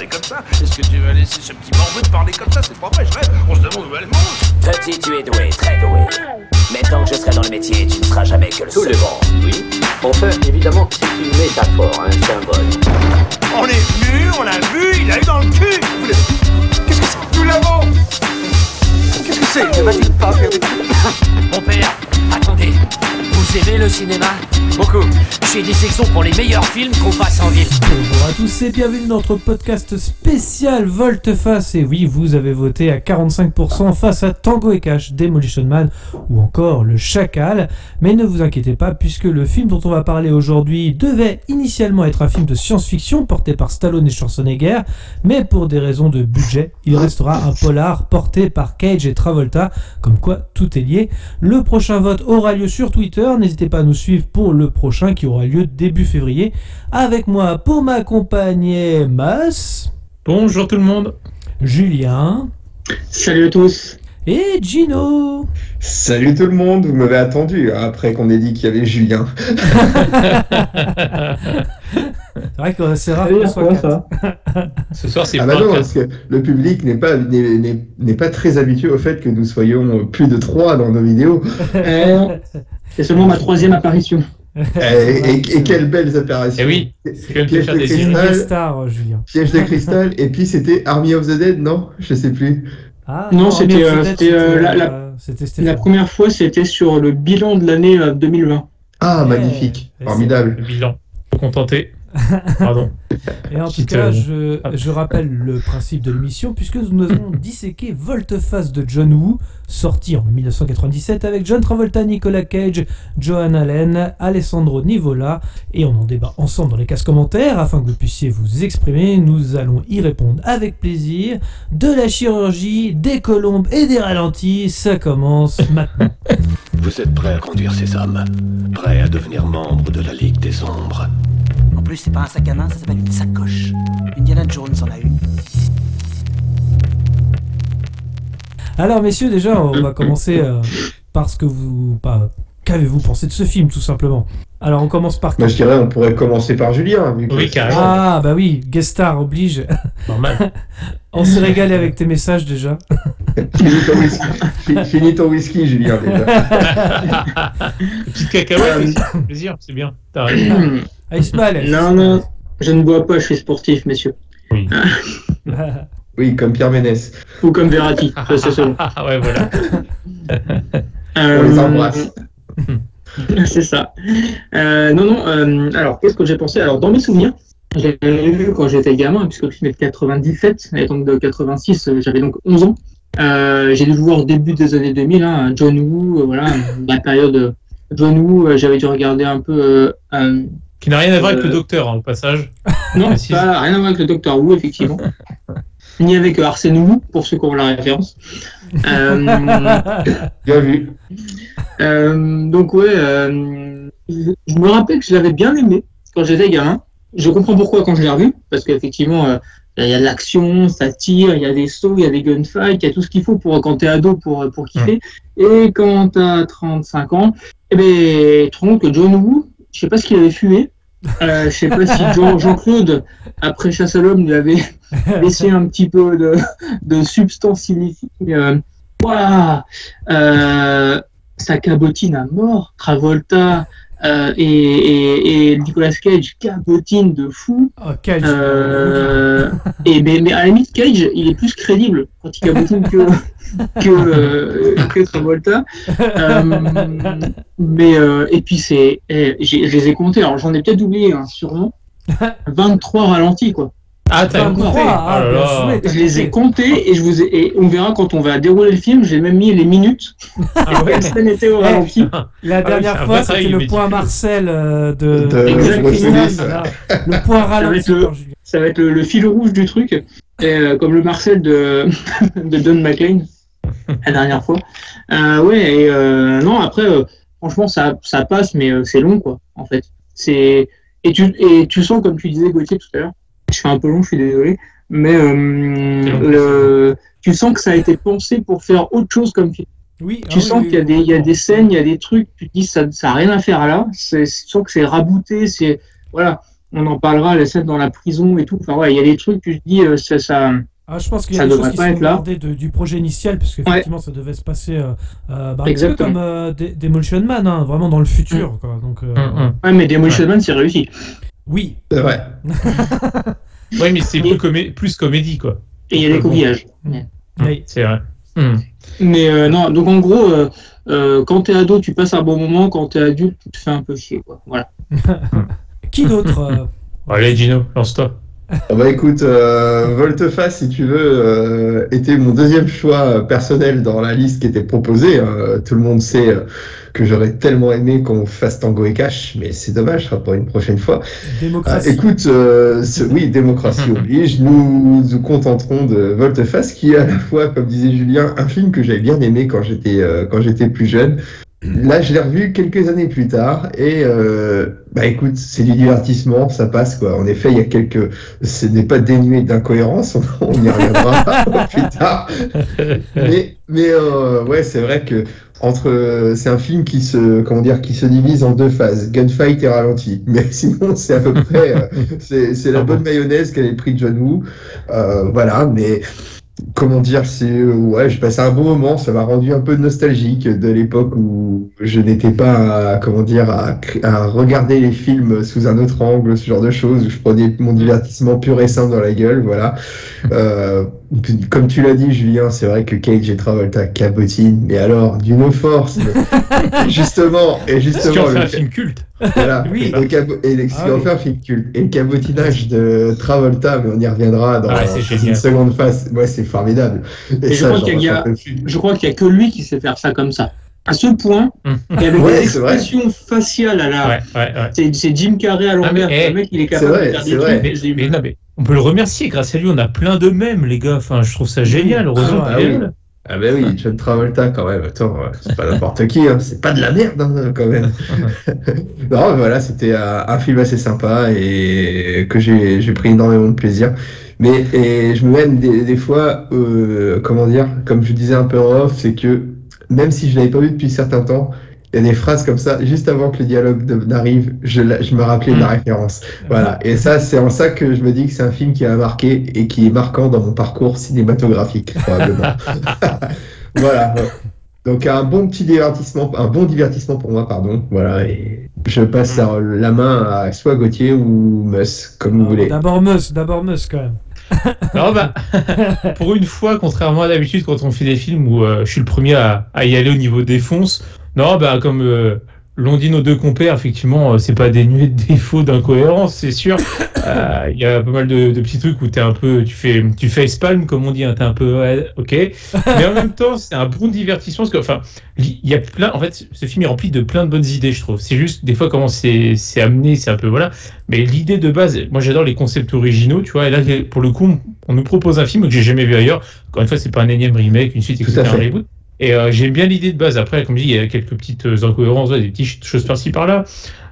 parler comme ça Est-ce que tu vas laisser ce petit morveux te parler comme ça? C'est pas vrai, je rêve. On se demande où elle mange. Petit, tu es doué, très doué. Mais tant que je serai dans le métier, tu ne seras jamais que le Tout seul. le monde, oui. Enfin, évidemment, c'est une métaphore, un symbole. On est venu, on l'a vu, il a eu dans le cul. Vous l'avez- Qu'est-ce que c'est Nous l'avons. Qu'est-ce que c'est? Ne va-t-il pas faire des Mon père, attendez. Vous aimez le cinéma Beaucoup. J'ai des sections pour les meilleurs films qu'on passe en ville. Bonjour à tous et bienvenue dans notre podcast spécial Volteface. Et oui, vous avez voté à 45% face à Tango et Cash, Demolition Man ou encore Le Chacal. Mais ne vous inquiétez pas, puisque le film dont on va parler aujourd'hui devait initialement être un film de science-fiction porté par Stallone et Schwarzenegger, mais pour des raisons de budget, il restera un polar porté par Cage et Travolta, comme quoi tout est lié. Le prochain vote aura lieu sur Twitter, n'hésitez pas à nous suivre pour le prochain qui aura lieu début février. Avec moi pour m'accompagner, Mas, Bonjour tout le monde. Julien Salut à tous. Et Gino. Salut tout le monde, vous m'avez attendu hein, après qu'on ait dit qu'il y avait Julien. C'est vrai que c'est rare Salut, qu'on soit ça Ce soir c'est Ah bah non, parce que le public n'est pas, n'est, n'est- n'est pas très habitué au fait que nous soyons plus de trois dans nos vidéos. Euh, C'est seulement ma troisième apparition. et, et- et quelles belles apparitions. Eh oui, Piège de cristal, Julien. piège de cristal, et puis c'était Army of the Dead, non? Je sais plus. Ah, Non, c'était, mais euh, c'était, euh, la- euh, première fois, c'était sur le bilan de l'année euh, 2020. Ah, Ouais, magnifique, formidable. le bilan. Faut contenté. Pardon. Et en tout cas, euh, je, ah. je rappelle le principe de l'émission, puisque nous avons disséqué Volteface de John Woo, sorti en 1997 avec John Travolta, Nicolas Cage, Johan Allen, Alessandro Nivola, et on en débat ensemble dans les cases commentaires afin que vous puissiez vous exprimer. Nous allons y répondre avec plaisir. De la chirurgie, des colombes et des ralentis, ça commence maintenant. Vous êtes prêt à conduire ces hommes? Prêt à devenir membre de la Ligue des Ombres? C'est pas un sac à main, ça s'appelle une sacoche. Indiana Jones en a une. Alors messieurs, déjà, on va commencer euh, par ce que vous... Pas, Qu'avez-vous pensé de ce film, tout simplement? Alors, on commence par... Moi, je dirais, on pourrait commencer par Julien. Vu que- Oui, carrément. Ah, bah oui, guest star oblige. Normal. On s'est régalé avec tes messages déjà. Finis ton whisky, Fi- finis ton whisky, Julien, déjà. Petite cacahuète aussi. Plaisir, c'est bien. T'as raison. Ah. Non, non, je ne bois pas, je suis sportif, messieurs. Oui. Oui, comme Pierre Ménès. Ou comme Verratti, ça c'est. Ah ouais, voilà. On les Euh, embrasse. c'est ça. Euh, non, non, euh, alors qu'est-ce que j'ai pensé? Alors, dans mes souvenirs, j'ai vu quand j'étais gamin, puisque le film est de 97, et donc de 86, euh, j'avais donc 11 ans. Euh, j'ai dû le voir au début des années 2000, hein, John Woo, voilà, la période John Woo, j'avais dû regarder un peu. Qui n'a rien à voir avec le docteur, hein, au passage. non, pas, rien à voir avec le Docteur Who, effectivement. Ni avec Arsène Woo, pour ceux qui ont la référence. Euh, Bien vu. Euh, donc ouais, euh, je me rappelle que je l'avais bien aimé quand j'étais gamin. Je comprends pourquoi quand je l'ai revu, parce qu'effectivement, il y a de l'action, ça tire, il y a des sauts, il y a des gunfights, il y a tout ce qu'il faut pour quand t'es ado pour, pour kiffer. Et quand t'as 35 ans, eh ben, tu te rends compte que John Woo, je sais pas ce qu'il avait fumé. Euh, je sais pas si Jean- Jean-Claude, après Chasse à l'homme, lui avait laissé un petit peu de, de substance illicite. mais, Euh, euh, ça cabotine à mort. Travolta euh, et, et, et Nicolas Cage cabotine de fou. Oh, Cage. Euh, et mais, mais à la limite, Cage, il est plus crédible quand il cabotine que que, euh, que Travolta. Euh, mais euh, et puis c'est, eh, je les ai comptés. Alors j'en ai peut-être oublié, hein, sûrement. 23 ralentis quoi. Ah, t'as 23, compté. ah, là bien là. joué. Je les ai comptés et je vous ai, et on verra quand on va dérouler le film. J'ai même mis les minutes. Ah ouais. La scène était au Eh, ralenti. La dernière fois, travail c'était le point Marcel euh, de... De. Voilà. Le point ralenti être le-. Ça va être le, le fil rouge du truc, et, euh, comme le Marcel de, de Don McLean la dernière fois. Euh, ouais, et euh, non, après, euh, franchement, ça, ça passe, mais euh, c'est long, quoi, en fait. C'est et tu, et tu sens, comme tu disais, Gauthier, tout à l'heure, je suis un peu long, je suis désolé, mais euh, le, tu sens que ça a été pensé pour faire autre chose comme film. Oui, Tu ah sens oui, qu'il y a oui, des, il y a oui. des scènes, il y a des trucs, tu te dis ça, ça a rien à faire là. Tu sens que c'est rabouté, c'est voilà. on en parlera, les scènes dans la prison et tout. Enfin, ouais, il y a des trucs, tu te dis, euh, ça, ça, Ah, je pense qu'il y Ça a des devrait choses qui pas sont être là. gardées de- du projet initial, parce qu'effectivement, ça devait se passer euh, euh, bah, Exactement. comme euh, Des- Demolition Man, hein, vraiment dans le futur. Quoi. Donc, euh, Hum, hum. Ouais, mais Demolition Man, c'est réussi. Oui, C'est vrai. Ouais, mais c'est plus, comé- plus comédie, quoi. Et il y a des coquillages. oui. C'est vrai. Hum. Mais euh, non, donc en gros, euh, euh, quand t'es ado, tu passes un bon moment. Quand t'es adulte, tu te fais un peu chier. Quoi. Voilà. Qui d'autre euh, Allez, Gino, lance-toi. Ah bah écoute, euh, Volteface, si tu veux, euh, était mon deuxième choix euh, personnel dans la liste qui était proposée. hein. tout le monde sait euh, que j'aurais tellement aimé qu'on fasse Tango et Cash, mais c'est dommage, ce sera pour une prochaine fois. Ah, Démocratie. écoute, euh, ce- oui, démocratie oblige, nous nous contenterons de Volteface, qui est à la fois, comme disait Julien, un film que j'avais bien aimé quand j'étais euh, quand j'étais plus jeune. Là, je l'ai revu quelques années plus tard, et euh, bah écoute, c'est du divertissement, ça passe quoi. En effet, il y a quelques, ce n'est pas dénué d'incohérence, on, y reviendra plus tard. Mais mais euh, ouais, c'est vrai que entre c'est un film qui se comment dire qui se divise en deux phases gunfight et ralenti mais sinon c'est à peu près euh, c'est c'est la Ah bon. bonne mayonnaise qu'avait pris John Woo Euh, voilà mais comment dire c'est euh, ouais j'ai passé un bon moment ça m'a rendu un peu nostalgique de l'époque où je n'étais pas à, comment dire à, regarder les films sous un autre angle ce genre de choses où je prenais mon divertissement pur et simple dans la gueule voilà. Euh, comme tu l'as dit, Julien, c'est vrai que Cage et Travolta cabotinent, mais alors d'une force. Et justement, et Ce qui en justement, fait le, un film culte. voilà, Oui. et le- Ah oui. un film culte. Et le cabotinage de Travolta, mais on y reviendra dans Ah, c'est une seconde phase. Ouais, c'est formidable. Et je crois j'en qu'il y a- ressens plus. Je crois qu'il y a que lui qui sait faire ça comme ça. À ce point, et avec Ouais, des expressions faciales à la. Ouais, ouais, ouais. C'est c'est Jim Carrey à l'envers. mais, eh, le mec, il est capable vrai, de faire des vrai. trucs. Mais, je dis, mais non, mais on peut le remercier. Grâce à lui, on a plein de mèmes, les gars. Enfin, je trouve ça génial. Heureusement Ah, est oui. Ah ben oui, John Travolta quand même, attends, ouais, c'est pas n'importe qui, hein, c'est pas de la merde hein, quand même. non, mais voilà, c'était un, un film assez sympa et que j'ai j'ai pris énormément de plaisir. Mais et je me mène des, des fois, euh, comment dire, comme je disais un peu en off, c'est que même si je l'avais pas vu depuis certains temps, il y a des phrases comme ça, juste avant que le dialogue n'arrive, je, me rappelais de la référence. Voilà, et ça, c'est en ça que je me dis que c'est un film qui m'a marqué et qui est marquant dans mon parcours cinématographique, probablement. voilà. Donc un bon petit divertissement, un bon divertissement pour moi, pardon. Voilà, et je passe la, la main à soit Gauthier ou Mus, comme vous voulez. D'abord Mus, d'abord Mus quand même. Non, bah, pour une fois, contrairement à d'habitude, quand on fait des films où euh, je suis le premier à, y aller au niveau défonce, non, bah, comme euh, l'ont dit nos deux compères, effectivement, euh, c'est pas dénué de défauts, d'incohérences, c'est sûr. Euh, Il y a pas mal de, de petits trucs où un peu, tu fais, tu comme on dit, hein, t'es un peu, ouais, ok. Mais en même temps, c'est un bon divertissement, parce que, enfin, il y a plein, en fait, ce film est rempli de plein de bonnes idées, je trouve. C'est juste, des fois, comment c'est amené, c'est un peu, voilà. Mais l'idée de base, moi j'adore les concepts originaux, tu vois, et là pour le coup, on nous propose un film que j'ai jamais vu ailleurs. Encore une fois, c'est pas un énième remake, une suite, Tout etc. à fait. un reboot. Et euh, j'aime bien l'idée de base. Après, comme je dis, il y a quelques petites euh, incohérences, des petites choses par-ci par-là,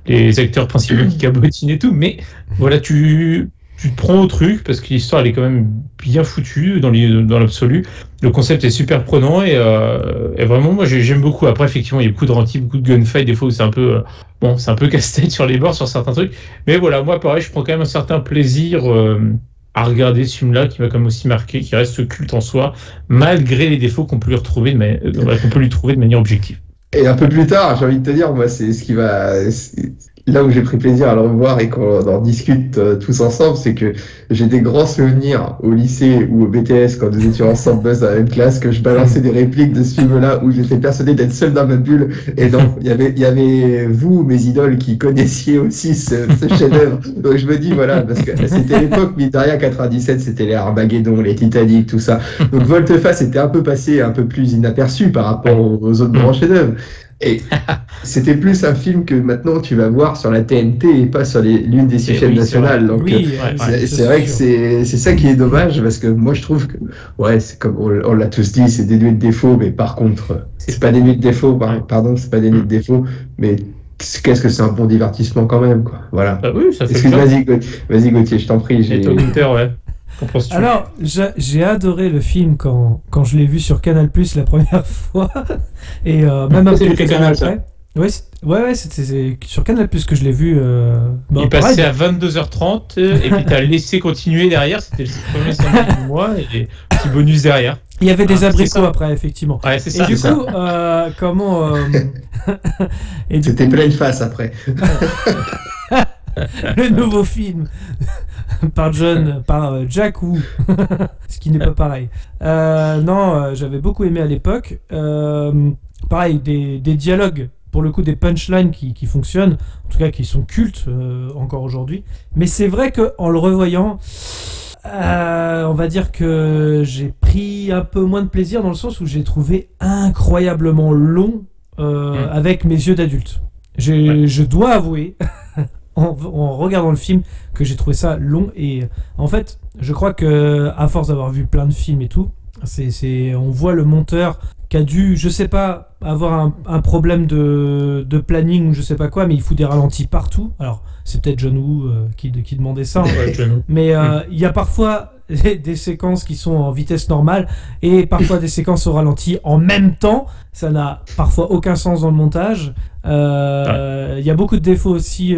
les acteurs principaux qui cabotinent et tout. Mais voilà, tu tu te prends au truc parce que l'histoire elle est quand même bien foutue dans l'absolu. Le concept est super prenant et, euh, vraiment moi j'ai- j'aime beaucoup. Après effectivement il y a beaucoup de renti, beaucoup de gunfight des fois où c'est un peu bon c'est un peu casse-tête sur les bords sur certains trucs. Mais voilà moi pareil je prends quand même un certain plaisir à regarder ce film-là qui m'a quand même aussi marqué, qui reste culte en soi malgré les défauts qu'on peut lui retrouver de ma- euh, qu'on peut lui trouver de manière objective. Et un peu plus tard, j'ai envie de te dire, moi, c'est ce qui va. Là où j'ai pris plaisir à le revoir et qu'on en discute euh, tous ensemble, c'est que j'ai des grands souvenirs au lycée ou au BTS quand nous étions ensemble dans la même classe, que je balançais des répliques de ce film-là où j'étais persuadé d'être seul dans ma bulle. Et donc, il y avait, y avait vous, mes idoles, qui connaissiez aussi ce, ce chef-d'œuvre. Donc je me dis, voilà, parce que c'était l'époque, rien, 97, c'était les Armageddon, les Titanic, tout ça. Donc Volteface était un peu passé un peu plus inaperçu par rapport aux autres grands chefs-d'œuvre. Et c'était plus un film que maintenant tu vas voir sur la TNT et pas sur l'une des six Et chaînes oui, nationales. Donc oui, euh, ouais, c'est vrai que c'est c'est ça qui est dommage parce que moi je trouve que ouais c'est comme on, on l'a tous dit c'est dénué de défauts mais par contre c'est pas dénué de défauts par- pardon c'est pas dénué de défauts mais qu'est-ce que c'est un bon divertissement quand même quoi voilà. Ah oui Excuse vas-y Gauthier, je t'en prie j'ai ouais. Alors, j'a- j'ai adoré le film quand, quand je l'ai vu sur Canal Plus la première fois. Et euh, même quelques canal, ça après. Ouais, ouais, ouais, c'était c'est sur Canal Plus que je l'ai vu. euh, bah, il pareil, passait à 22h30 euh, et puis t'as laissé continuer derrière. C'était le premier samedi du mois et petit bonus derrière. Il y avait des Ah, abricots après, effectivement. Ouais, c'est Et du coup, euh, comment. euh, C'était coup, pleine face après. le nouveau film par John, par euh, Jack Wu, ce qui n'est pas pareil. Euh, non, euh, j'avais beaucoup aimé à l'époque. Euh, pareil, des, des dialogues, pour le coup, des punchlines qui, qui fonctionnent, en tout cas qui sont cultes euh, encore aujourd'hui. Mais c'est vrai que en le revoyant, euh, on va dire que j'ai pris un peu moins de plaisir dans le sens où j'ai trouvé incroyablement long euh, Mm. avec mes yeux d'adulte. Ouais. Je dois avouer, en, regardant le film, que j'ai trouvé ça long et en fait, je crois que à force d'avoir vu plein de films et tout, c'est, c'est, on voit le monteur qui a dû, je sais pas, avoir un, un problème de, de planning ou je sais pas quoi, mais il fout des ralentis partout. Alors, c'est peut-être John Woo euh, qui, qui demandait ça. hein. Ouais. Mais euh, il y a parfois des, séquences qui sont en vitesse normale et parfois des séquences au ralenti en même temps. Ça n'a parfois aucun sens dans le montage. Euh, Il y a beaucoup de défauts aussi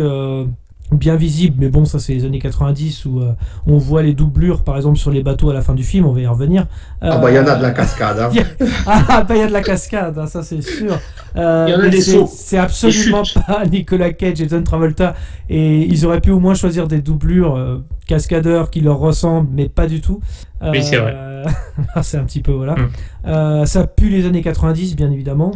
bien visibles, mais bon, ça c'est les années 90 où euh, on voit les doublures par exemple sur les bateaux à la fin du film, on va y revenir. Ah bah il y en a de la cascade. Hein. ah, bah il y a de la cascade, hein, ça c'est sûr. Euh, Il y en a mais des c'est- sauts, C'est absolument pas Nicolas Cage et John Travolta. Et ils auraient pu au moins choisir des doublures euh, cascadeurs qui leur ressemblent, mais pas du tout. Oui, c'est vrai. Euh, c'est un petit peu, voilà. Mm. Euh, ça pue les années 90, bien évidemment.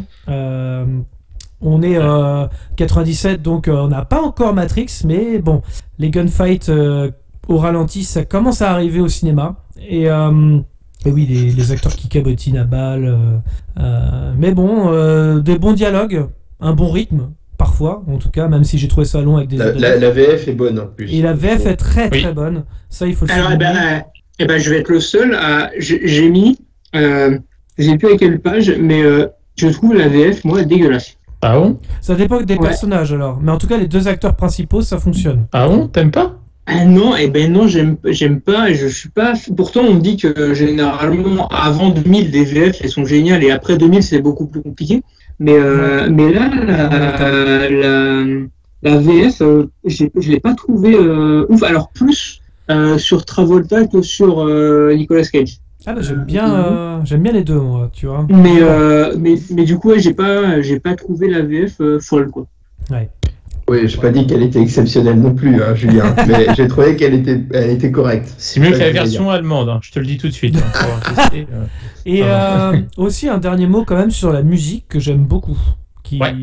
Euh, on est euh, 97, donc euh, on n'a pas encore Matrix, mais bon, les gunfights euh, au ralenti, ça commence à arriver au cinéma. Et, euh, et oui, les, les acteurs qui cabotinent à balles. euh, euh, mais bon, euh, des bons dialogues, un bon rythme, parfois, en tout cas, même si j'ai trouvé ça long avec des La, autres la- la VF est bonne en plus. Et la VF est très Oui. très bonne. Ça, il faut le Alors, eh ben, euh, eh ben, je vais être le seul à. J'ai j'ai mis. Euh, J'ai plus à quelle page, mais euh, je trouve la VF, moi, dégueulasse. Ah bon Ça dépend des Ouais. personnages alors. Mais en tout cas, les deux acteurs principaux, ça fonctionne. Ah bon T'aimes pas Ah non, eh ben non, j'aime j'aime pas, je suis pas. Pourtant, on me dit que généralement, avant 2000, les VF, elles sont géniales, et après 2000, c'est beaucoup plus compliqué. Mais, euh, mais là, la, la, la VF, euh, je l'ai pas trouvé euh, ouf. Alors, plus euh, sur Travolta que sur euh, Nicolas Cage. Ah bah j'aime bien, euh, j'aime bien les deux moi, tu vois. Mais, euh, mais, mais du coup, ouais, j'ai pas, j'ai pas trouvé la VF euh, folle, quoi. Oui, j'ai pas dit qu'elle était exceptionnelle non plus, hein, Julien. mais j'ai trouvé qu'elle était, elle était correcte. C'est mieux Ouais, que la version allemande, hein, je te le dis tout de suite. hein, euh. Et Ah. euh, aussi un dernier mot quand même sur la musique que j'aime beaucoup, qui Ouais.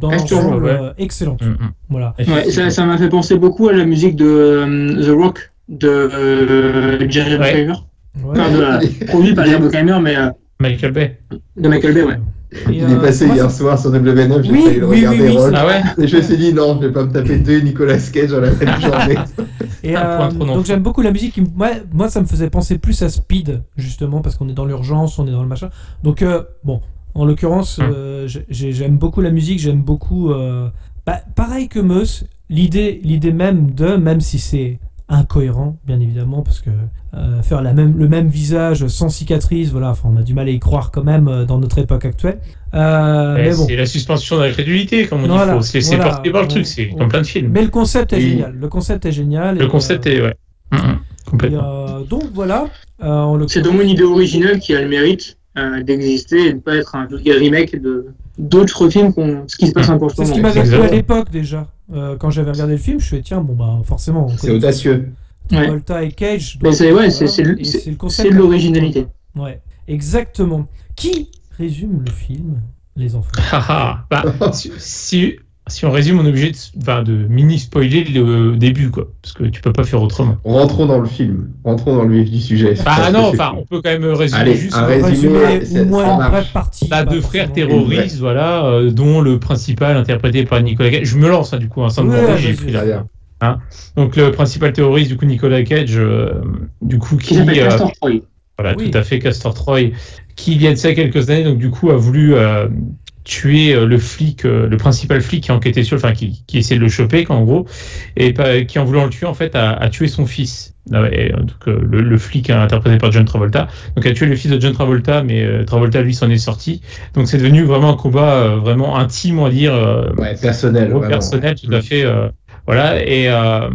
dans l'ensemble ouais. euh, excellente. Mm, mm. Voilà. Ouais, ça, ça m'a fait penser beaucoup à la musique de euh, The Rock de euh, Jerry Ouais. Ouais. Enfin, de, euh, produit par Jerry Bruckheimer, mais euh, Michael Bay. de Michael Bay, ouais. Et, Il est passé moi, hier soir sur W9, j'ai Oui, failli le oui, oui, regarder oui, Roll. Ah ouais Et je me suis dit non, je vais pas me taper deux Nicolas Cage dans la même journée. Et, Un euh, point trop non donc j'aime beaucoup la musique. qui m- moi, moi, ça me faisait penser plus à Speed, justement, parce qu'on est dans l'urgence, on est dans le machin. Donc, euh, bon, en l'occurrence, Hum. euh, j'ai- j'ai- j'aime beaucoup la musique, j'aime beaucoup... euh, bah, pareil que Meus, l'idée l'idée même de, même si c'est incohérent, bien évidemment, parce que euh, faire la même, le même visage sans cicatrice, voilà, enfin, on a du mal à y croire quand même euh, dans notre époque actuelle. Euh, mais bon. C'est la suspension d'incrédulité, comme on Voilà, dit. Faut se laisser voilà. porter par le truc, c'est comme plein de films. Mais le concept est Oui. génial. Le concept est génial. Le et, concept euh, est, ouais. Mm, mm. et, Complètement. euh, donc voilà. euh, C'est donc une idée originale qui a le mérite euh, d'exister et de ne pas être un vulgaire remake de d'autres films qu'on ce qui se passe un peu en ce C'est ce qui m'avait plu à l'époque déjà. Euh, quand j'avais regardé le film, je me suis dit, tiens, bon, bah, forcément. C'est audacieux. Ouais. Volta et Cage. C'est ouais, de l'originalité. Ouais, exactement. Qui résume le film, les enfants? Ah, ah. Bah, si, si, si on résume, on est obligé de, enfin, de mini spoiler le début, quoi. Parce que tu peux pas faire autrement. Rentrons dans le film. Rentrons dans le vif du sujet. Bah que non, enfin, on peut quand même résumer Allez, juste. un résumé, au moins marche. brève partie. T'as pas deux frères terroristes, voilà, euh, dont le principal interprété par Nicolas Cage. Je me lance, hein, du coup, hein, sans Ouais, j'ai pris la- bien. Donc le principal terroriste, du coup, Nicolas Cage, euh, du coup, Qui euh, Castor Troy. voilà, Oui. tout à fait, Castor Troy, qui il y a de ça quelques années, donc du coup, a voulu euh, tuer euh, le flic, euh, le principal flic qui enquêtait sur, enfin qui, qui essayait de le choper, en gros, et qui en voulant le tuer en fait a, a tué son fils. Ah et, euh, donc, le, le flic hein, interprété par John Travolta, donc a tué le fils de John Travolta, mais euh, Travolta lui s'en est sorti. Donc c'est devenu vraiment un combat euh, vraiment intime, on va dire, euh, Ouais, personnel. gros personnel, tout à fait. euh, voilà, et euh,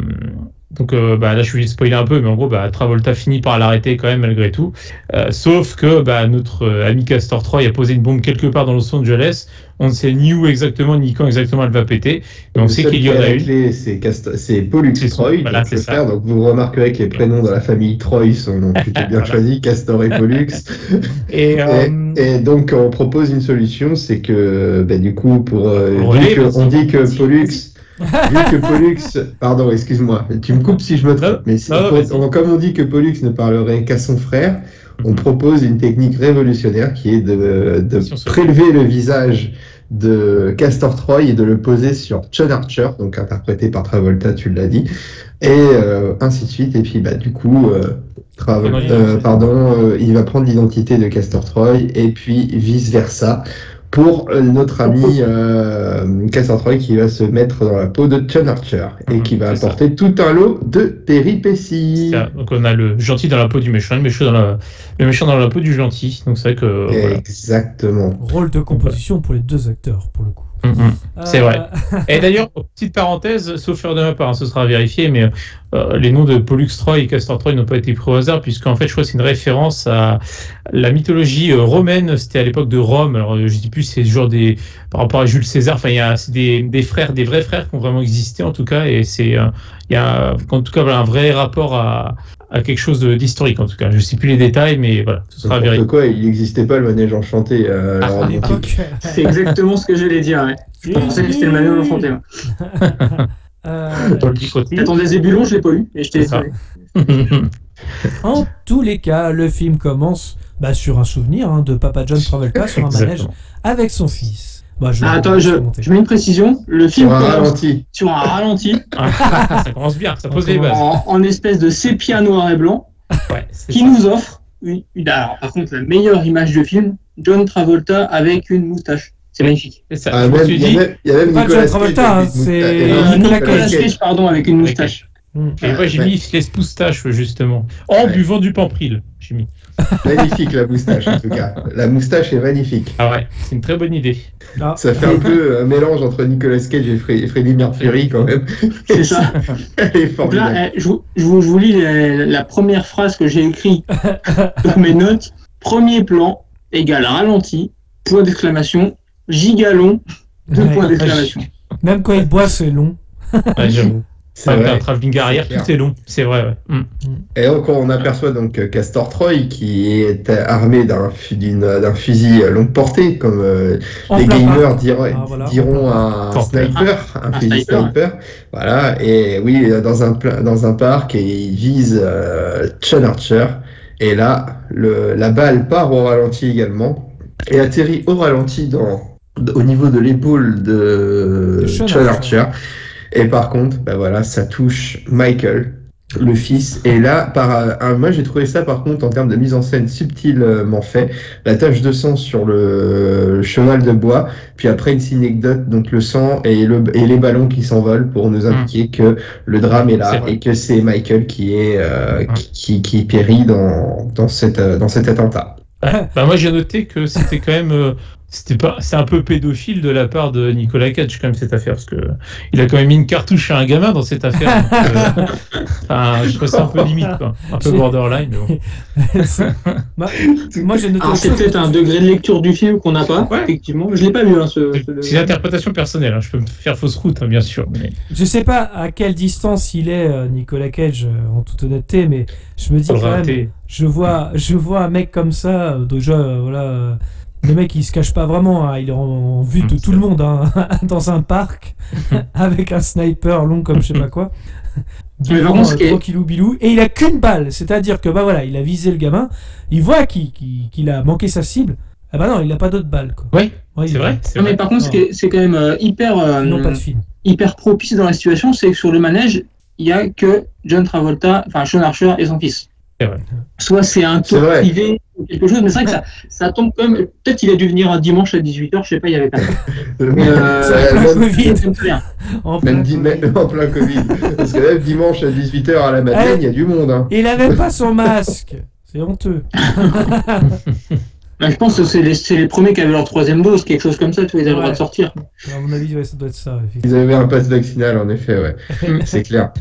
donc euh, bah, là je vais spoiler un peu, mais en gros, bah, Travolta finit par l'arrêter quand même malgré tout. Euh, sauf que bah, notre euh, ami Castor 3 il a posé une bombe quelque part dans Los Angeles. On ne sait ni où exactement, ni quand exactement elle va péter. Et on Le sait qu'il y en a une. c'est Cast- Pollux Troy, voilà, donc le c'est ça. frère. Donc vous remarquerez que les prénoms dans la famille Troy sont plutôt bien choisis, Castor et Pollux. Et, Et, et donc on propose une solution, c'est que bah, du coup pour On relève, on dit que Pollux, vu que Pollux, pardon, excuse-moi, tu me coupes si je me trompe, mais non, on- comme on dit que Pollux ne parlerait qu'à son frère, on propose une technique révolutionnaire qui est de, prélever le visage de Castor Troy et de le poser sur John Archer, donc interprété par Travolta, tu l'as dit, et euh, ainsi de suite. Et puis bah du coup, euh, Trav- Prenons euh, pardon, il va prendre l'identité de Castor Troy et puis vice versa pour euh, notre ami euh, Troy qui va se mettre dans la peau de John Archer et Mhm, qui va ça. apporter tout un lot de péripéties. ça, donc on a le gentil dans la peau du méchant, le méchant dans la, le méchant dans la peau du gentil. Donc c'est vrai que voilà. Exactement. Rôle de composition pour les deux acteurs, pour le coup. Mm, mm. C'est Euh, vrai. Et d'ailleurs, petite parenthèse, sauf erreur de ma part, hein, ce sera vérifié, mais euh, les noms de Pollux Troy et Castor Troy n'ont pas été pris au hasard, puisqu'en fait, je crois que c'est une référence à la mythologie euh, romaine. C'était à l'époque de Rome. Alors, euh, je dis plus, c'est genre des par rapport à Jules César. Enfin, il y a des, des frères, des vrais frères qui ont vraiment existé en tout cas, et c'est euh, il y a en tout cas voilà, un vrai rapport à, à quelque chose d'historique en tout cas. Je sais plus les détails, mais voilà, ce sera vérifié. quoi, il n'existait pas le manège enchanté euh, Ah, à l'époque. C'est exactement ce que j'allais dire. Ouais. Je pensais que c'était le manuel enchanté. Euh. J'attendais Zébulon, je l'ai pas eu. Et je t'ai en tous les cas, le film commence bah, sur un souvenir hein, de Papa John Travolta sur un manège avec son fils. Bah, je Ah, attends, je, mets une précision. Le film Sur un commence ralenti. sur un ralenti, Ah, ça commence bien, ça pose les bases. en, en espèce de sépia noir et blanc, Ouais, qui ça. nous offre une, une- alors, par contre, la meilleure image du film, John Travolta avec une moustache. C'est magnifique. C'est ça. Ah, je me même- suis il y a dit, même, il y a même Pas Nicolas John Travolta, hein, c'est- moustache. Euh, Nicolas Cage. Pardon, avec une moustache. Mm. Et moi, j'ai mis Fles Moustache, justement. En buvant du Pampril, j'ai mis. Magnifique la moustache en tout cas. La moustache est magnifique. Ah ouais, c'est une très bonne idée. Ah, Ça fait un peu un mélange entre Nicolas Cage et Fre- Freddie Mercury quand même. C'est ça. Elle est Donc formidable. là, eh, je, vous, je vous- je vous lis la, la première phrase que j'ai écrite dans mes notes. Premier plan égale ralenti, point d'exclamation, gigalon, deux Ouais. points d'exclamation. Même quand il boit, c'est long. Ouais, un travelling arrière, tout est long. C'est vrai, ouais. Mm. Et donc on aperçoit donc euh, Castor Troy qui est armé d'un d'un fusil euh, longue portée, comme euh, les gamers diront, Ah, voilà. diront un Sniper. sniper, un, Un fusil sniper. sniper. Voilà, et oui, dans un, dans un parc, et il vise euh, Sean Archer. Et là, le, la balle part au ralenti également, et atterrit au ralenti dans, au niveau de l'épaule de Archer. Archer. Et par contre, bah voilà, ça touche Michael, le fils. Et là, par, euh, un- moi j'ai trouvé ça par contre en termes de mise en scène subtilement fait. La tache de sang sur le cheval de bois, puis après une anecdote, donc le sang et, le, et les ballons qui s'envolent pour nous indiquer que le drame est là et que c'est Michael qui est euh, Mm. qui, qui, qui périt dans, dans, cette, euh, dans cet attentat. Ouais. Bah, moi, j'ai noté que c'était quand même. euh, c'était pas, c'est un peu pédophile de la part de Nicolas Cage quand même cette affaire parce que il a quand même mis une cartouche à un gamin dans cette affaire. donc, euh, enfin, je trouve ça un peu limite quoi, un peu borderline. mais bon. C'est- Moi, j'ai noté peut-être un degré de lecture du film qu'on n'a pas, Ouais. effectivement. Je l'ai pas vu, hein, ce. ce- C'est une interprétation personnelle. hein, Je peux me faire fausse route, hein, bien sûr. Mais Je sais pas à quelle distance il est, euh, Nicolas Cage, euh, en toute honnêteté, mais je me dis quand même, je vois, je vois un mec comme ça, euh, déjà, voilà, euh, le mec il se cache pas vraiment, hein, il est en, en vue de Mm, tout le monde, hein, dans un parc, avec un sniper long comme je sais pas quoi. Mais ce euh, qui est- bilou, et il a qu'une balle, c'est-à-dire que bah voilà, il a visé le gamin, il voit qu'il a manqué sa cible, ah bah non, il a pas d'autre balle quoi. Oui, Ouais, c'est vrai. C'est Non, mais vrai. par contre, ce qui est- c'est quand même euh, hyper, euh, Ils n'ont pas de film. hyper propice dans la situation, c'est que sur le manège, il y a que John Travolta, enfin Sean Archer et son fils. Soit c'est un tour privé ou quelque chose, mais c'est vrai que ça, ça tombe comme. Peut-être qu'il a dû venir un dimanche à 18h, je sais pas, il y avait pas. Mais euh, Ça même- Covid. En Même plein Covid. même en plein Covid. Parce que même dimanche à 18h à la Madeleine, il y a du monde. Hein. Il avait pas son masque. C'est honteux. Bah, je pense que c'est les, c'est les premiers qui avaient leur troisième dose, quelque chose comme ça, tu vois, ils avaient le droit de sortir. À mon avis, ouais, ça doit être ça. Ils avaient un pass vaccinal, en effet, ouais. C'est clair.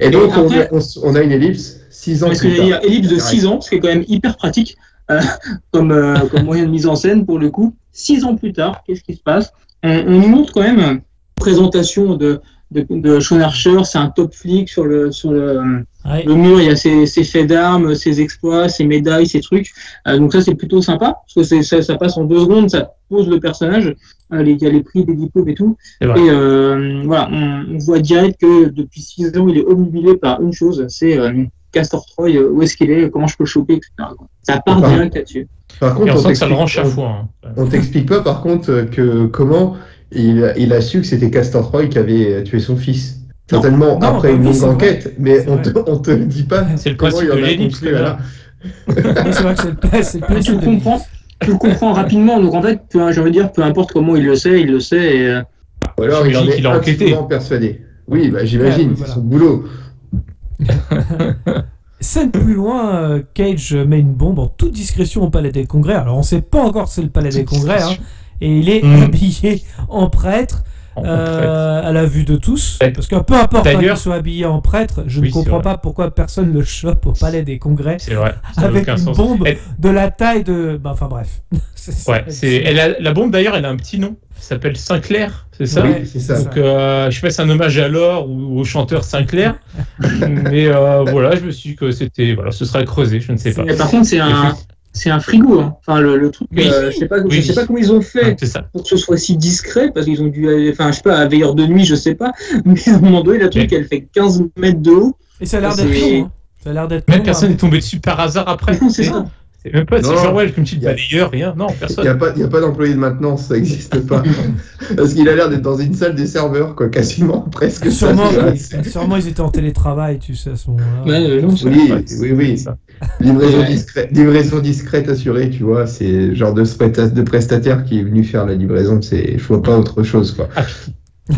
Et donc, on, après- on, on a une ellipse 6 ans Parce que a ellipse de Pareil. 6 ans, ce qui est quand même hyper pratique euh, comme, euh, comme moyen de mise en scène pour le coup. 6 ans plus tard, qu'est-ce qui se passe? On, on nous montre quand même une présentation de, de, de Sean Archer, c'est un top flic sur le, sur le, Ouais. le mur, il y a ses, ses faits d'armes, ses exploits, ses médailles, ses trucs. Euh, donc ça, c'est plutôt sympa, parce que ça, ça passe en deux secondes, ça pose le personnage, euh, les- il y a les prix des diplômes et tout. Et euh, voilà, on, on voit direct que depuis six ans, il est omnibulé par une chose, c'est euh, Castor Troy, euh, où est-ce qu'il est, comment je peux le choper, etc. Ça part Par- direct là-dessus. Par contre, on que ça le t'explique- rend chaque fois. hein. On t'explique pas, par contre, que comment il, il a su que c'était Castor Troy qui avait tué son fils. Certainement Non, après une longue vrai. enquête, mais on te, on te le dit pas. C'est le comment principe il en de a Lénix, construit déjà. là. Oui, c'est vrai que c'est le, c'est le tu principe de- comprends, tu le comprends rapidement, donc en fait, peu, j'ai envie de dire, peu importe comment il le sait, il le sait, et euh, Ou alors il en est a enquêté. persuadé. Oui, bah, j'imagine, Ouais, c'est son boulot. Scène plus loin, euh, Cage met une bombe en toute discrétion au palais des congrès. Alors on sait pas encore si c'est le palais des congrès, hein, et il est Mm. habillé en prêtre. Euh, à la vue de tous, parce que peu importe hein, qu'il soit habillé en prêtre, je Oui, ne comprends pas pourquoi personne le chope au palais des congrès C'est vrai. Avec une sens. bombe Elle- de la taille de. Bah, enfin bref. Ouais, c'est elle a- la bombe d'ailleurs, elle a un petit nom. Elle s'appelle Sinclair, c'est ça Oui, c'est ça. Donc, euh, je sais pas si c'est un hommage à l'or ou au chanteur Sinclair, mais euh, voilà, je me suis dit que c'était, voilà, ce sera creusé, je ne sais pas. mais par contre, c'est un, c'est un frigo, hein. enfin, le, le truc, Oui. euh, je sais pas, je sais pas comment ils ont fait, pour que ce soit si discret, parce qu'ils ont dû aller, enfin, je sais pas, à veilleur de nuit, je sais pas, mais à un moment donné, la truc, Mais- elle fait 15 mètres de haut. Et ça a l'air d'être long. hein. Ça a l'air d'être Même long, personne hein. n'est tombé dessus par hasard après. Non, c'est ça. C'est même pas, c'est genre ouais, comme Y a- balayeur, rien. Non, Il n'y personne. a pas, il y a pas d'employé de maintenance, ça n'existe pas. Parce qu'il a l'air d'être dans une salle des serveurs, quoi, quasiment, presque. Sûrement, tu sûrement ils étaient en télétravail, tu sais, à ce moment-là. Ouais, non, c'est- Oui, Ouais, oui, oui. ça. Livraison, Ouais. discrète, livraison discrète assurée, tu vois, c'est le genre de, presta- de prestataire qui est venu faire la livraison, c'est, je vois pas autre chose, quoi.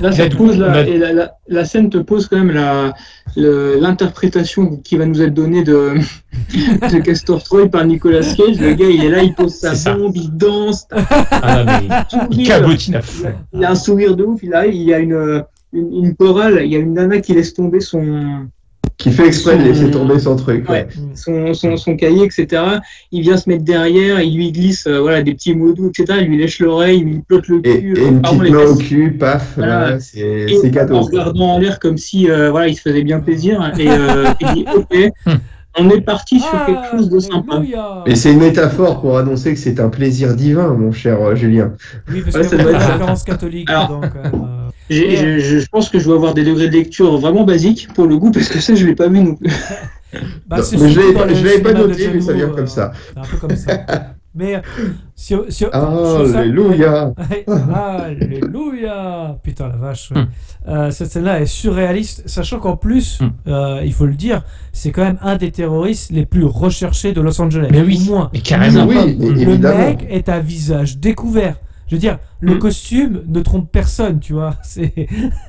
Là, ça te pose la, on a- et la, la, la scène te pose quand même la, le- l'interprétation qui va nous être donnée de, de Castor Troy par Nicolas Cage. Le gars, il est là, il pose sa C'est ça. bombe, il danse, Ah, non, mais il sourire. cabotine à fond. il a un sourire de ouf, il arrive, il y a une, une, une chorale, il y a une nana qui laisse tomber son, Qui fait exprès de laisser tomber son truc, ouais. Ouais. son, son, son cahier, etc. Il vient se mettre derrière, il lui glisse euh, voilà, des petits mots doux, etc. Il lui lèche l'oreille, il lui plotte le Et, cul. et euh, une pardon, petite main au cul, paf, Voilà. voilà, c'est, Et cadeau. en regardant en l'air comme si euh, voilà, il se faisait bien plaisir. Et euh, il dit Ok, on est parti sur Ah, quelque chose de sympa. Et c'est une métaphore pour annoncer que c'est un plaisir divin, mon cher euh, Julien. Oui, parce Ouais, qu'il ça y a doit beaucoup de être ça. références catholiques Alors- dedans, quand même. euh. Je, je pense que je dois avoir des degrés de lecture vraiment basiques pour le goût, parce que ça, je l'ai pas vu non plus. Bah, c'est je surtout l'avais pas- noté, mais ça vient comme euh, ça. C'est un peu comme ça. Mais si, si, sur ça- Alléluia Ouais, Alléluia Putain la vache. ouais. Hmm. Euh, cette scène-là est surréaliste, sachant qu'en plus, Hmm. euh, il faut le dire, c'est quand même un des terroristes les plus recherchés de Los Angeles. Mais oui, Au moins. mais carrément. Oui, mais Le évidemment. mec est à visage découvert. Je veux dire, le Hmm. costume ne trompe personne, tu vois. C'est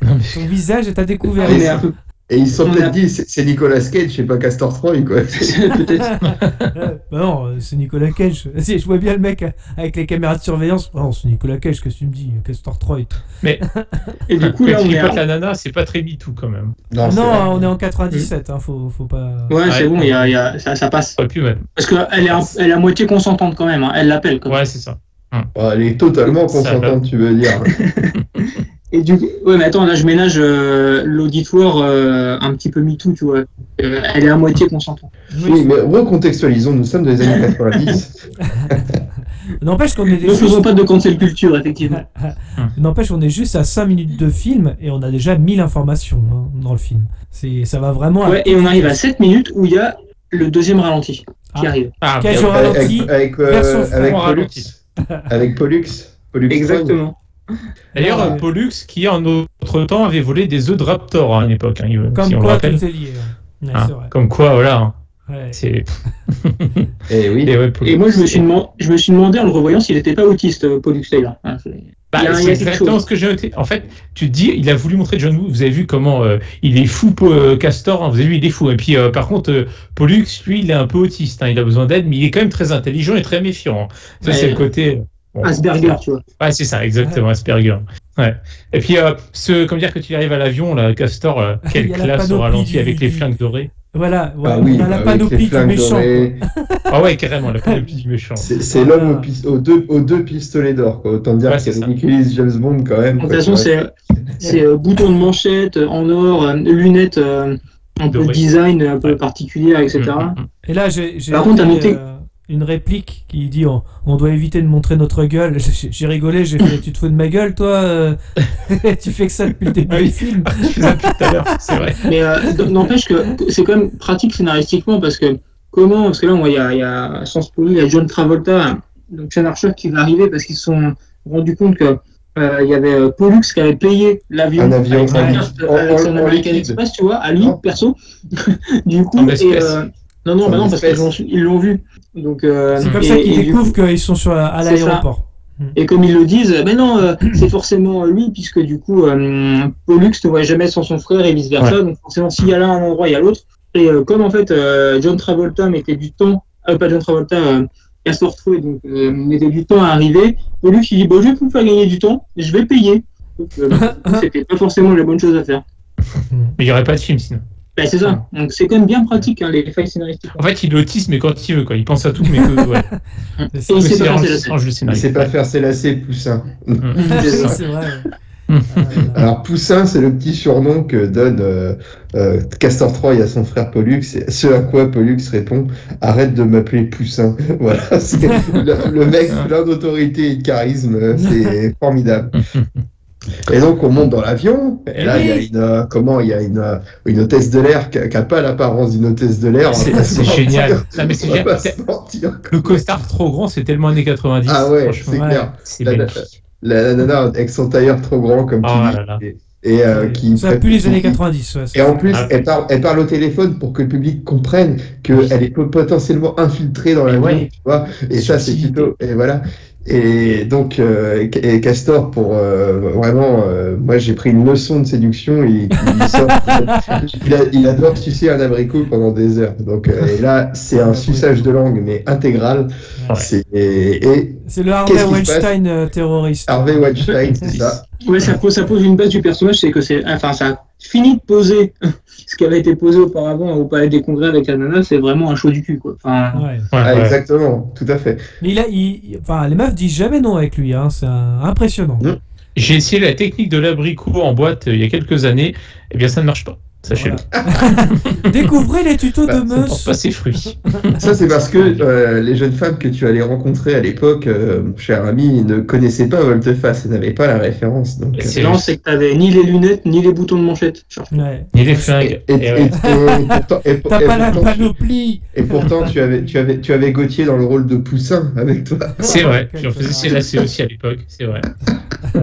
Non, mais- ton visage est à découvert. On est un peu- Et ils se sont On peut-être a- dit, c'est Nicolas Cage, c'est pas Castor Troy, quoi. Peut-être. Bah non, c'est Nicolas Cage. Si, je vois bien le mec avec les caméras de surveillance. Oh, c'est Nicolas Cage, qu'est-ce que tu me dis Castor Troy. Et du coup, là, on est. pas à- la nana, c'est pas très MeToo quand même. Non, on est en 97, hein, faut, faut pas. Ouais, c'est Ouais. bon, il y a, il y a- ça, ça passe. Pas pu même. Parce qu'elle est, elle est à moitié consentante quand même, hein. elle l'appelle. quand même. Ouais, c'est ça. Oh, elle est totalement consentante, tu veux dire. Et du coup, ouais, mais attends, là, je ménage euh, l'auditoire euh, un petit peu MeToo, tu vois. Euh, elle est à moitié consentante. Oui, mais recontextualisons, nous sommes dans les années 90. N'empêche qu'on est Ne faisons juste... pas de cancel culture, effectivement. N'empêche, on est juste à 5 minutes de film et on a déjà 1000 informations hein, dans le film. C'est, ça va vraiment. à et on arrive à 7 minutes où il y a le deuxième ralenti qui Ah. arrive. Ah, avec, avec, euh, avec. Avec Pollux. Pollux Exactement. D'ailleurs, Ouais. euh, Pollux, qui en autre temps avait volé des œufs de Raptor à une époque, hein, Comme si on le quoi, rappelle. tout est lié. hein. Ouais, Hein, vrai. Comme quoi, voilà. Ouais. C'est. Et oui. Et ouais, pour- Et moi, je me suis, demandé, je me suis demandé en le revoyant s'il n'était pas autiste, euh, Pollux Taylor. Hein, c'est- Bah, c'est exactement chose. ce que j'ai noté. En fait, tu te dis, il a voulu montrer John Woo. Vous avez vu comment euh, il est fou, pour, euh, Castor. hein, vous avez vu, il est fou. Et puis, euh, par contre, euh, Pollux, lui, il est un peu autiste. hein, il a besoin d'aide, mais il est quand même très intelligent et très méfiant. hein. Ça, Ouais. c'est le côté. Bon, Asperger, tu vois. Ouais, c'est ça, exactement, Asperger. Ouais. Et puis, euh, ce, comme dire que tu arrives à l'avion, là, Castor, euh, quelle Il y a la classe au ralenti du- avec les flingues dorées? Voilà, ouais, Ah oui, on a la avec panoplie les du flingues méchant. Ah ouais, carrément, la panoplie du méchant. C'est c'est l'homme aux, pis- aux deux, aux deux pistolets d'or. quoi. Autant dire Ouais, qu'il ridiculise James Bond quand même. De toute façon, c'est c'est, euh, bouton de manchette euh, en or, euh, lunettes euh, un peu design un peu Ouais. particulière, etc. Mm, mm, mm. Et là, j'ai j'ai Par contre, noté- euh, une réplique qui dit on, on doit éviter de montrer notre gueule. J'ai rigolé, j'ai fait tu te fous de ma gueule, toi euh, Tu fais que ça depuis le début Oui. du film. C'est vrai. Mais euh, n'empêche que c'est quand même pratique scénaristiquement parce que comment Parce que là, il y a, il y a sans spoiler, il y a John Travolta, donc Sean Archer qui va arriver parce qu'ils se sont rendus compte que euh, il y avait Pollux qui avait payé l'avion avec avec en- son American. Express, tu vois, à lui perso. du coup, En et, euh, non, non, bah non, parce qu'ils l'ont- ils l'ont vu. Donc, euh, C'est comme et- ça qu'ils découvrent qu'ils sont sur, à l'aéroport. Et comme ils le disent, mais non, euh, c'est forcément lui, puisque du coup, euh, Pollux ne voit jamais sans son frère et vice versa. Donc forcément, s'il y a là un endroit, il y a l'autre. Et euh, comme en fait, euh, John Travolta mettait du temps, euh, pas John Travolta, euh, Castor Troy, donc euh, mettait du temps à arriver, Pollux il dit, bon, je vais vous faire gagner du temps, je vais payer. Donc, euh, c'était pas forcément la bonne chose à faire. Mais il n'y aurait pas de film sinon. Ben, c'est ça. Donc c'est quand même bien pratique, hein, les failles scénaristiques. En fait, il est autiste, mais quand il veut, quoi. Il pense à tout, mais que. Ouais. C'est Et il sait c'est pas faire sait pas faire ses lacets, Poussin. Mm. Ça. c'est vrai. Ouais. Ah. Alors Poussin, c'est le petit surnom que donne euh, euh, Castor Troy à son frère Pollux. Et ce à quoi Pollux répond Arrête de m'appeler Poussin. voilà, c'est le, le mec plein d'autorité et de charisme. C'est formidable. Et donc on monte dans l'avion. Et là, il y a une comment Il y a une, une hôtesse de l'air qui n'a pas l'apparence d'une hôtesse de l'air. C'est génial. Non, mais génial. pas se mentir. Le costard trop grand, c'est tellement années 90. Ah ouais, franchement. c'est clair. La- la-. La, la nana avec son tailleur trop grand comme Oh tu dis. là là. Et, euh, qui ça pue les années 90. ouais, Et en plus, Ah. elle, parle, elle parle au téléphone pour que le public comprenne qu'elle est po- potentiellement infiltrée dans la Ouais. vie, tu vois. Et ça, c'est plutôt. Et voilà. Et donc, euh, et Castor, pour euh, vraiment, euh, moi j'ai pris une leçon de séduction. Il, il, sort- il, a- il adore sucer un abricot pendant des heures. Donc, euh, et là, c'est un suçage de langue, mais intégral. Ouais. C'est, et, et C'est le Harvey Weinstein euh, terroriste. Harvey Weinstein, c'est ça. Ouais, ça pose, ça pose une base du personnage, c'est que c'est, enfin, ça fini de poser ce qui avait été posé auparavant au Palais des Congrès avec la nana, c'est vraiment un show du cul, quoi. Enfin, Ouais. Ouais, Ah, ouais. exactement, tout à fait. Mais il a, il- il- enfin, les meufs disent jamais non avec lui, hein, c'est un- impressionnant. J'ai essayé la technique de l'abricot en boîte euh, il y a quelques années. Eh bien, ça ne marche pas. Sachez-le. Découvrez les tutos Bah, de Ça ne porte meufs. pas ses fruits. Ça, c'est parce que euh, les jeunes femmes que tu allais rencontrer à l'époque, euh, cher ami, ne connaissaient pas Volteface et n'avaient pas la référence. Donc, euh, C'est c'est que t'avais ni les lunettes, ni les boutons de manchette. Ouais. Ni les flingues. et, et- Eh ouais. et- et pourtant, T'as pas la tu- panoplie. et pourtant, tu avais, tu avais, tu avais Gauthier dans le rôle de Poussin avec toi. C'est vrai, j'en faisais lacets aussi à l'époque, c'est vrai.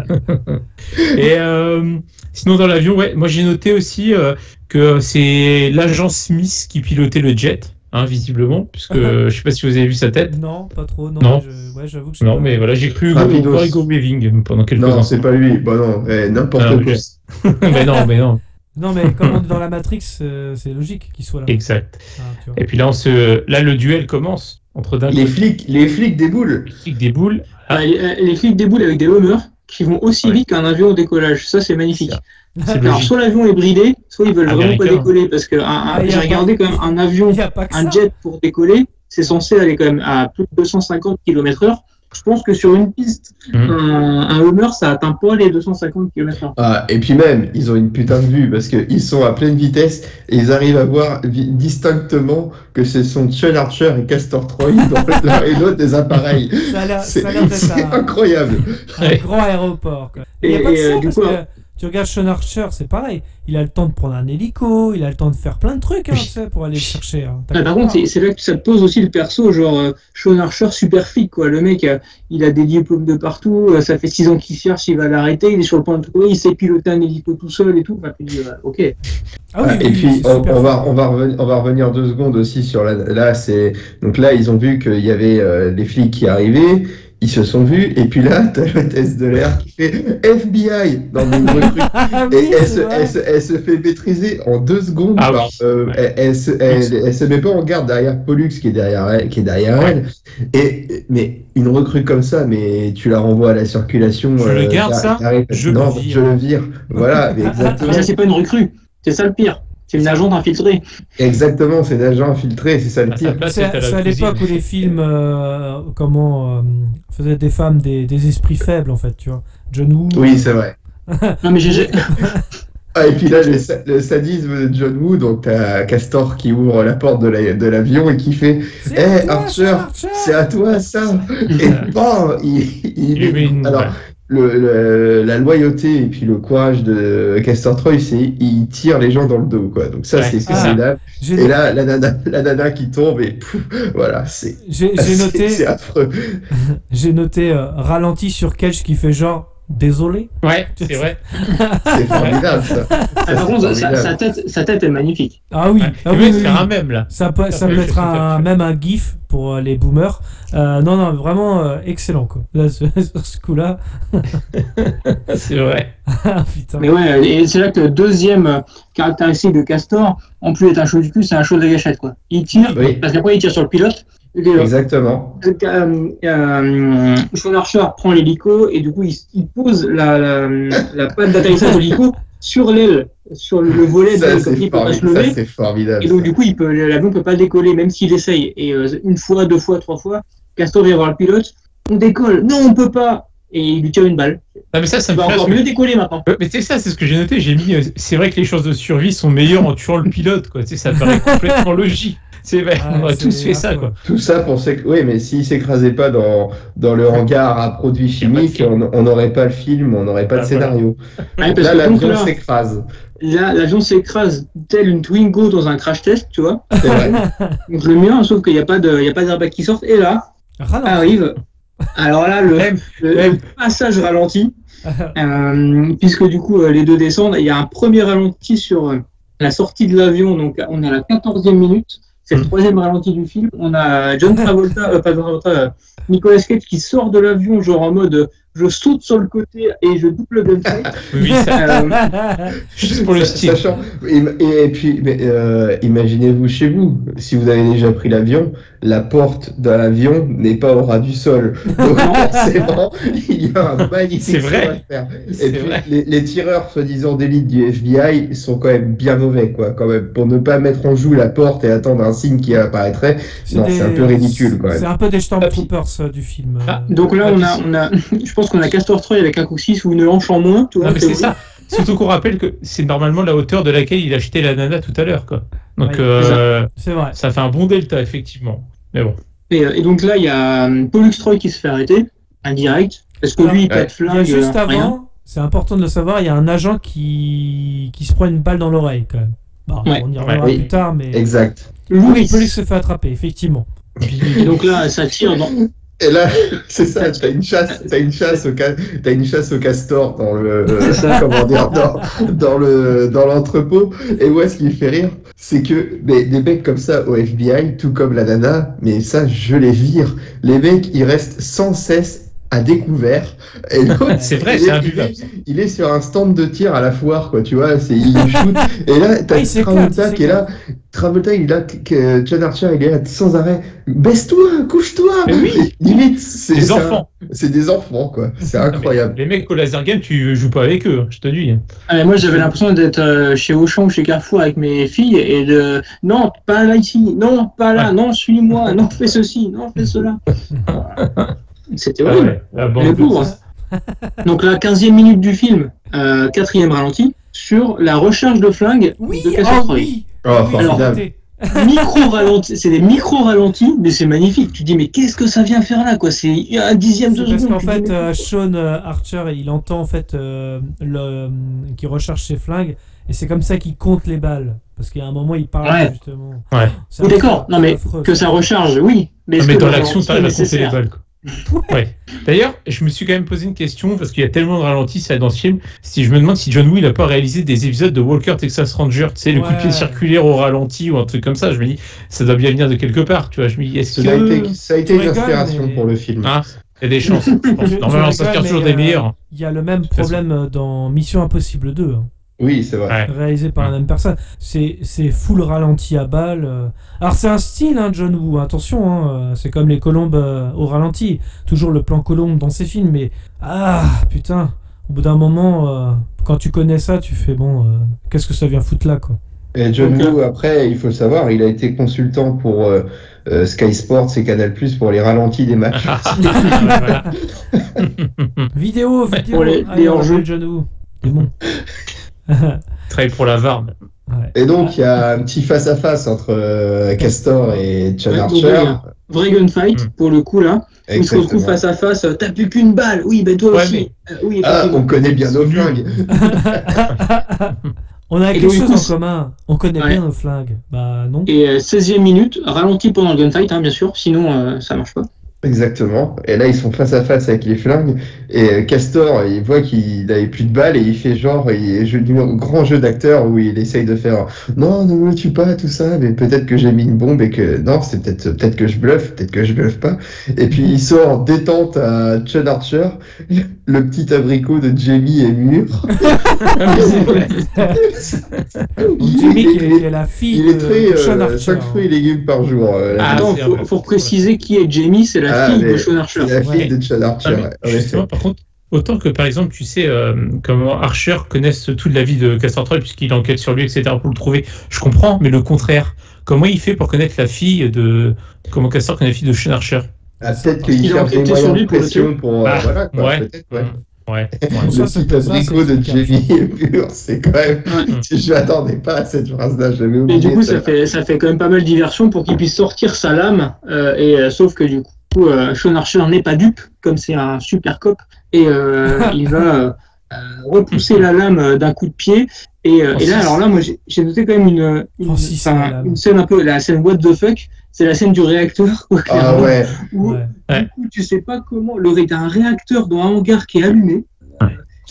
Et euh, sinon dans l'avion, ouais, moi j'ai noté aussi euh, que c'est l'agent Smith qui pilotait le jet, hein, visiblement, puisque euh, je sais pas si vous avez vu sa tête. Non, pas trop. Non, Non. je- ouais, j'avoue que je Non, pas. mais voilà, j'ai cru Hugo Weaving pendant quelques Non, c'est pas lui. Bah non, eh, n'importe Ah, quoi. mais non, mais non, Non, mais comme on est dans la Matrix, euh, c'est logique qu'il soit là. exact. Ah. Et puis là, on se, là le duel commence entre d'un Les flics, les flics des boules. le flic des boules. Ah, Ah, les, les flics déboulent avec des Hummers qui vont aussi Ouais. vite qu'un avion au décollage. Ça, c'est magnifique. Alors, soit l'avion est bridé, soit ils veulent vraiment pas décoller parce que Ah, j'ai regardé quand même un avion, un jet pour décoller, c'est censé aller quand même à plus de 250 km/h. Je pense que sur une piste, Mhm. un, un Hummer, ça atteint pas les 250 km/h. Ah, et puis même, ils ont une putain de vue parce qu'ils sont à pleine vitesse et ils arrivent à voir distinctement que ce sont Sean Archer et Castor Troy dans l'un et l'autre des appareils. Ça a l'air C'est ça a l'air d'être c'est un, incroyable. un Ouais. grand aéroport. quoi. Il n'y a Et- euh, du coup, que Tu regardes Sean Archer, c'est pareil. Il a le temps de prendre un hélico, il a le temps de faire plein de trucs hein, Oui. tu sais, pour aller le chercher. hein. Ah, par contre, c'est- là que ça te pose aussi le perso, genre euh, Sean Archer super flic, quoi. Le mec, euh, il a des diplômes de partout, euh, ça fait 6 ans qu'il cherche, il va l'arrêter, il est sur le point de trouver, il sait piloter un hélico tout seul et tout. Euh, ok. Ah oui, et puis va on va revenir on va revenir deux secondes aussi sur la là c'est donc là ils ont vu qu'il y avait euh, les flics qui arrivaient ils se sont vus et puis là t'as l'hôtesse de l'air qui fait FBI dans une recrue Ah et oui, elle se, vrai. elle, se, elle se fait maîtriser en deux secondes Ah par, oui. euh, elle, elle se, elle, elle se met pas en garde derrière Pollux qui est derrière elle qui est derrière Ouais. elle et mais une recrue comme ça mais tu la renvoies à la circulation Je le euh, garde, t'arrêtes- ça Je non le vire. je le vire voilà mais ça, c'est pas une recrue, c'est ça le pire. C'est une agente infiltrée. Exactement, c'est l'agent infiltré, c'est ça le place, C'est à l'époque où les films euh, comment euh, faisaient des femmes des, des esprits faibles en fait, tu vois. John Woo. Oui, c'est vrai. Non, mais j'ai-. Ah, et puis là, le, le sadisme de John Woo, donc t'as Castor qui ouvre la porte de la- de l'avion et qui fait Eh, à toi, Archer, Archer C'est à toi ça Et bam il, il- une Alors. Le, le- la loyauté et puis le courage de Castor Troy, c'est il tire les gens dans le dos, quoi. Donc ça, Ouais, c'est c'est ça. formidable. Et là, la nana, la nana qui tombe et pouf, voilà, c'est j'ai- noté, c'est affreux. j'ai noté euh, ralenti sur Cage qui fait genre désolé. Ouais, c'est vrai. C'est formidable ça. Ah, par contre, sa, tête, sa tête est magnifique. Ah oui, Ouais. ah oui, oui, faire oui. un même là. Ça peut, ça peut, être un, même un gif pour euh, les boomers. Euh, non, non, vraiment euh, excellent quoi. Là, ce- sur ce coup-là, C'est vrai. ah, putain. Mais ouais, et c'est là que le deuxième caractéristique de Castor, en plus d'être un show du cul, c'est un show de gâchette, quoi. Il tire, Oui. parce qu'après il tire sur le pilote. Exactement. euh, euh, Sean Archer prend l'hélico et du coup il, il pose la, la, la patte d'atterrissage de l'hélico sur l'aile, sur le, le volet de pas se formidable. Ça. Et donc ça. du coup l'avion peut pas décoller même s'il essaye. Et euh, une fois, deux fois, trois fois, Castor vient voir le pilote. On décolle. Non, on peut pas. Et il lui tire une balle. Non, mais ça, ça Il me va fait encore mieux décoller maintenant. Euh, Mais c'est ça, c'est ce que j'ai noté. J'ai mis. euh, C'est vrai que les chances de survie sont meilleures en tuant le pilote, quoi. Tu sais, ça paraît complètement logique. C'est vrai, Ah, on c'est tous fait ça, quoi. Tout ça pour s'éc- Oui, mais s'il s'écrasait pas dans, dans le hangar à produits a chimiques, on n'aurait pas le film, on n'aurait pas Ah, de scénario. Ouais, parce Là, l'avion s'écrase. là, l'avion s'écrase tel une Twingo dans un crash test, tu vois. C'est vrai. Donc le mien, sauf qu'il n'y a pas de, il y a pas d'airbag qui sortent. Et là, Ralenti. arrive. Alors là, le passage ralenti, euh, puisque du coup euh, les deux descendent. Il y a un premier ralenti sur euh, la sortie de l'avion, donc on est à la 14e minute. C'est le troisième ralenti du film. On a John Travolta, euh, pas Travolta, euh, Nicolas Cage qui sort de l'avion, genre en mode je saute sur le côté et je double gunfight. Oui, ça, Euh, juste pour le style. Sachant, et, et puis, euh, imaginez-vous chez vous, si vous avez déjà pris l'avion, la porte de l'avion n'est pas au ras du sol. Donc forcément, il y a un magnifique C'est vrai. saut à faire. C'est Et puis, vrai. les, les tireurs soi-disant d'élite du FBI sont quand même bien mauvais, quoi, quand même. Pour ne pas mettre en joue la porte et attendre un signe qui apparaîtrait, c'est un peu ridicule. C'est un peu des Stormtroopers euh, du film. Ah, donc là, on a, on a, je pense qu'on a Castor Troy avec un coccyx ou une hanche en moins. Tu vois, Non, mais c'est ça. Surtout qu'on rappelle que c'est normalement la hauteur de laquelle il a acheté la nana tout à l'heure, quoi. Donc, Ouais, euh, C'est vrai. ça fait un bon delta, effectivement. Mais bon. Et, euh, et donc là, il y a euh, Pollux Troy qui se fait arrêter, indirect, parce que Alors, lui, il ouais. pète flingue, juste euh, rien. avant, c'est important de le savoir, il y a un agent qui, qui se prend une balle dans l'oreille quand même. Bon, Ouais. on y reviendra Ouais. plus tard, mais Exact. Louis. Louis se fait attraper, effectivement. Et donc là, ça tire dans. Et là, c'est ça, t'as une chasse, t'as une chasse au, t'as une chasse au castor dans le, comment dire, dans, dans le, dans l'entrepôt. Et moi, ce qui me fait rire, c'est que mais, des mecs comme ça au FBI, tout comme la nana, mais ça, je les vire. Les mecs, ils restent sans cesse à découvert. Et C'est vrai, il c'est est- invivable. Il est, il est sur un stand de tir à la foire, quoi, tu vois, c'est, il shoot. Et là, Ah, t'as il s'éclate, Travolta il qui est là. Travolta, il là, que- John Archer, il est là sans arrêt. Baisse-toi, couche-toi. Oui. Limite, c'est c'est un- enfants. c'est des enfants, quoi. C'est Non, mais incroyable. Les mecs au laser game, tu joues pas avec eux, je te dis. Ah, mais moi, j'avais l'impression d'être euh, chez Auchan ou chez Carrefour avec mes filles et de. Non, pas là ici. Non, pas là. Ouais. Non, suis-moi. Non, fais ceci. Non, fais cela. C'était Ah horrible. ouais, la Les bande de- pauvres. Donc la 15e minute du film, euh, quatrième ralenti, sur la recherche de flingue Oui, de oh oui Oh, formidable. arrêtez. micro ralentis, c'est des micro ralentis, mais c'est magnifique. Tu dis mais qu'est-ce que ça vient faire là quoi? C'est un dixième de C'est parce seconde. qu'en fait, dis, mais- euh, Sean euh, Archer, il entend en fait euh, le, qui recherche ses flingues, et c'est comme ça qu'il compte les balles. Parce qu'il y a un moment, il parle Ouais. justement. Ouais. D'accord. Non mais affreux. que ça recharge, oui. Mais, Non, est-ce mais que dans l'action, ralenti t'arrives à compter les balles. Quoi. Ouais. D'ailleurs, je me suis quand même posé une question parce qu'il y a tellement de ralentis ça, dans ce film. Si je me demande si John Woo il a pas réalisé des épisodes de Walker Texas Ranger, tu sais, le coup de pied circulaire au ralenti ou un truc comme ça. Je me dis, ça doit bien venir de quelque part. Tu vois, je me dis, est-ce Ça a que été, ça a été Tu une inspiration mais- pour le film. Ah, il y a des chances. je pense. Tu Normalement, ça se rigoles, toujours des meilleurs. euh, Il y a le même problème dans Mission Impossible 2, hein, Oui, c'est vrai. Ouais. réalisé par la même personne. C'est c'est full ralenti à balle. euh. Alors c'est un style, hein, John Woo, attention, hein, euh, c'est comme les colombes euh, au ralenti. Toujours le plan colombe dans ses films, mais ah putain, au bout d'un moment, euh, quand tu connais ça, tu fais bon, euh, qu'est-ce que ça vient foutre là quoi. Et John Woo, après, il faut le savoir, il a été consultant pour euh, euh, Sky Sports et Canal Plus pour les ralentis des matchs. Vidéo, vidéo, Pour les- allez, les hors-jeux. John Woo. C'est bon. Travaille pour la VAR. Ouais. Et donc, il y a un petit face-à-face entre euh, Castor et John Ouais, Archer. Vrai gunfight, Mm. pour le coup là. Ils se retrouvent Exactement. face à face. T'as plus qu'une balle. Oui, ben toi Ouais, aussi. Euh, oui, Ah, on connaît bien nos flingues. on a Et quelque donc, chose en commun. On connaît Ouais. bien nos flingues. Bah non. Et euh, 16e minute, ralenti pendant le gunfight, hein, bien sûr, sinon euh, ça marche pas. Exactement. Et là, ils sont face à face avec les flingues. Et euh, Castor, il voit qu'il n'avait plus de balles et il fait genre, il joue du grand jeu d'acteur où il essaye de faire non, ne me tue pas, tout ça, mais peut-être que j'ai mis une bombe et que non, c'est peut-être peut-être que je bluffe, peut-être que je bluffe pas. Et puis il sort détente à Chun Archer, le petit abricot de Jamie est mûr. Qui est, est la fille il est de très Sean euh, Archer. 5 fruits et légumes par jour. euh, Ah, c'est faut, faut préciser qui est Jamie, c'est la Ah, fille mais- de Sean Archer. la fille Ouais. de Chun Archer. Ah, mais ouais, justement, par contre, autant que par exemple, tu sais euh, comment Archer connaisse toute la vie de Castor Troy puisqu'il enquête sur lui, etc. pour le trouver, je comprends, mais le contraire. Comment il fait pour connaître la fille de. Comment Castor connaît la fille de Sean Archer? Ah, peut-être qu'il a enquêté sur lui pour le pour. euh, Ah, voilà, quoi, ouais. peut-être, ouais. Ouais. Ça, Le ça, c'est de est pur, c'est quand même. Ouais. Je m'attendais pas à cette phrase-là, j'avais oublié. Et du coup, ça. ça fait, ça fait quand même pas mal de diversion pour qu'il puisse sortir sa lame. euh, et euh, sauf que du coup, euh, Sean Archer n'est pas dupe, comme c'est un super cop, et euh, il va euh, repousser la lame d'un coup de pied. Et, euh, et là, alors là, moi, j'ai noté quand même une, une, Francis, enfin, la lame. une scène un peu, la scène what the fuck. C'est la scène du réacteur. quoi, Ah ouais, où, Ouais. Ouais. du coup, tu sais pas comment. Le t'as un réacteur dans un hangar qui est allumé.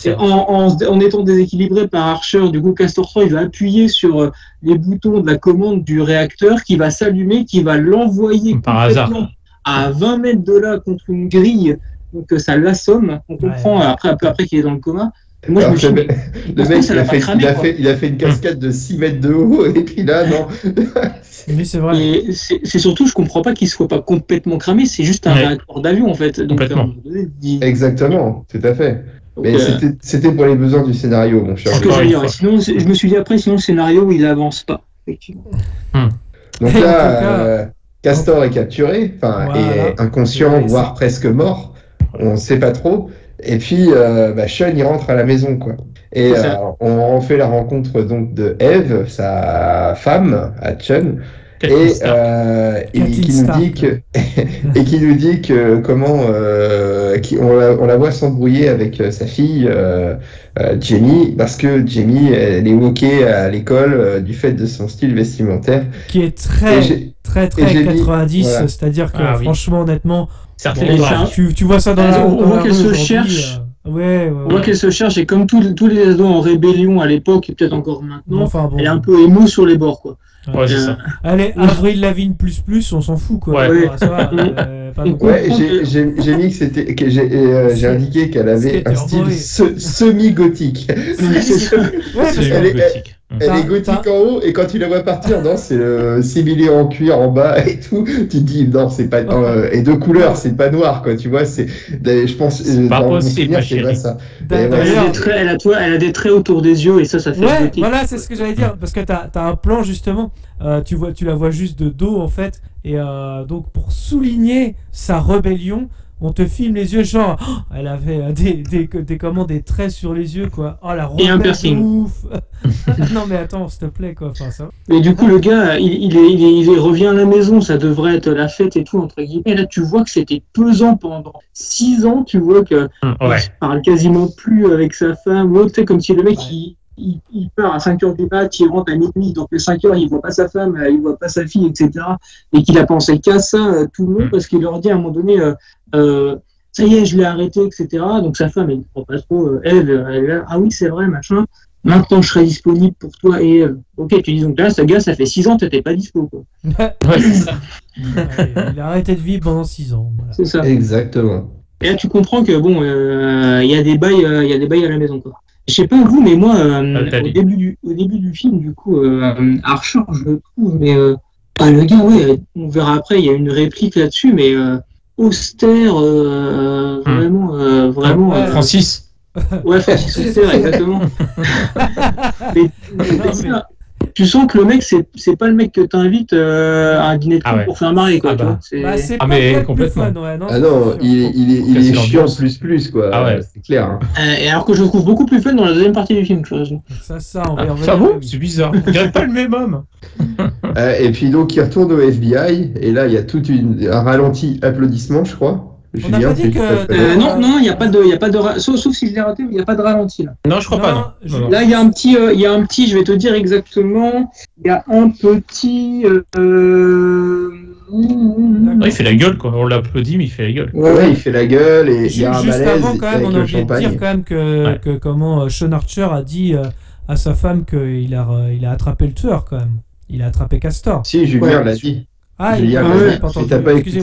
Et en, en, en étant déséquilibré par Archer, du coup, Castor 3, il va appuyer sur les boutons de la commande du réacteur qui va s'allumer, qui va l'envoyer Par hasard. À 20 mètres de là contre une grille. Donc euh, ça l'assomme. On comprend Ouais. euh, après, un peu après qu'il est dans le coma. Moi, je me suis le, dit, mec- il a, pas fait, cramé, il, a quoi fait, il a fait une cascade de 6 mètres de haut, et puis là, non. Mais c'est surtout, je comprends pas qu'il soit pas complètement cramé. C'est juste un Ouais. réacteur d'avion en fait. Donc, Complètement. il- Exactement, tout à fait. Mais euh, c'était- pour les besoins du scénario, mon cher. que. Sinon, je me suis dit après, sinon le scénario il avance pas. Effectivement. Donc En tout là, cas- euh, Castor est capturé, enfin, Voilà. est inconscient, voire presque mort. On ne sait pas trop. Et puis, euh, bah, Sean, il rentre à la maison, quoi. Et euh, on fait la rencontre donc de Eve, sa femme, à Chun, Catherine et, euh, et qui nous dit que et qui nous dit que comment euh, qui, on, la, on la voit s'embrouiller avec euh, sa fille euh, euh, Jamie parce que Jamie elle est moquée à l'école euh, du fait de son style vestimentaire. Qui est très, très, très j'ai mis- 90. voilà. C'est-à-dire que, Ah oui. franchement, honnêtement, Certaines Bon, tu, tu vois ça dans la, on voit qu'elle se cherche. euh, Ouais, ouais, On voit ouais. qu'elle se cherche et comme tous les ados en rébellion à l'époque et peut-être encore maintenant, Enfin bon. elle est un peu émo sur les bords quoi. Ouais, c'est Euh, ça. Allez, Avril Lavigne plus plus, on s'en fout quoi. Ouais. Ça va, euh, pas. Ouais, j'ai- j'ai j'ai mis que c'était que j'ai euh, j'ai indiqué qu'elle avait un style se- semi-gothique. C'est ça. Ouais, parce C'est que- elle est- gothique. Elle est gothique en haut et quand tu la vois partir, non, c'est le similé en cuir en bas et tout. Tu te dis non, c'est pas euh, et de couleur, c'est pas noir quoi. Tu vois, c'est je pense euh, pas possible, ma c'est chérie. vrai ça. Ouais, Elle a, D'ailleurs, des traits, elle, a, toi, elle a des traits autour des yeux et ça, ça fait Ouais, gothique. voilà, c'est ce que j'allais dire. Parce que t'as as un plan justement, euh, tu, vois, tu la vois juste de dos en fait. Et euh, donc pour souligner sa rébellion, on te filme les yeux, genre, oh, elle avait des, des, des, comment, des traits sur les yeux, quoi. Oh la Et un piercing. ouf Non mais attends, s'il te plaît, quoi. Enfin, ça. Et du coup, le gars, il, il, est, il, est- il est- revient à la maison, ça devrait être la fête et tout, entre guillemets. Et là, tu vois que c'était pesant pendant six ans, tu vois que Hum, il Ouais. parle quasiment plus avec sa femme, tu sais, comme si le mec, il, il, il part à 5h du mat, il rentre à minuit, donc les 5h, il voit pas sa femme, euh, il voit pas sa fille, etc. Et qu'il a pensé qu'à ça, euh, tout le monde, Mm. parce qu'il leur dit à un moment donné, euh, euh, ça y est, je l'ai arrêté, etc. Donc sa femme, elle ne comprend pas trop. euh, Elle, elle est là, ah oui, c'est vrai, machin. Maintenant, je serai disponible pour toi. Et euh, ok, tu dis donc là, ce gars, ça fait 6 ans, t'étais pas dispo. quoi. Ouais, c'est ça. Ouais, il a arrêté de vivre pendant 6 ans. voilà. C'est ça. Exactement. Et là, tu comprends que bon, euh, il y a des bails, euh, il y a des bails à la maison, quoi. Je sais pas vous, mais moi, euh, Ah, au début du, au début du film, du coup, euh, Archer, je le trouve, mais euh, ah, le gars, ouais, on verra après, il y a une réplique là-dessus, mais euh, austère, euh, Hmm. vraiment, euh, vraiment. Ouais. euh, Francis. Ouais, Francis Austère, exactement. mais, mais Non, c'est mais- ça. Tu sens que le mec, c'est c'est pas le mec que t'invites euh, à un dîner de Ah ouais. pour faire marrer, quoi. Ah tu bah. vois, Bah, Ah, pas mais complètement. fun, ouais, non, Ah non, il, est- il est, il Casser est chiant plus plus quoi. Ah ouais. C'est clair. hein. Euh, et alors que je le trouve beaucoup plus fun dans la deuxième partie du film, curieusement. Ça, ça, on va y Ah, revenir, ça oui. C'est bizarre. On dirait pas le même homme. Euh, et puis donc il retourne au FBI et là il y a tout une, un ralenti applaudissement je crois. On n'a pas dit que-. Euh, non, non, il n'y a pas de, il y a pas de, ra- sauf, sauf si je l'ai raté, il n'y a pas de ralenti là. Non, je crois Non, pas. Non. Là, il y a un petit, euh, il y a un petit, je vais te dire exactement, il y a un petit. Euh... Ouais, il fait la gueule, quoi. On l'applaudit, mais il fait la gueule. Ouais, il fait la gueule et il y a un Juste malaise avant, quand même, on a oublié de dire quand même que, Ouais. que comment euh, Sean Archer a dit euh, à sa femme qu'il a, il a attrapé le tueur quand même. Il a attrapé Castor. Si Julien Ouais. l'a dit. Ah, Julien il l'a ah, si entendu. t'as pas écouté.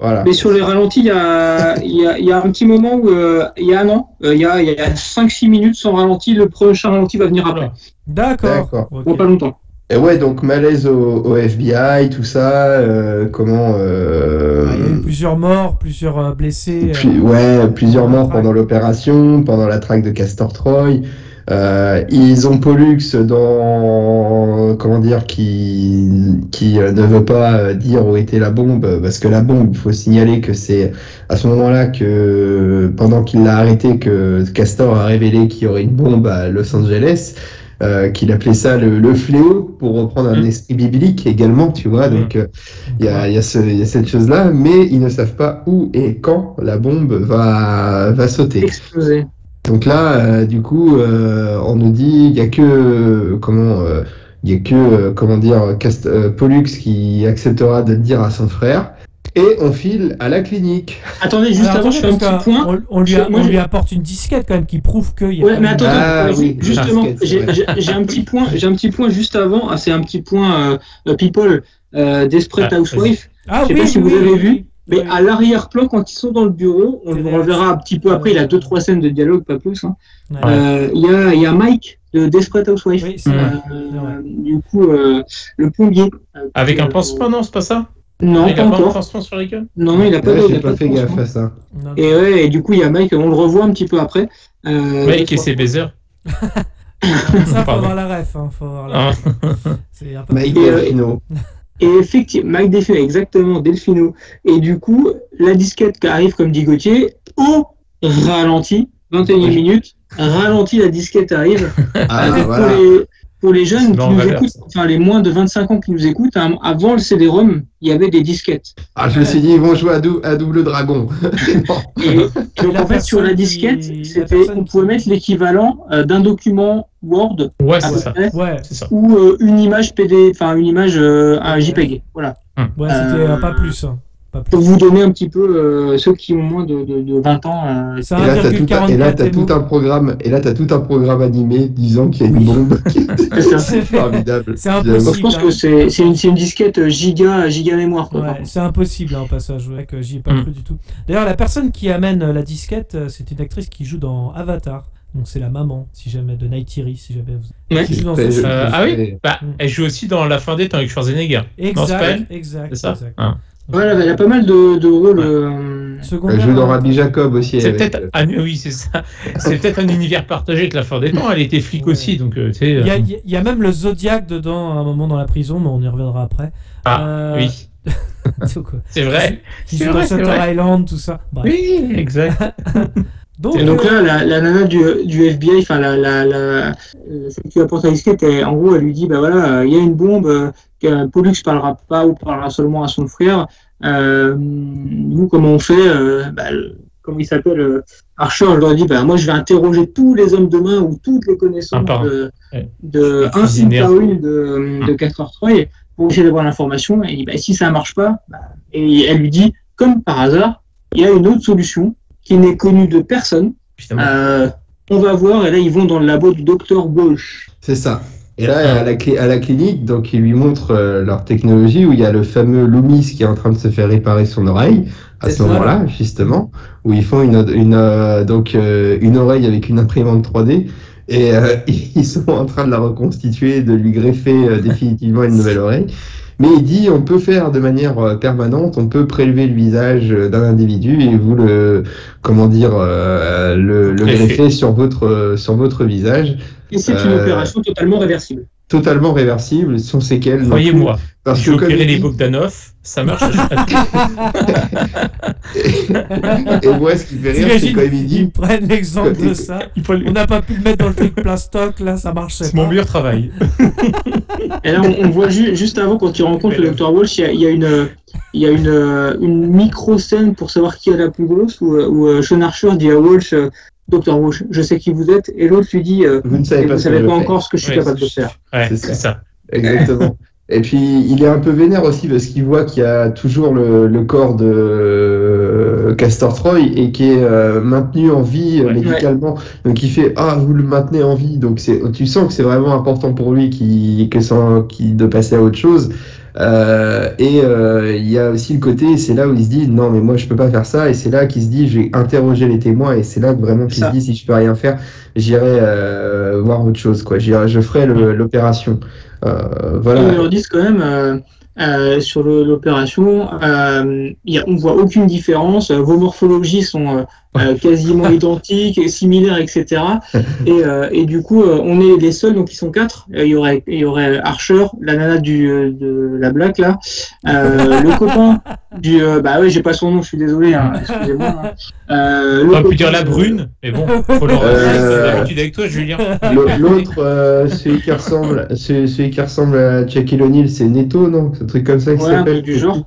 Voilà. Mais sur les ralentis, il y a, il y a, il y a un petit moment où, euh, il y a un an, euh, il y a, y a 5-6 minutes sans ralenti, le prochain ralenti va venir après. D'accord. Bon, pas longtemps. Et ouais, donc malaise au, au FBI, tout ça, euh, comment... il y a eu plusieurs morts, plusieurs blessés. euh, ouais, plusieurs morts pendant l'opération, pendant la traque de Castor Troy. Euh, ils ont Pollux dans comment dire qui qui euh, ne veut pas euh, dire où était la bombe parce que la bombe il faut signaler que c'est à ce moment-là que pendant qu'il l'a arrêté que Castor a révélé qu'il y aurait une bombe à Los Angeles euh, qu'il appelait ça le, le fléau pour reprendre un Mm. esprit biblique également tu vois Mm. donc euh, il y a, il y, a ce- il y a cette chose-là, mais ils ne savent pas où et quand la bombe va, va sauter. Explosé. Donc là, euh, du coup, euh, on nous dit il y a que euh, comment il y a que euh, comment dire Cast- euh, Pollux qui acceptera de le dire à son frère et on file à la clinique. Attendez, juste Alors, avant, je fais un attendez, petit point. On, on lui, a- moi, on je- lui apporte une disquette quand même qui prouve qu'il y a Ouais, pas mais de- attends, Ah, oui, justement, j'ai un petit point, j'ai un petit point juste avant. Ah, c'est un petit point euh, people euh, Desperate Ah, Housewife. Ah je sais oui, pas si oui, vous avez oui, vu. Mais à l'arrière-plan, quand ils sont dans le bureau, on le reverra un petit peu après. Il a deux trois scènes de dialogue, pas plus. hein. Ouais. Euh, Il y, a, il y a Mike de Desperate Housewife. Oui. Euh, du coup, euh, le plombier. euh, Avec un pansement, non, c'est pas ça? Non, Il pas a pas un encore. pansement sur les gueules? Non, non, il a pas Ouais, de. il a pas de fait gaffe à ça. Et ouais, et du coup, il y a Mike, on le revoit un petit peu après. Euh, Mec et ses baisers. Ça, faut Pardon. avoir la ref. Hein, faut avoir la Ah. ref. C'est un peu Mike Et, euh. Et effectivement, Mike Delfino, exactement, Delfino. Et du coup, la disquette qui arrive, comme dit Gauthier, au ralenti, 21 Oui. minutes, ralenti, la disquette arrive. Ah, Avec voilà. pour, les, pour les jeunes qui nous valeur, écoutent, enfin les moins de 25 ans qui nous écoutent, hein, avant le CD-ROM, il y avait des disquettes. Ah, je me suis dit, ils vont jouer à, dou- à double dragon. Et en fait, sur la disquette, qui- la c'était, personne on pouvait qui- mettre l'équivalent euh, d'un document Word Ouais, à c'est peu ça. près, Ouais, C'est ça. ou euh, une image PD, enfin une image, euh, un JPEG. Voilà. ouais c'était Euh, euh, pas plus. hein. Pas plus. Pour vous donner un petit peu euh, ceux qui ont moins de, de, de 20 ans. euh, C'est Et là, t'as tout, un- et là, 1,44 t'as tout un programme, et là, t'as tout un programme animé disant qu'il y a une bombe. c'est un- formidable. C'est impossible. je pense hein. que c'est, c'est, une, une disquette euh, giga, giga mémoire. Ouais, c'est impossible hein, au passage, ouais, que j'y ai pas Mm. cru du tout. D'ailleurs, la personne qui amène euh, la disquette, c'est une actrice qui joue dans Avatar. Donc c'est la maman, si jamais, de Nightiri, si jamais vous... Ouais. Joue dans. Euh, ah oui Bah, elle joue aussi dans La fin des temps avec Schwarzenegger. Exact, exact, C'est ça exact. Hein. Ouais, elle a pas mal de, de rôles. Ouais. euh, Secondaire, Elle joue dans hein. Rabbi Jacob aussi. C'est avec, peut-être un... oui, c'est ça. C'est peut-être un univers partagé avec La fin des temps. Elle était flic Ouais. aussi, donc euh, tu sais. Il y, a, euh, il y a- il y a même le Zodiac dedans à un moment dans la prison, mais on y reviendra après. Ah, Euh, oui. C'est vrai. qui joue dans Shutter. Island, tout ça. Bref. Oui, exact. Donc, Et donc euh, là, la, la nana du, du FBI, enfin la, la, la, euh, celle qui apporte la disquette, elle- en gros, elle lui dit, bah voilà, euh, il y a une bombe, que Pollux parlera pas ou parlera seulement à son frère. Euh, nous, comment on fait euh, bah, Comment il s'appelle euh, Archer, je leur dis, bah moi, je vais interroger tous les hommes de main ou toutes les Un connaissances un. de, Ouais. de un signe par une de, de 4h3 pour essayer d'avoir l'information. Et il dit, bah, si ça marche pas, bah, et elle lui dit, comme par hasard, il y a une autre solution qui n'est connue de personne. Euh, on va voir, et là ils vont dans le labo du docteur Walsh. C'est ça. Et là, à la, cli- à la clinique, donc ils lui montrent euh, leur technologie où il y a le fameux Loomis qui est en train de se faire réparer son oreille à ce moment-là, justement, où ils font une, une, euh, donc, euh, une oreille avec une imprimante 3D et euh, ils sont en train de la reconstituer, de lui greffer euh, définitivement une nouvelle oreille. Mais il dit on peut faire de manière euh, permanente, on peut prélever le visage euh, d'un individu et vous le comment dire euh, le, le Greffer. sur votre sur votre visage Et c'est une opération totalement réversible. Totalement réversible, sans séquelles. Croyez-moi, Parce j'ai que comme les Bogdanov, ça marche. et moi, ce qui fait rire, c'est quand il ils dit. prennent l'exemple de ça. On n'a pas pu le mettre dans le truc plastoc, là, ça marchait C'est mon meilleur travail. Et là on, on voit ju- juste avant quand il rencontre le docteur Walsh, il y a, y a une il y a une, euh, une micro scène pour savoir qui est la plus grosse où, euh, où euh, Sean Archer dit à Walsh, docteur Walsh, je sais qui vous êtes, et l'autre lui dit, euh, Vous ne savez pas vous savez encore ce que je suis Ouais, capable de faire. Ouais, C'est ça. ça. Exactement. Et puis, il est un peu vénère aussi parce qu'il voit qu'il y a toujours le, le corps de euh, Castor Troy et qui est euh, maintenu en vie euh, Ouais. médicalement. Donc, il fait Ah, vous le maintenez en vie. Donc, tu sens que c'est vraiment important pour lui qui, que ça, qui, de passer à autre chose. Euh, et euh, il y a aussi le côté, c'est là où il se dit non mais moi je peux pas faire ça. Et c'est là qu'il se dit je vais interroger les témoins. Et c'est là que vraiment qu'il se dit si je peux rien faire j'irai euh, voir autre chose quoi. Je ferai l'opération. Euh, voilà. Quand même euh, sur l'opération, euh, on voit aucune différence. Vos morphologies sont euh, euh, quasiment identiques, et similaires, etc. Et, euh, et du coup, euh, on est les seuls, donc ils sont quatre. Euh, Il y aurait, il y aurait Archer, la nana du, de la blague là, euh, le copain du, euh, bah ouais, j'ai pas son nom, je suis désolé, hein, excusez-moi. hein. Euh, le On aurait pu dire la brune, mais bon, faut le Euh, J'ai l'habitude avec toi, Julien. L'au- L'autre, euh, celui qui ressemble, celui, celui qui ressemble à Shaquille O'Neal, c'est Neto, non? Un truc comme ça qui s'appelle. du genre.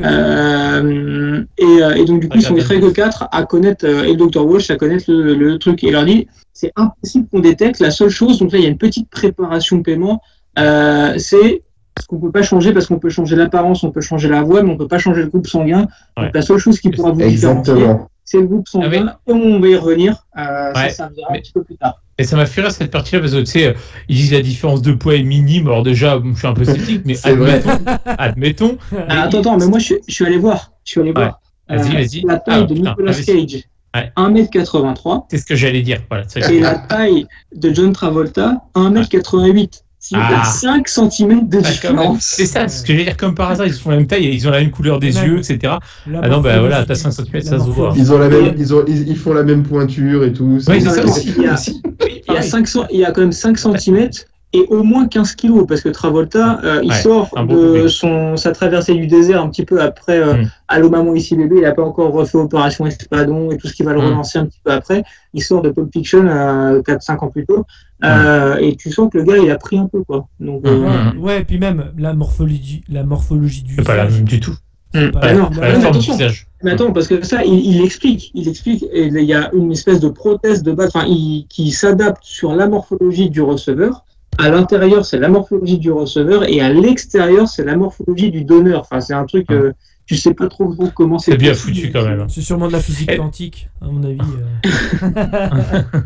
Euh, et, euh, et donc du coup, ils sont les que quatre à connaître, euh, et le Dr Walsh à connaître le, le truc. Et il leur dit, c'est impossible qu'on détecte. La seule chose, donc là, il y a une petite préparation de paiement, euh, c'est ce qu'on peut pas changer parce qu'on peut changer l'apparence, on peut changer la voix, mais on peut pas changer le groupe sanguin. Ouais. Donc la seule chose qui pourra vous différencier, Exactement. c'est le groupe sanguin. Ah Et on va y revenir. Euh, Ouais, Ça, ça viendra mais- un petit peu plus tard. Et ça m'a fait rire cette partie-là parce que tu sais, euh, ils disent la différence de poids est minime. Alors déjà, je suis un peu sceptique, mais vrai. admettons, admettons. Ah, attends, attends, mais moi, je, suis- je suis allé voir. Je suis allé Ouais. voir. Euh, Vas-y, vas-y. La taille Ah, de putain, Nicolas. Cage, Ouais. 1m83. C'est ce que j'allais dire. Voilà. Et la taille de John Travolta, 1m88. Il y a Ah. 5 cm de Ah, même. différence. C'est ça, ce que j'allais dire comme par hasard, ils font la même taille et ils ont la même couleur des yeux, etc. Ah non, bah voilà, t'as 5 centimètres, la ça se voit. Ils ont la même, ils ont, ils, ils font la même pointure et tout. Oui, c'est ça aussi. il y a- aussi. Il y, a Pareil. 500 il y a quand même 5 cm et au moins 15 kg parce que Travolta, euh, il Ouais, sort de son, sa traversée du désert un petit peu après euh, Mm. Allô maman ici bébé, il n'a pas encore refait Opération Espadon et tout ce qui va le Mm. relancer un petit peu après. Il sort de Pulp Fiction 4-5 ans plus tôt Euh, et tu sens que le gars il a pris un peu quoi. Donc, Mm. euh, Ouais, et puis même la morphologie, la morphologie du C'est pas la même du tout. pas non, pas la mais forme du attention. visage. Mais attends, parce que ça, il, il explique, il explique, et il y a une espèce de prothèse de base, enfin, il- qui s'adapte sur la morphologie du receveur. À l'intérieur, c'est la morphologie du receveur, et à l'extérieur, c'est la morphologie du donneur. Enfin, c'est un truc, euh, tu sais pas trop comment c'est. C'est bien foutu quand même. C'est sûrement de la physique Et- quantique, à mon avis.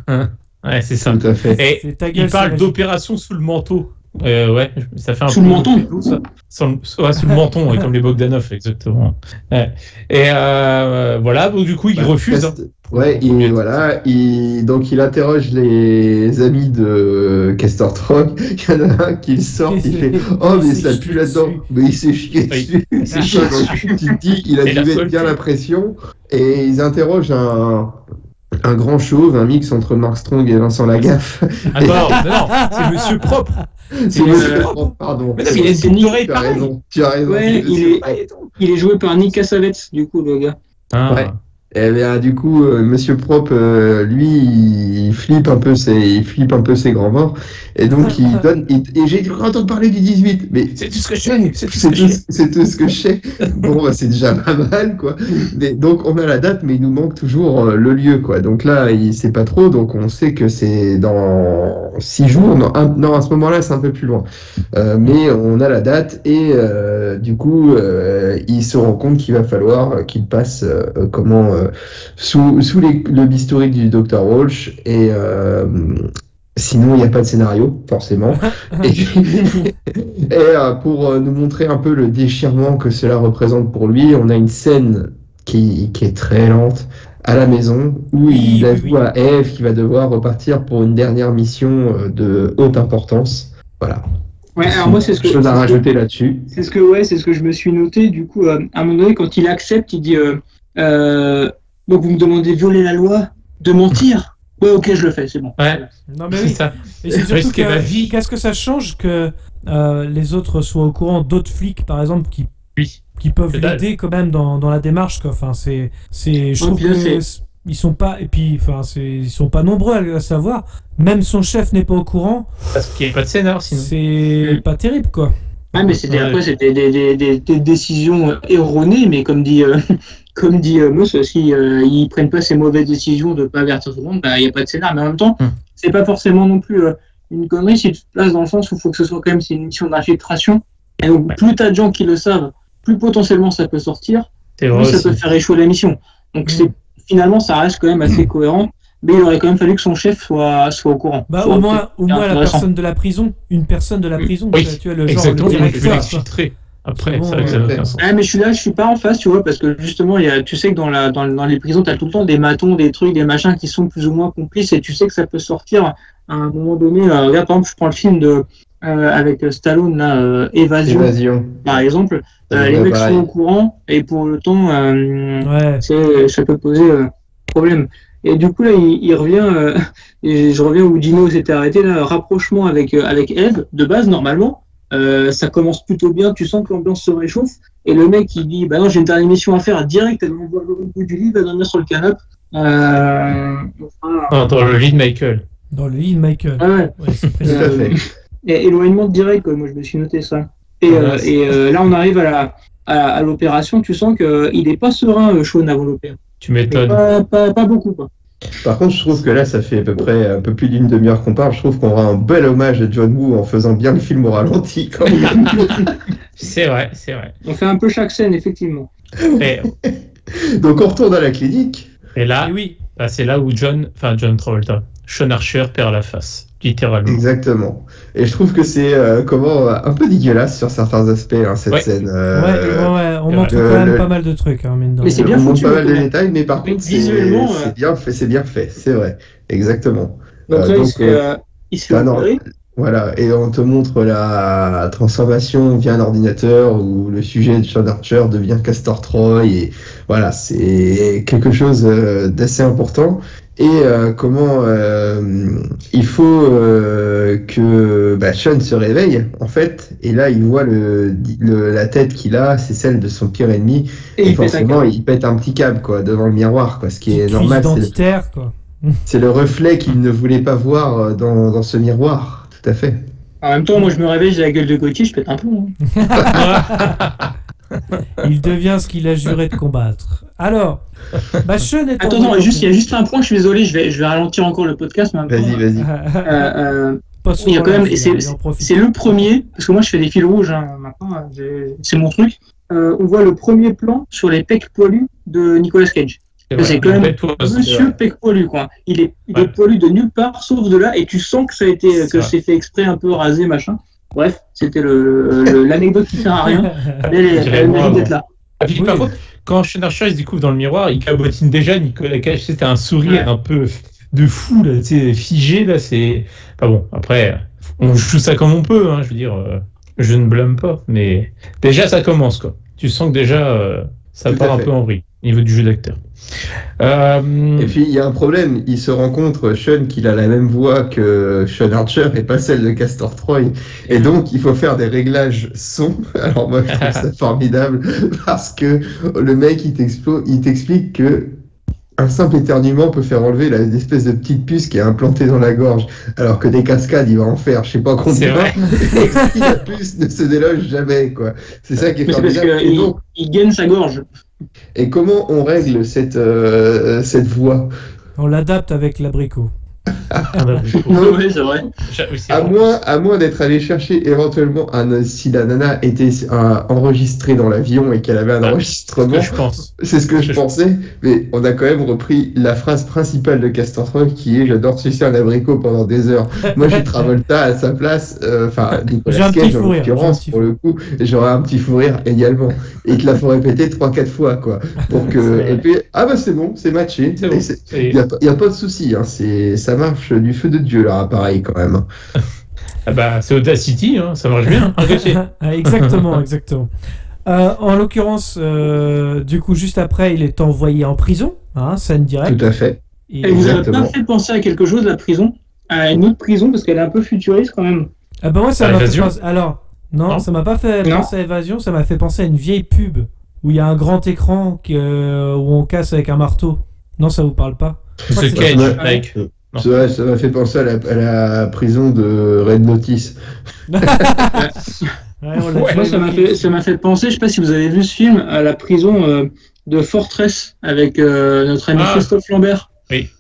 euh. Ouais, c'est ça. Tout à fait. Et gueule. il parle d'opération sous le manteau. Euh, ouais, ça fait un Sous peu le menton ça. Sur le, ouais, sous le menton, ouais, comme les Bogdanov, exactement. Ouais. Et euh, voilà, donc du coup, il Bah, refuse. hein. Ouais, il, voilà, il, donc il interroge les amis de Castor Troy. Il y en a un qui le sort, il fait Oh, mais Il s'est ça pue là-dedans. Mais il s'est chié dessus. il s'est chié Donc, Tu te dis qu'il a dû mettre bien la pression. Et ils interrogent un, un grand chauve, un mix entre Mark Strong et Vincent Lagaffe. Ah non, non, c'est Monsieur Propre. C'est Monsieur euh, Propre, pardon. Mais non, mais il Nick, oreille Tu as raison. Tu as raison. Ouais, il est, il est joué par Nick Cassavetes, du coup, le gars. Ah. Ouais. Eh bien, du coup, euh, Monsieur Propre, euh, lui, il flippe un peu ses, il flippe un peu ses grands morts, et donc il donne. il- et j'ai cru entendre parler du 18, mais C'est tout ce que je sais. C'est tout ce que je tout, sais. c'est tout ce que je sais. Bon, bah, c'est déjà pas mal, quoi. Mais, donc, on a la date, mais il nous manque toujours euh, le lieu, quoi. Donc là, il sait pas trop, donc on sait que c'est dans six jours. Non, un- non, à ce moment-là, c'est un peu plus loin. Euh, mais on a la date, et euh, du coup, euh, il se rend compte qu'il va falloir qu'il passe euh, comment euh, sous, sous les- le bistouri du Dr. Walsh, et euh, sinon, il n'y a pas de scénario, forcément. Et, et, euh, pour euh, nous montrer un peu le déchirement que cela représente pour lui, on a une scène qui, qui est très lente à la maison où Oui, il avoue oui. à Eve qu'il va devoir repartir pour une dernière mission euh, de haute importance. Voilà. Ouais, alors moi, c'est ce que. Chose à rajouter là-dessus. C'est ce que ouais, c'est ce que je me suis noté. Du coup, euh, à un moment donné, quand il accepte, il dit euh, euh, donc vous me demandez de violer la loi, de mentir? Ouais, ok, je le fais, c'est bon. Ouais, Non mais c'est oui. ça. Et c'est surtout ma que vie. qu'est-ce que ça change que euh, les autres soient au courant d'autres flics par exemple qui Oui. qui peuvent l'aider quand même dans, dans la démarche quoi. Enfin c'est c'est je Ouais, trouve que c'est- ils sont pas et puis enfin c'est ils sont pas nombreux à le savoir. Même son chef n'est pas au courant. Parce qu'il n'y a pas de scénar sinon. C'est Mm. pas terrible quoi. Ah, mais c'était Ouais. après, c'était des, des, des, des décisions erronées, mais comme dit, euh, comme dit euh, Moss, si euh, ils prennent pas ces mauvaises décisions de pas avertir tout le monde, bah, il n'y a pas de scénar. Mais en même temps, Hmm. c'est pas forcément non plus euh, une connerie si tu te places dans le sens où il faut que ce soit quand même c'est une mission d'infiltration. Et donc, Ouais. plus t'as de gens qui le savent, plus potentiellement ça peut sortir, plus vrai ça peut faire échouer la mission. Donc, Hmm. c'est finalement, ça reste quand même assez cohérent. Mais il aurait quand même fallu que son chef soit, soit au courant. Bah Soit- au moins au moins la personne de la prison, une personne de la prison, Oui, tu vois, le genre Exactement, le directeur. Après, C'est bon, vrai que ça n'a aucun sens. Ah, mais je suis là, je suis pas en face, tu vois, parce que justement, il y a, tu sais que dans, la, dans, dans les prisons, tu as tout le temps des matons, des trucs, des machins qui sont plus ou moins complices, et tu sais que ça peut sortir à un moment donné. Euh, regarde, par exemple, je prends le film de, euh, avec euh, Stallone, là, euh, Évasion, Évasion. par exemple. Euh, les mecs pareil. sont au courant, et pour le temps, euh, Ouais. c'est- ça peut poser euh, problème. Et du coup, là, il, il revient, euh, et je reviens où Dino s'était arrêté, là, rapprochement avec, euh, avec Eve, de base, normalement. Euh, ça commence plutôt bien, tu sens que l'ambiance se réchauffe. Et le mec, il dit Bah non, j'ai une dernière mission à faire, direct, elle m'envoie le bout du lit, va dormir sur le canapé. Euh, enfin, dans le lit de Michael. Dans le lit de Michael. ouais, ouais. Ouais, c'est Tout précis. à fait. Et éloignement direct, quoi. moi je me suis noté ça. Et, Ouais, euh, et euh, là, on arrive à la- à, à l'opération, tu sens qu'il n'est pas serein, Sean, avant l'opération. Tu m'étonnes. Pas, pas, pas beaucoup, quoi. Par contre, je trouve que là, ça fait à peu près un peu plus d'une demi-heure qu'on parle. Je trouve qu'on aura un bel hommage à John Woo en faisant bien le film au ralenti. quand même. C'est vrai, c'est vrai. On fait un peu chaque scène, effectivement. Et, Donc, on retourne à la clinique. et là, Et oui. bah, c'est là où John, enfin John Travolta, Sean Archer perd la face, littéralement. Exactement. Et je trouve que c'est euh, comment euh, un peu dégueulasse sur certains aspects hein, cette Ouais. scène. Ouais, euh, ouais, ouais, on euh, montre quand même le- pas mal de trucs, hein, mine de Mais c'est bien on montre pas mal de détails, mais par contre, Visuellement, c'est euh, bien fait, c'est bien fait, c'est vrai, exactement. Donc Euh, là, il donc, se fait, euh, euh, il se fait ah non. Voilà, et on te montre la transformation via un ordinateur où le sujet de Sean Archer devient Castor Troy et voilà, c'est quelque chose euh, d'assez important. Et euh, comment euh, il faut euh, que bah, Sean se réveille en fait, et là il voit le, le- la tête qu'il a, c'est celle de son pire ennemi, Et il forcément il pète un petit câble quoi devant le miroir quoi, ce qui est normal, c'est le- quoi. c'est le reflet qu'il ne voulait pas voir dans, dans ce miroir, tout à fait. En même temps, moi, je me réveille, j'ai la gueule de Gauthier, je pète un plomb. hein. Il devient ce qu'il a juré de combattre. Alors, Sean est Attends, non, juste, il y a juste un point, je suis désolé, je vais, je vais ralentir encore le podcast. Vas-y, vas-y. euh, euh, Pas il y a souvent quand même, là, et c'est le premier, parce que moi je fais des fils rouges hein, maintenant, j'ai- c'est mon truc. Euh, on voit le premier plan sur les pecs poilus de Nicolas Cage. C'est quand même Monsieur pec poilu, quoi. Il est, il Ouais. est poilu de nulle part, sauf de là, et tu sens que ça a été, C'est que c'est fait exprès un peu rasé, machin. Bref, c'était l'anecdote qui sert à rien, mais elle, mérite d'être là. Puis, Oui. Par contre, quand il se découvre dans le miroir, il cabotine déjà Nicolas Cage. C'était un sourire Ouais. un peu de fou, là, figé. Là, c'est. Pas bon. Après, on joue ça comme on peut. Hein, je veux dire, euh, je ne blâme pas. Mais déjà, ça commence, quoi. Tu sens que déjà, euh, ça Tout part un fait. peu en vrille. Au niveau du jeu d'acteur. Euh, Et puis il y a un problème, il se rend compte, Sean, qu'il a la même voix que Sean Archer et pas celle de Castor Troy. Et donc il faut faire des réglages son. Alors moi je trouve ça formidable parce que le mec il t'explique que un simple éternuement peut faire enlever la- l'espèce de petite puce qui est implantée dans la gorge, alors que des cascades il va en faire je sais pas C'est combien. vrai. Et puis, la puce ne se déloge jamais quoi. C'est ça qui est Mais c'est parce formidable. Donc, il gagne sa gorge. et comment on règle cette, euh, cette voix On l'adapte avec l'abricot. ah bah, oui, c'est vrai. À moins, à moins d'être allé chercher éventuellement un, si la nana était euh, enregistrée dans l'avion et qu'elle avait un Ah, enregistrement, que je pense. c'est ce que je je- pensais, mais on a quand même repris la phrase principale de Castor Troy qui est J'adore sucer un abricot pendant des heures. Moi j'ai Travolta à sa place, euh, enfin J'ai Nicolas Cage en l'occurrence pour le coup, j'aurais un petit fou rire également. Et il te la faut répéter 3-4 fois quoi. Pour que, vrai. et puis, ah bah c'est bon, c'est matché. Bon. Il n'y a, pas- y a pas de souci, hein, c'est- ça marche du feu de Dieu leur appareil quand même. Ah bah, c'est Audacity, hein, ça marche bien. Ah, exactement, exactement. Euh, en l'occurrence, euh, du coup, juste après, il est envoyé en prison, hein, scène directe. Tout à fait. Et- vous a Exactement. pas fait penser à quelque chose, la prison? À une autre prison, parce qu'elle est un peu futuriste quand même. Ah bah moi, ça m'a fait penser... Alors, non, Non ça m'a pas fait Non. penser à Évasion, ça m'a fait penser à une vieille pub où il y a un grand écran qui, euh, où on casse avec un marteau. Non, ça vous parle pas? C'est Ouais, Cage, ouais. Ça ça m'a fait penser à la, à la prison de Red Notice. Ouais, Ouais, Moi, ça m'a fait, ça m'a fait penser, je sais pas si vous avez vu ce film, à la prison euh, de Fortress avec euh, notre ami Ah. Christophe Lambert.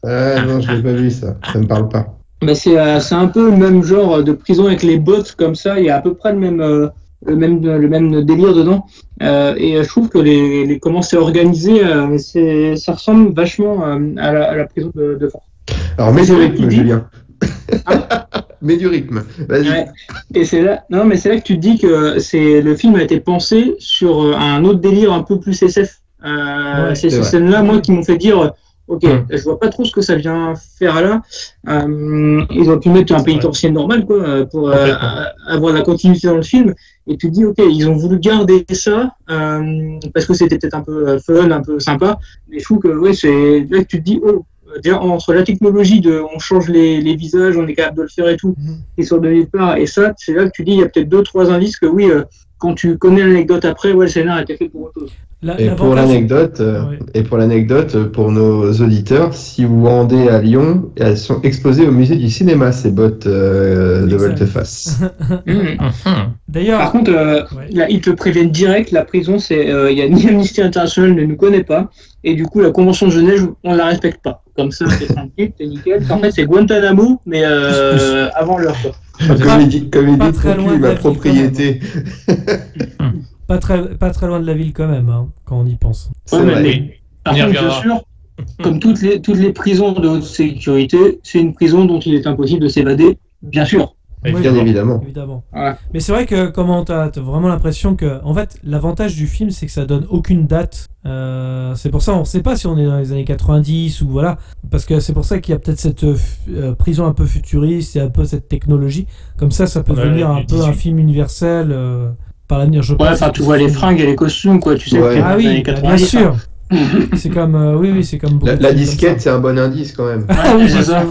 Ah non, je l'ai pas vu ça. Ça me parle pas. Bah, c'est euh, c'est un peu le même genre de prison avec les bottes comme ça. Il y a à peu près le même, euh, le même, le même délire dedans. Euh, et je trouve que les, les comment c'est organisé, euh, c'est, ça ressemble vachement euh, à, la, à la prison de, de Fortress. Alors mets du rythme, Julien. mets du rythme. Vas-y. Ouais. Et c'est là, non, mais c'est là que tu te dis que c'est le film a été pensé sur euh, un autre délire un peu plus SF. Euh, Ouais, c'est c'est ces scènes-là, moi, qui m'ont fait dire, ok, Mm. je vois pas trop ce que ça vient faire là. Euh, ils ont pu mettre un pénitentiaire normal, quoi, euh, pour euh, avoir la continuité dans le film. Et tu te dis, ok, ils ont voulu garder ça euh, parce que c'était peut-être un peu euh, fun, un peu sympa. Mais je trouve que, ouais, c'est là que tu te dis, oh. Euh, Déjà, entre la technologie de on change les, les visages, on est capable de le faire et tout, qui sont donnés de part. Et ça, c'est là que tu dis, il y a peut-être deux, trois indices que oui, euh, quand tu connais l'anecdote après, ouais, le scénario a été fait pour autre chose. La- Et pour l'anecdote, euh, Ouais. et pour l'anecdote, euh, pour nos auditeurs, si vous vous rendez à Lyon, elles sont exposées au musée du cinéma, ces bottes euh, de volte-face. Par D'ailleurs, contre, euh, Ouais. là, ils te préviennent direct, la prison, c'est, euh, il y a ni Amnesty International ne nous connaît pas, et du coup, la Convention de Genève, on la respecte pas. Comme ça, c'est tranquille, c'est nickel. En fait, c'est Guantanamo, mais euh, avant l'heure, quoi. Comme il dit, comme il pas dit, très loin de ma la propriété. pas très, pas très loin de la ville quand même, hein, quand on y pense. Ouais, mais Par contre, bien sûr, comme toutes les, toutes les prisons de haute sécurité, c'est une prison dont il est impossible de s'évader, bien sûr. Bien évidemment. Évidemment. Ouais. Mais c'est vrai que comment t'as t'as vraiment l'impression que, en fait, l'avantage du film, c'est que ça donne aucune date. Euh, c'est pour ça, on sait pas si on est dans les années 90 ou voilà, parce que c'est pour ça qu'il y a peut-être cette euh, euh, prison un peu futuriste et un peu cette technologie. Comme ça, ça peut Ouais, devenir un peu un 18. film universel euh, par l'avenir. Je Ouais, enfin, tu vois les fringues et les costumes, quoi. Tu sais Ouais. Ah dans les oui, années bah, bien 90, sûr. c'est comme, euh, oui, oui, c'est comme. La, disquette, c'est un bon indice quand même. Ah oui, c'est ça.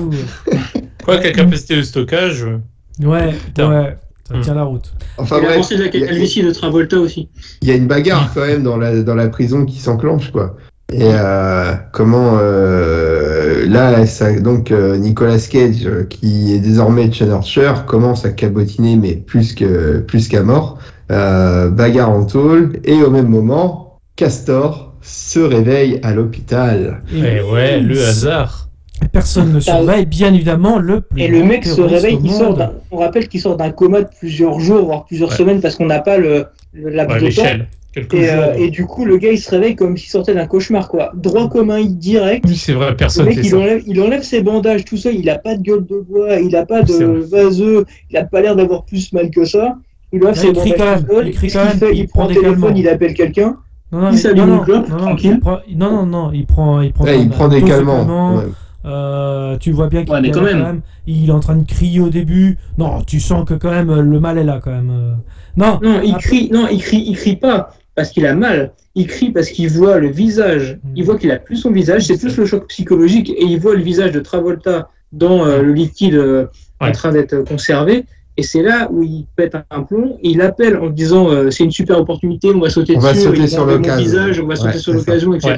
Quoi que la capacité de stockage, euh, Ouais, ouais, ça tient la route. Enfin Il a bref, pensé de la il y a- calvitie de Travolta aussi. il y a une bagarre quand même dans la, dans la prison qui s'enclenche, quoi. Et euh, comment euh, là, ça, donc euh, Nicolas Cage, euh, qui est désormais Archer, commence à cabotiner, mais plus que plus qu'à mort. Euh, bagarre en tôle, et au même moment, Castor se réveille à l'hôpital. eh ouais, le hasard. Personne ne surveille, bien évidemment, le plus Et le mec se réveille, il sort d'un, on rappelle qu'il sort d'un coma de plusieurs jours, voire plusieurs Ouais. semaines, parce qu'on n'a pas le, le laps Ouais, de temps. l'échelle. Quelques Et, jours. euh, et du coup, le gars, il se réveille comme s'il sortait d'un cauchemar, quoi. Droit commun, direct. Oui, c'est vrai, Le personne mec, fait il ça. enlève, il enlève ses bandages, tout ça. Il a pas de gueule de bois, il a pas de vaseux, il a pas l'air d'avoir plus mal que ça. Il enlève ses il bandages même, tout seul. fait? prend le des téléphone, calmants. il appelle quelqu'un. Non, non, Il s'allume une clope, tranquille. il prend- non, non, non, il prend, il prend, Ouais, quand il même prend un des calmants. calmants. ouais. Euh, tu vois bien qu'il Ouais, est quand même. Il est en train de crier au début. Non, tu sens que quand même le mal est là quand même. euh. Non, Non, il après- crie, non, il crie, il crie pas. parce qu'il a mal. Il crie parce qu'il voit le visage. Il voit qu'il a plus son visage. C'est plus le choc psychologique et il voit le visage de Travolta dans euh, le liquide euh, en train d'être conservé. Et c'est là où il pète un plomb. Il appelle en disant euh, c'est une super opportunité, on va sauter On va dessus, sauter il sur visage, on va sauter Ouais, sur l'occasion, etc.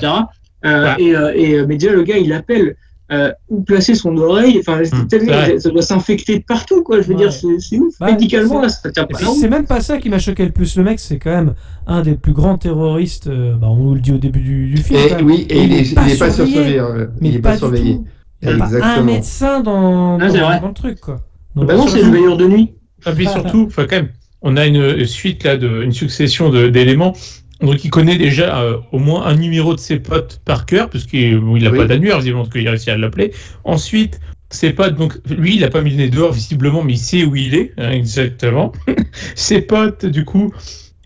Euh, Ouais. et, euh, et, euh, mais déjà le gars il appelle euh, où placer son oreille. Enfin, c'est tellement- c'est vrai. ça doit s'infecter de partout, quoi. Je veux Ouais. dire, c'est c'est ouf. Bah, Médicalement, là, ça tient pas c'est même pas ça qui m'a choqué le plus. Le mec, c'est quand même un des plus grands terroristes. euh, bah, on nous le dit au début du, du film. Et oui, et il est, il est pas surveillé. hein. Mais Il est pas, surveillé. Il n'y a pas un médecin dans, Ah, dans, le truc, quoi. Bah non, c'est le- le veilleur de nuit. Et puis surtout, enfin quand même, on a une suite là, de, une succession de- d'éléments. Donc il connaît déjà euh, au moins un numéro de ses potes par cœur, puisqu'il n'a Oui. pas d'annuaire, visiblement, parce qu'il a réussi à l'appeler. Ensuite, ses potes, donc lui, il n'a pas mis le nez dehors, visiblement, mais il sait où il est, hein, exactement. ses potes, du coup,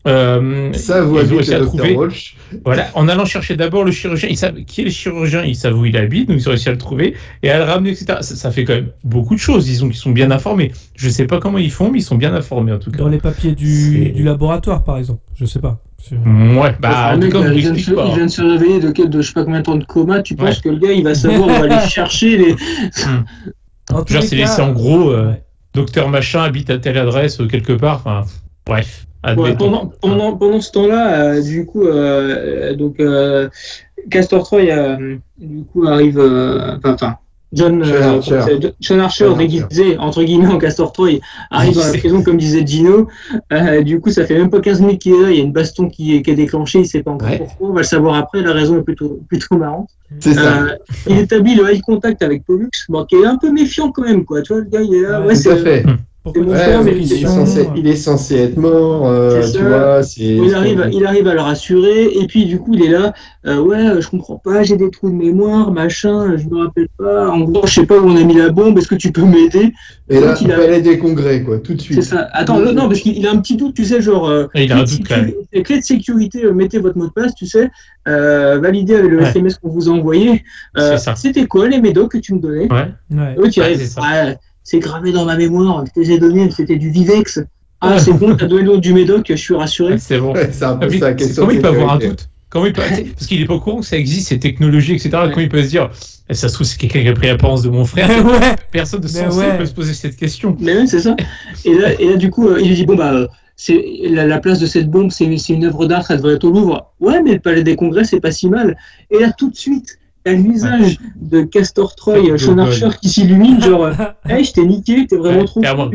euh, Ça, vous ils ont réussi à trouver. Walsh. Voilà, en allant chercher d'abord le chirurgien, ils savent qui est le chirurgien, ils savent où il habite, donc ils ont réussi à le trouver et à le ramener, etc. Ça, ça fait quand même beaucoup de choses, disons qu'ils sont bien informés. Je sais pas comment ils font, mais ils sont bien informés en tout cas. Dans les papiers du, du laboratoire, par exemple. Je sais pas. Ouais, bah en tout cas, on il, vient de se, pas. il vient de se réveiller de, quel- de je sais pas combien de temps de coma. Tu penses Ouais. que le gars, il va savoir où aller chercher les. Tous Genre, les c'est laissé en gros, euh, docteur machin habite à telle adresse euh, quelque part, enfin, bref. Ouais, pendant, pendant, pendant ce temps-là, euh, du coup, euh, euh, donc euh, Castor Troy, euh, du coup, arrive. Enfin, enfin, John, euh, Archer. Archer. déguisé entre guillemets en Castor Troy, arrive dans la prison, comme disait Gino. Euh, du coup, ça fait même pas 15 minutes qu'il est là. Il y a une baston qui est, qui est déclenchée. Il sait pas encore Ouais. pourquoi. On va le savoir après. La raison est plutôt, plutôt marrante. Ça. Euh, il établit le eye contact avec Pollux, bon, qui est un peu méfiant quand même, quoi. Tu vois, le gars, il est là. Ouais, Ouais, Tout à c'est. fait. Pourquoi mais il, est censé, il est censé être mort, euh, tu vois. Il arrive, il arrive à le rassurer, et puis du coup, il est là. euh, ouais, euh, je comprends pas, j'ai des trous de mémoire, machin, je me rappelle pas. En gros, je sais pas où on a mis la bombe, est-ce que tu peux m'aider? Et là, il a- des congrès, quoi, tout de suite. C'est ça. Attends, non, parce qu'il il a un petit doute, tu sais, genre. euh, il a un de doute quand même. sécurité- Clé de sécurité, euh, mettez votre mot de passe, tu sais, euh, validez avec le Ouais. SMS qu'on vous a envoyé. Euh. C'était quoi les médocs que tu me donnais? Ouais. Ouais. C'est gravé dans ma mémoire, je t'ai donné, c'était du Vivex. Ah, c'est bon, t'as donné le nom du médoc, je suis rassuré. C'est bon. Ouais, c'est un peu Ah, mais ça, question comment il peut avoir un doute Comment il peut... Parce qu'il est pas au courant que ça existe, ces technologies, etc. Comment il peut se dire Eh, Ça se trouve, c'est quelqu'un qui a pris l'apparence de mon frère. ouais. Personne de sensé ouais. peut se poser cette question. Mais oui, c'est ça. Et là, et là, du coup, euh, il lui dit bon bah, euh, c'est la, la place de cette bombe, c'est c'est une œuvre d'art, ça devrait être au Louvre. Ouais, mais le palais des congrès, c'est pas si mal. Et là, tout de suite, t'as le visage de Castor Troy, Sean. Archer, qui s'illumine, genre, hey, je t'ai niqué, t'es vraiment Ouais, trop. maintenant,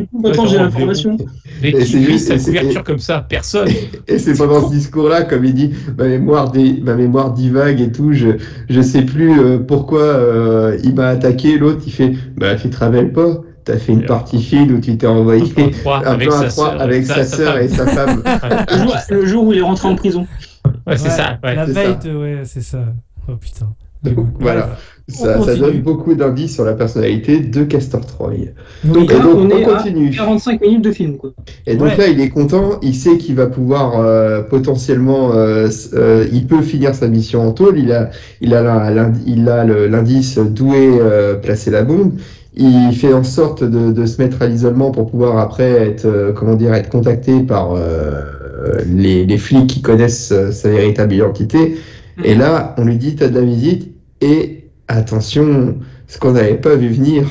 Ouais, j'ai l'information. Mais Et qui c'est fait juste- sa couverture comme ça Personne. Et c'est pendant ce discours-là, comme il dit, ma mémoire, dé- ma mémoire divague et tout, je, je sais plus euh, pourquoi euh, il m'a attaqué. L'autre, il fait, bah, tu te rappelles pas, t'as fait une partie fine où tu t'es envoyé Un peu à trois, un avec sa sœur, avec sa sœur et sa femme. Le jour, où il est rentré en prison. Ouais, c'est ça. La veille, ouais, c'est ça. Oh putain. Voilà. Bref. Ça, ça donne beaucoup d'indices sur la personnalité de Castor Troy. Donc Et donc, on on est à continue. 45 minutes de film, quoi. Et donc Ouais. là, il est content, il sait qu'il va pouvoir euh, potentiellement, euh, euh, il peut finir sa mission en tôle, il a, il a, la- l'indi- il a le- l'indice d'où est euh, placée la bombe, il fait en sorte de, de se mettre à l'isolement pour pouvoir après être, euh, comment dire, être contacté par euh, les, les flics qui connaissent euh, sa véritable identité. Et là, on lui dit, t'as de la visite, et attention, ce qu'on n'avait pas vu venir,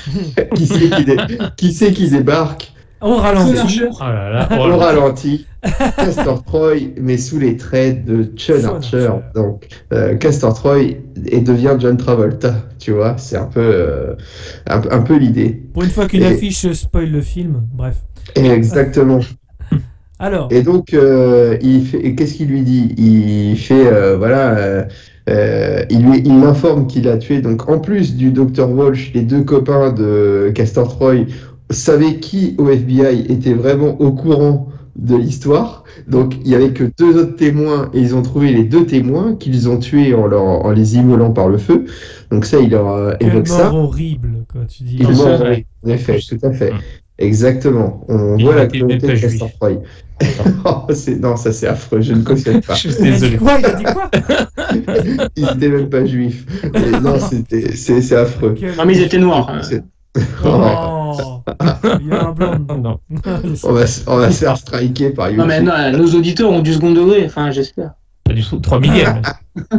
qui c'est qui, dé- qui, c'est qui débarque On ralentit. Archer. Oh là là. on ralentit. Castor Troy, mais sous les traits de Sean Archer. Archer. Donc, euh, Castor Troy et devient John Travolta. Tu vois, c'est un peu, euh, un, un peu l'idée. Pour une fois qu'une Et- affiche spoil le film, bref. Et Exactement. Alors, Et donc, euh, qu'est-ce qu'il lui dit? Il fait, euh, voilà, euh, il lui, il m'informe qu'il a tué. Donc, en plus du docteur Walsh, les deux copains de Castor Troy savaient qui au FBI était vraiment au courant de l'histoire. Donc, il y avait que deux autres témoins et ils ont trouvé les deux témoins qu'ils ont tués en, leur, en les immolant par le feu. Donc, ça, il leur euh, quelle évoque ça. mort horrible, quoi, tu dis. Il C'est ment, ça, oui, en effet, tout à fait. Exactement. On Il voit la pas de. Castor Troy. Oh, non, ça c'est affreux, je ne cautionne pas. Je suis Il a dit désolé. quoi? Il a dit quoi? Ils n'étaient même pas juifs. Mais non, c'était- c'est c'est affreux. Non, mais ils étaient noirs. Oh, Non Il y a un blanc dedans. Non. On va, se- on va se faire striker par YouTube. Non, mais non, nos auditeurs ont du second degré, enfin, j'espère. Pas du tout 3 millième.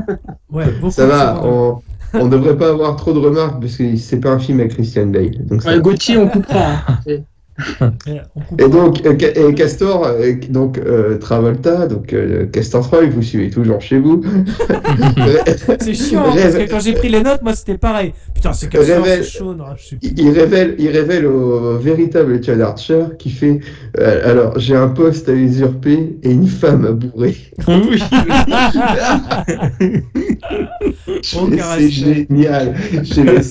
Ouais, Ça va, on, on devrait pas avoir trop de remarques parce que c'est pas un film avec Christian Bale. Donc Ouais. Gauthier, on coupera. hein. Et donc, euh, et Castor, euh, donc euh, Travolta, donc euh, Castor Troy, vous suivez toujours chez vous. C'est chiant, hein, parce que quand j'ai pris les notes, moi c'était pareil. Putain, c'est Révèle- c'est chaud. non, je il il révèle, il révèle au véritable Chad Archer qui fait euh, Alors, j'ai un poste à usurper et une femme à bourrer. C'est génial. C'est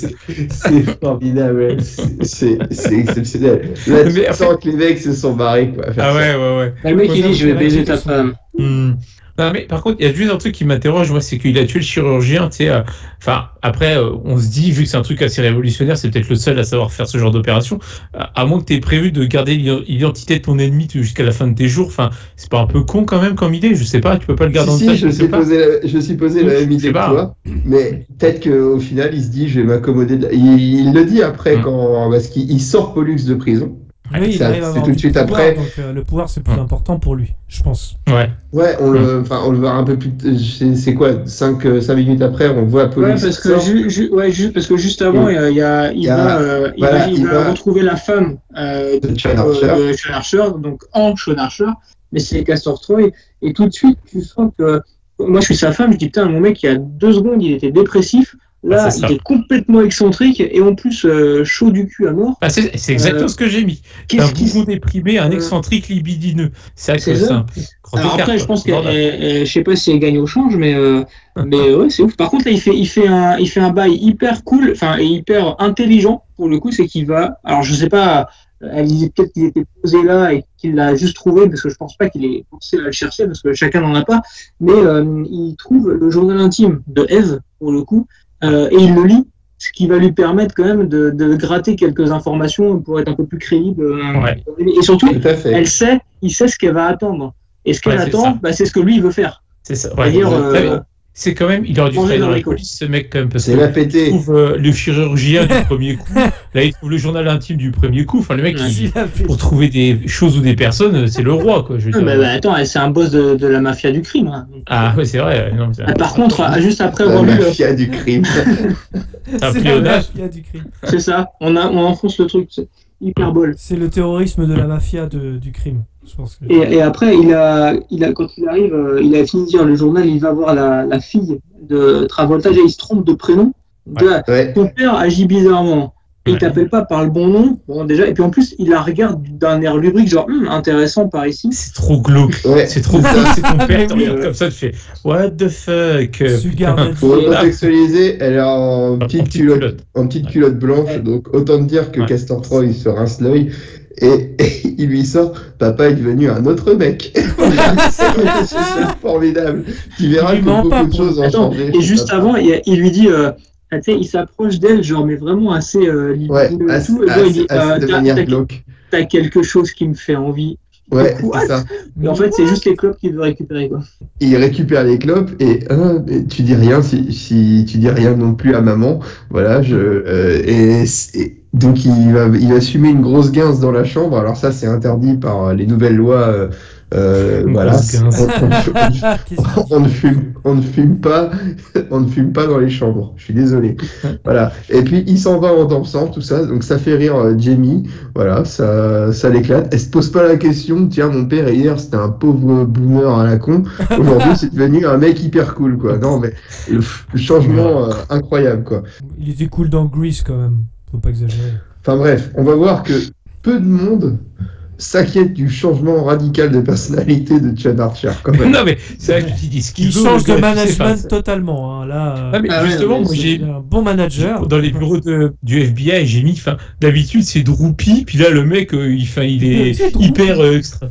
c'est formidable. C'est- C'est c'est exceptionnel. Là, sens que les mecs se sont barrés. Quoi, Ah ça. ouais, ouais, ouais. Le mec, il dit, je vais baiser ta femme. Hmm. Non, mais par contre, il y a juste un truc qui m'interroge, moi, c'est qu'il a tué le chirurgien, tu sais. euh, Enfin, après, euh, on se dit, vu que c'est un truc assez révolutionnaire, c'est peut-être le seul à savoir faire ce genre d'opération. À à moins que tu aies prévu de garder l'i- l'identité de ton ennemi jusqu'à la fin de tes jours. Enfin, c'est pas un peu con quand même comme idée, je sais pas, tu peux pas le garder en Si, si, tête, je, je suis sais pas. posé la, je suis posé la même je idée sais que pas. toi, mais peut-être qu'au final, il se dit, je vais m'accommoder. de la- Il, il le dit après, Mm. quand, parce qu'il il sort Pollux de prison. Oui, ça- c'est tout de suite pouvoir, après. Donc euh, le pouvoir, c'est plus Hum. important pour lui, je pense. Ouais. Ouais, on le, enfin, on le voit un peu plus. C'est c'est quoi 5 minutes après, on voit Pollux. Ouais, parce que, ju- ju- ouais, juste, parce que juste avant, Et- il, y a- il y a- il il y a- va, euh, il voilà, va, il il va va- retrouver la femme euh, De Sean euh, Archer. de Sean Archer, donc en Sean Archer, mais c'est Castor Troy. Et tout de suite, tu sens que. Moi, je suis sa femme, je dis, putain, mon mec, il y a deux secondes, il était dépressif. Là, Ah, c'est ça. il est complètement excentrique et en plus euh, chaud du cul à mort. Ah, c'est exactement Euh, ce que j'ai mis. Un Qu'est-ce qui bougon déprimé, un excentrique libidineux. C'est un Alors écart, après, je pense que euh, je sais pas si elle gagne au change, mais euh, mais ouais, c'est ouf. Par contre, là, il fait il fait un il fait un bail hyper cool, enfin et hyper intelligent pour le coup, c'est qu'il va. Alors je sais pas, elle disait peut-être qu'il était posé là et qu'il l'a juste trouvé parce que je pense pas qu'il ait pensé à le chercher parce que chacun n'en a pas. Mais euh, il trouve le journal intime de Eve pour le coup et il le lit. Ce qui va lui permettre quand même de, de gratter quelques informations pour être un peu plus crédible. euh, Ouais. Et surtout, elle sait, il sait ce qu'elle va attendre. Et ce qu'elle Ouais, attend, bah, c'est ce que lui il veut faire. C'est ça. Ouais. Euh, C'est quand même, il aurait dû travailler dans la les police, ce mec, quand même, parce C'est que il trouve euh, le chirurgien du premier coup. Là, il trouve le journal intime du premier coup. Enfin, le mec, Ouais. il- Il a fait- pour trouver des choses ou des personnes, c'est le roi, quoi. Je veux Ah, dire. bah, bah, attends, c'est un boss de, de la mafia du crime. hein. Ah, ouais, c'est vrai. Non, c'est Ah, par contre, ah, juste après La avoir lu, euh, mafia du crime. un C'est la mafia du crime. c'est ça, on, a, on enfonce le truc, c'est hyper bol. C'est le terrorisme de la mafia de- du crime. Je pense que... Et, et après, il a, il a, quand il arrive, euh, il a fini de lire le journal, il va voir la, la fille de Travolta, et il se trompe de prénom. De- Ouais. Ton père agit bizarrement. Il Ouais. t'appelle pas par le bon nom, bon déjà, et puis en plus, il la regarde d'un air lubrique, genre Hum, intéressant par ici. C'est trop glauque. Ouais. C'est trop glauque. C'est ton père, t'en regardes comme ça, tu fais What the fuck? Pour recontextualiser, elle est en En petite culotte, culotte. en petite culotte blanche, Ouais. donc autant te dire que Ouais. Castor Troy il se rince l'œil et, et il lui sort Papa est devenu un autre mec. c'est formidable. Tu verras que beaucoup pas de choses ont changé. et juste avant, il, il lui dit, euh, ah, il s'approche d'elle, genre, mais vraiment assez euh, Ouais, tout. Et moi, il dit, euh, de t'as- quelque chose qui me fait envie. Ouais, c'est ça. Et en fait, c'est juste les clubs qu'il veut récupérer, quoi. Il récupère les clopes et mais tu dis rien si, si tu dis rien non plus à maman. Voilà, je euh, et, et donc il va il va assumer une grosse guince dans la chambre. Alors ça c'est interdit par les nouvelles lois. euh, euh, voilà, on, ne fume on ne fume pas on ne fume pas dans les chambres. Je suis désolé. Voilà. Et puis il s'en va en dansant tout ça. Donc ça fait rire euh, Jamie. Voilà, ça ça l'éclate. Elle se pose pas la question. Tiens mon père hier c'était un pauvre boomer à la con. Aujourd'hui, c'est devenu un mec hyper cool, quoi. Non, mais le, le changement euh, incroyable, quoi. Il était cool dans Grease quand même. Faut pas exagérer. Enfin bref, on va voir que peu de monde s'inquiète du changement radical de personnalité de Chad Archer, quand même. Non, mais c'est vrai que tu dis ce qu'il Il change de management totalement. hein. Là, euh, Ah, mais Ah ouais, justement, c'est j'ai. un bon manager. Dans les bureaux de, du FBI, j'ai mis, enfin, d'habitude c'est Droopy, puis là le mec, euh, il, enfin, il est C'est hyper euh, extra.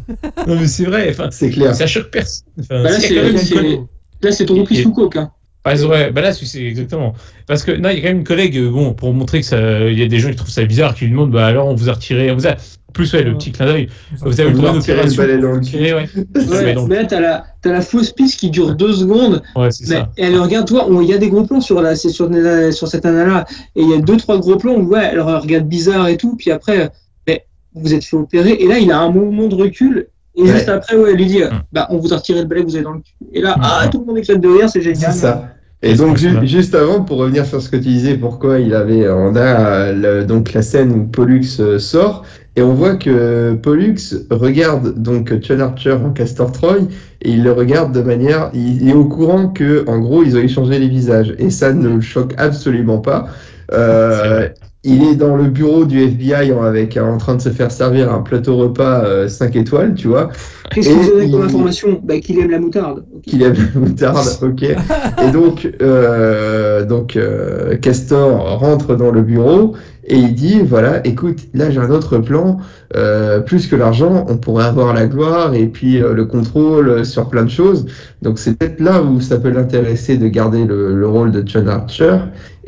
Non mais c'est vrai, enfin, C'est clair. ça choque personne. Bah là, c'est c'est- c'est- c'est ton sous coke, hein. Ah, c'est vrai, bah là c'est exactement. Parce que non, il y a quand même une collègue, euh, bon, pour montrer que ça, il y a des gens qui trouvent ça bizarre, qui lui demandent, bah alors on vous a retiré, on vous a plus ouais, le petit clin d'œil. Vous avez le opération. balai dans le cul. tiré, ouais. Ouais, Ouais, mais là, t'as la, t'as la fausse piste qui dure deux secondes. ouais, c'est Mais ça. elle regarde, toi, il y a des gros plans sur, la, c'est sur, la- sur cette nana-là. Et il y a deux, trois gros plans où, ouais, elle regarde bizarre et tout. Puis après, mais vous êtes fait opérer. Et là, il a un moment de recul. Et Ouais. juste après, ouais, elle lui dit, Mm. bah, on vous a retiré le balai, vous êtes dans le cul. Et là, Mm. ah, tout le monde éclate de rire, c'est C'est génial. ça. Et donc ju- juste avant, pour revenir sur ce que tu disais, pourquoi il avait, on a euh, le- donc la scène où Pollux euh, sort et on voit que Pollux regarde donc John Archer en Castor Troy et il le regarde de manière, il est au courant que en gros ils ont échangé les visages et ça ne le choque absolument pas. Euh, il est dans le bureau du FBI avec, en train de se faire servir un plateau repas 5 étoiles, tu vois. Qu'est-ce Et qu'il vous donnait comme il- information bah, Qu'il aime la moutarde. Qu'il aime la moutarde, ok. Et donc, euh, donc euh, Castor rentre dans le bureau et il dit voilà, écoute, là j'ai un autre plan. euh, plus que l'argent, on pourrait avoir la gloire et puis le contrôle sur plein de choses. Donc c'est peut-être là où ça peut l'intéresser de garder le, le rôle de John Archer.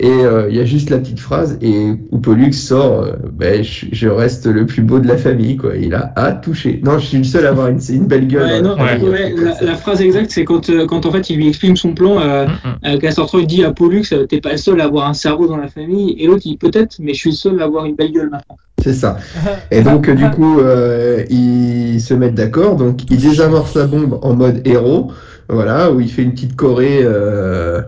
Et il y a juste la petite phrase et où Pollux sort, ben, je, je reste le plus beau de la famille, quoi. Il a à toucher. Non, je suis le seul à avoir une, une belle gueule. Ouais, non, la ouais, phrase exacte, c'est quand, euh, quand en fait il lui exprime son plan. Euh, Mm, mm. euh, dit à Pollux, euh, t'es pas le seul à avoir un cerveau dans la famille. Et l'autre, il dit peut-être, mais je suis le seul à avoir une belle gueule maintenant. C'est ça. Et donc, euh, du coup, euh, ils se mettent d'accord. Donc, il désamorce la bombe en mode héros. Voilà, où il fait une petite choré. euh,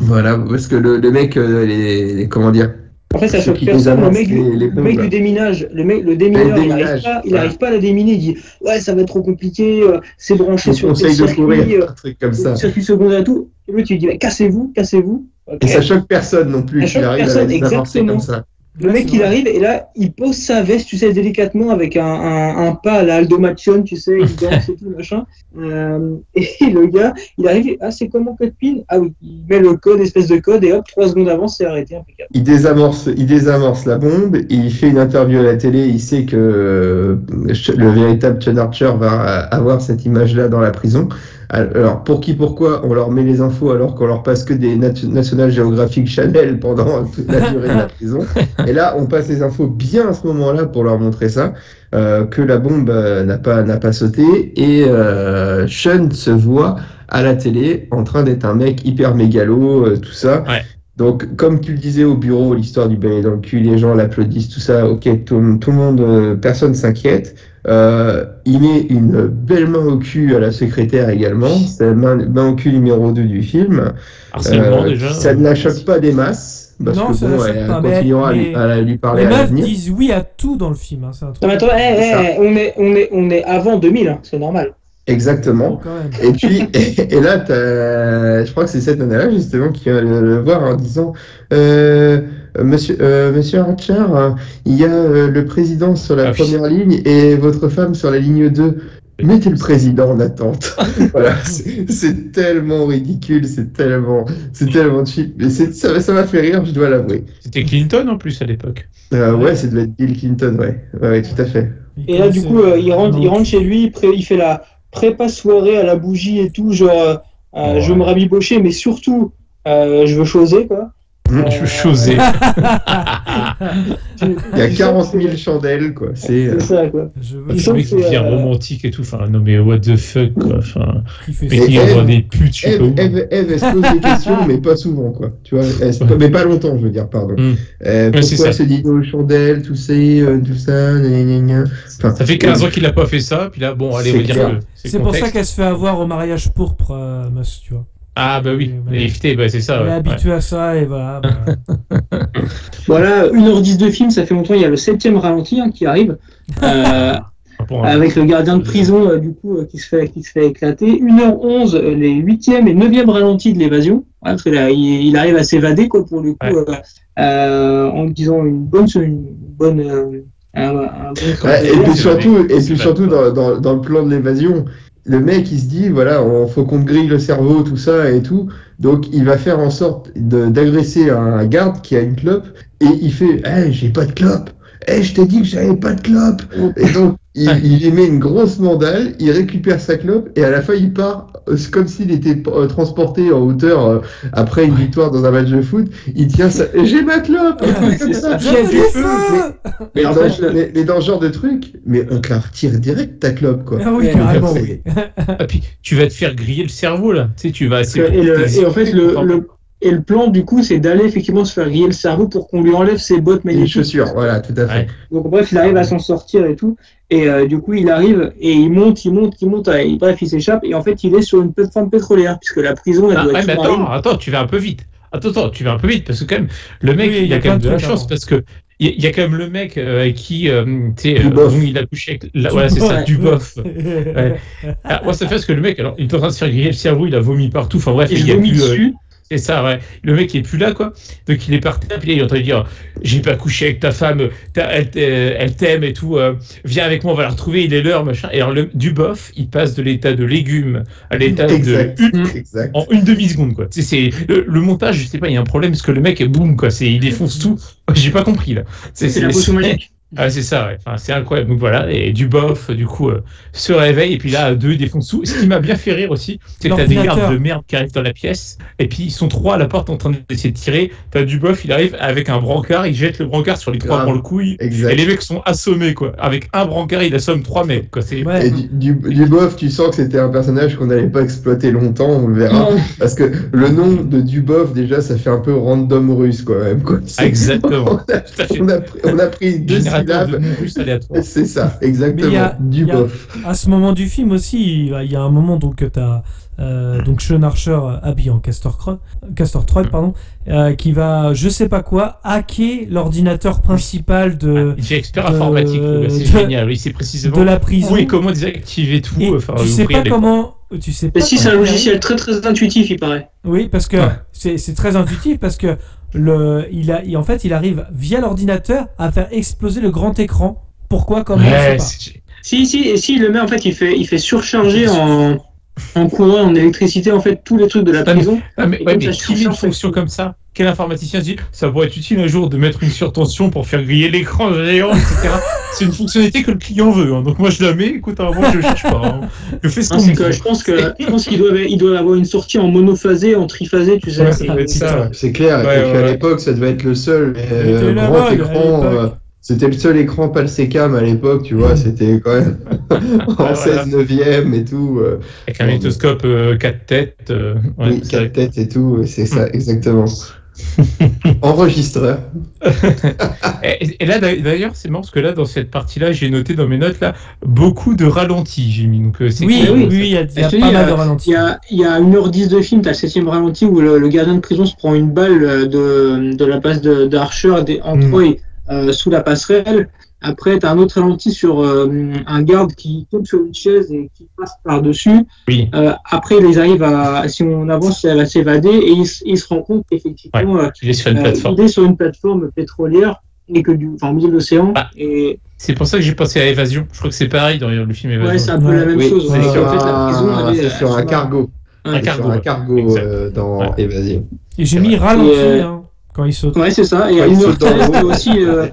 voilà, parce que le, le mec, euh, les, les- comment dire En fait, ça choque personne. Le mec, du- les le mec du déminage, le, mec, le démineur, Le il n'arrive pas, il voilà. arrive pas à la déminer. Il dit Ouais, ça va être trop compliqué, euh, c'est branché sur tes conseille de courir, euh, un truc comme ça. circuit secondaire et tout. Et il dit Mais Cassez-vous, cassez-vous. Et ça choque personne non plus. Ça choque personne, exactement. comme ça. Le mec, il arrive et là, il pose sa veste, tu sais, délicatement avec un, un, un pas à la Aldo Macion, tu sais, il danse et tout, machin. Euh, et le gars, il arrive, ah, c'est comment code PIN? Ah oui, il met le code, espèce de code, et hop, trois secondes avant, c'est arrêté, impeccable. Il désamorce, il désamorce la bombe, il fait une interview à la télé, il sait que euh, le véritable John Archer va avoir cette image-là dans la prison. Alors, pour qui, pourquoi, on leur met les infos alors qu'on leur passe que des nat- National Geographic Channel pendant toute la durée de la prison. Et là, on passe les infos bien à ce moment-là pour leur montrer ça, euh, que la bombe euh, n'a pas, n'a pas sauté. Et euh, Sean se voit à la télé en train d'être un mec hyper mégalo, euh, tout ça. Ouais. Donc, comme tu le disais au bureau, l'histoire du balai dans le cul, les gens l'applaudissent, tout ça, ok, tout, tout le monde, euh, personne s'inquiète. Euh, il met une belle main au cul à la secrétaire également, c'est la main, main au cul numéro 2 du film. Euh, déjà. ça ne la choque pas des masses, parce Non, que ça bon, la elle pas, continuera à, lui, mais- à lui parler Les à meufs l'avenir. disent oui à tout dans le film. hein, C'est un truc. Non, mais attends, eh, C'est ça. eh, on, est, on, est, on est avant 2000, hein, c'est normal. Exactement. Même. Et puis, et, et là, t'as- je crois que c'est cette nana-là, justement, qui vient le, le voir en disant euh, Monsieur, euh, monsieur Archer, euh, il y a euh, le président sur la Ah oui. première ligne et votre femme sur la ligne 2. Mettez le président en attente. voilà, c'est tellement ridicule, c'est tellement, c'est tellement cheap. Mais ça ça m'a fait rire, je dois l'avouer. C'était Clinton en plus à l'époque. Euh, ouais, c'est de être Bill Clinton, ouais. ouais, ouais, tout à fait. Et là, du coup, euh, il, rentre, il rentre chez lui, il fait la prépa soirée à la bougie et tout, genre, euh, euh, Ouais. je veux me rabibocher, mais surtout, euh, je veux choser, quoi. Je chosais. Il y a 40 000 chandelles, quoi. C'est euh, C'est ça, quoi. Je veux Le mec devient euh, romantique et tout. Enfin, non mais what the fuck quoi. Enfin, mais ça. qui envoie des putes, je sais pas Eve, où. Eve, Eve, elle se pose des questions, mais pas souvent, quoi. Tu vois, mais pas longtemps, je veux dire, pardon. Mm. Euh, pourquoi ce dîner aux chandelles, tout ça, euh, tout ça, gna, gna, gna. Enfin, Ça fait 15 ans qu'il a pas fait ça, puis là, bon, allez, on va C'est dire clair. que C'est le pour ça qu'elle se fait avoir au mariage pourpre, euh, Mus, tu vois. Ah bah oui, Ouais. l'éviter, bah c'est ça. Elle est ouais. habituée à ça et voilà. bah, Voilà, 1h10 de film, ça fait longtemps, il y a le septième ralenti hein, qui arrive, euh, Ouais. Un- avec le gardien de prison, euh, du coup, euh, qui, se fait, qui se fait éclater. 1h11, euh, les 8e et 9e ralentis de l'évasion, ouais, parce que là, il, il arrive à s'évader, quoi, pour le coup, Ouais. euh, euh, en disant une bonne... Une bonne euh, un, un bon Ouais, et c'est puis surtout, et puis surtout dans, dans, dans le plan de l'évasion, le mec il se dit voilà, on, faut qu'on grille le cerveau, tout ça et tout. Donc il va faire en sorte d'agresser un garde qui a une clope et il fait Eh, j'ai pas de clope. Eh, je t'ai dit que j'avais pas de clope. Et donc, il, il y met une grosse mandale, il récupère sa clope et à la fin, il part. euh, C'est comme s'il était euh, transporté en hauteur euh, après une victoire dans un match de foot. Il tient ça. J'ai ma clope. un truc comme ça. J'ai du vu- feu Mais Mais en dans, fait, le- mais- mais dans ce genre de truc, mais on te la retire direct ta clope, quoi. Ah oui, Ouais, carrément, oui. Ah, puis tu vas te faire griller le cerveau là. Tu sais, tu vas que- et, le- et en fait, le, le- et le plan, du coup, c'est d'aller effectivement se faire griller le cerveau pour qu'on lui enlève ses bottes Et les magnétiques. chaussures, voilà, tout à fait. Ouais. Donc, bref, il arrive à s'en sortir et tout. Et euh, du coup, il arrive et il monte, il monte, il monte. et bref, il s'échappe. Et en fait, il est sur une plateforme pétrolière, puisque la prison, elle Ah, doit ouais, être mais attends, attends, tu vas un peu vite. Attends, attends, tu vas un peu vite parce que quand même, le mec, Oui, il y a a quand même de la chance avant. parce que il y, a- quand même le mec euh, avec qui, euh, tu sais, Du euh, il a couché avec, la- voilà, c'est ça, Ouais. du bof. Ah, moi, ça fait parce que le mec, alors, il est en train de se faire griller le cerveau, il a vomi partout. Enfin bref, il y a euh, dessus. C'est ça, ouais. Le mec, il est plus là, quoi. Donc, il est par terre, puis là, il est en train de dire J'ai pas couché avec ta femme, elle, t'aime- elle t'aime et tout, euh, viens avec moi, on va la retrouver, il est l'heure, machin. Et alors, le, du bof, il passe de l'état de légume à l'état de Exact. une Exact. en une demi-seconde, quoi. Tu sais, c'est le, le montage, je sais pas, il y a un problème parce que le mec, boum, quoi. C'est, il défonce tout. J'ai pas compris, là. C'est la potion magique. Ah, c'est ça, ouais. Enfin, c'est incroyable. Donc voilà, et du bof, du coup, euh, se réveille, et puis là, deux, ils défoncent tout. Ce qui m'a bien fait rire aussi, c'est que t'as des gardes de merde qui arrivent dans la pièce, et puis ils sont trois à la porte en train d'essayer de tirer. T'as du bof, il arrive avec un brancard, il jette le brancard sur les trois le couille, et les mecs sont assommés, quoi. Avec un brancard, il assomme trois mecs, quoi. C'est... Ouais. Et du, du, du bof, tu sens que c'était un personnage qu'on n'allait pas exploiter longtemps, on le verra. Non. Parce que le nom de Duboff, déjà, ça fait un peu random russe, quand même. Quoi. C'est- Exactement. on, a, on a pris deux C'est ça, Mais il y exactement. a- y a-. À ce moment du film aussi, il y a- il y a un moment donc que t'as euh, donc Sean Archer euh, habillé en Castor, Cro- Castor Troy, pardon, euh, qui va, je sais pas quoi, hacker l'ordinateur principal de, Il est expert de- informatique, c'est de- génial. Il sait précisément de la prison. et comment désactiver tout. Et enfin, tu sais pas les comment, tu sais pas Mais si, c'est un logiciel très très intuitif, il paraît. Oui, parce que Ouais. c'est c'est très intuitif parce que le, il a, il- en fait, il arrive via l'ordinateur à faire exploser le grand écran. Pourquoi Comment Ouais, Si, si, et si, il le met, en fait, il fait, il fait surcharger en, en courant, en électricité, en fait, tous les trucs de la Ah, prison. Ah, mais, Et ouais, comme mais ça qui met une fonction comme ça Quel informaticien se dit ça pourrait être utile un jour de mettre une surtension pour faire griller l'écran géant, etc. C'est une fonctionnalité que le client veut. hein. Donc moi je la mets, écoute, avant je cherche pas. hein. Je fais ce qu'on dit. je pense que je pense qu'il doit, il doit avoir une sortie en monophasé, en triphasé, tu sais. Ouais, c'est- clair. Ouais, et puis ouais, à l'époque, ça devait être le seul euh, grand écran. Euh, c'était le seul écran Palsecam à l'époque, tu vois. C'était quand même en voilà. 16 neuvième et tout. euh, Avec un magnétoscope 4 têtes. euh, ouais, oui, c'est vrai. quatre têtes et tout. C'est ça, exactement. Enregistreur. Et, et là d'a- d'ailleurs, c'est marrant parce que là, dans cette partie-là, j'ai noté dans mes notes là beaucoup de ralentis. J'ai mis donc euh, Oui, oui, oui, il y a, y a pas dis, mal euh, de Il ralentis. y a, il y a 1h10 de film, tu as le 7 ralenti où le, le gardien de prison se prend une balle euh, de, de la base de- d'Archer des- en Mm. Troy euh, sous la passerelle. Après, tu as un autre ralenti sur euh, un garde qui tombe sur une chaise et qui passe par-dessus. Oui. Euh, après, ils arrivent à, si on avance, elle va s'évader et ils, se rendent compte qu'effectivement, euh, Il est sur une euh, plateforme. il est sur une plateforme pétrolière et que du, enfin, au milieu de l'océan. Ah. Et C'est pour ça que j'ai pensé à Évasion. Je crois que c'est pareil dans le film Évasion. ouais, c'est un peu Ouais. la même Oui, chose. c'est En sur, fait, la prison, un, elle est- c'est sur un cargo. Ouais. Un cargo, un ouais. dans Ouais. Évasion. Et j'ai mis ralenti Et, euh, hein, quand il saute. Ouais, c'est ça. Et à Ouais, il saute dans 1h13, l'eau. t'as aussi euh,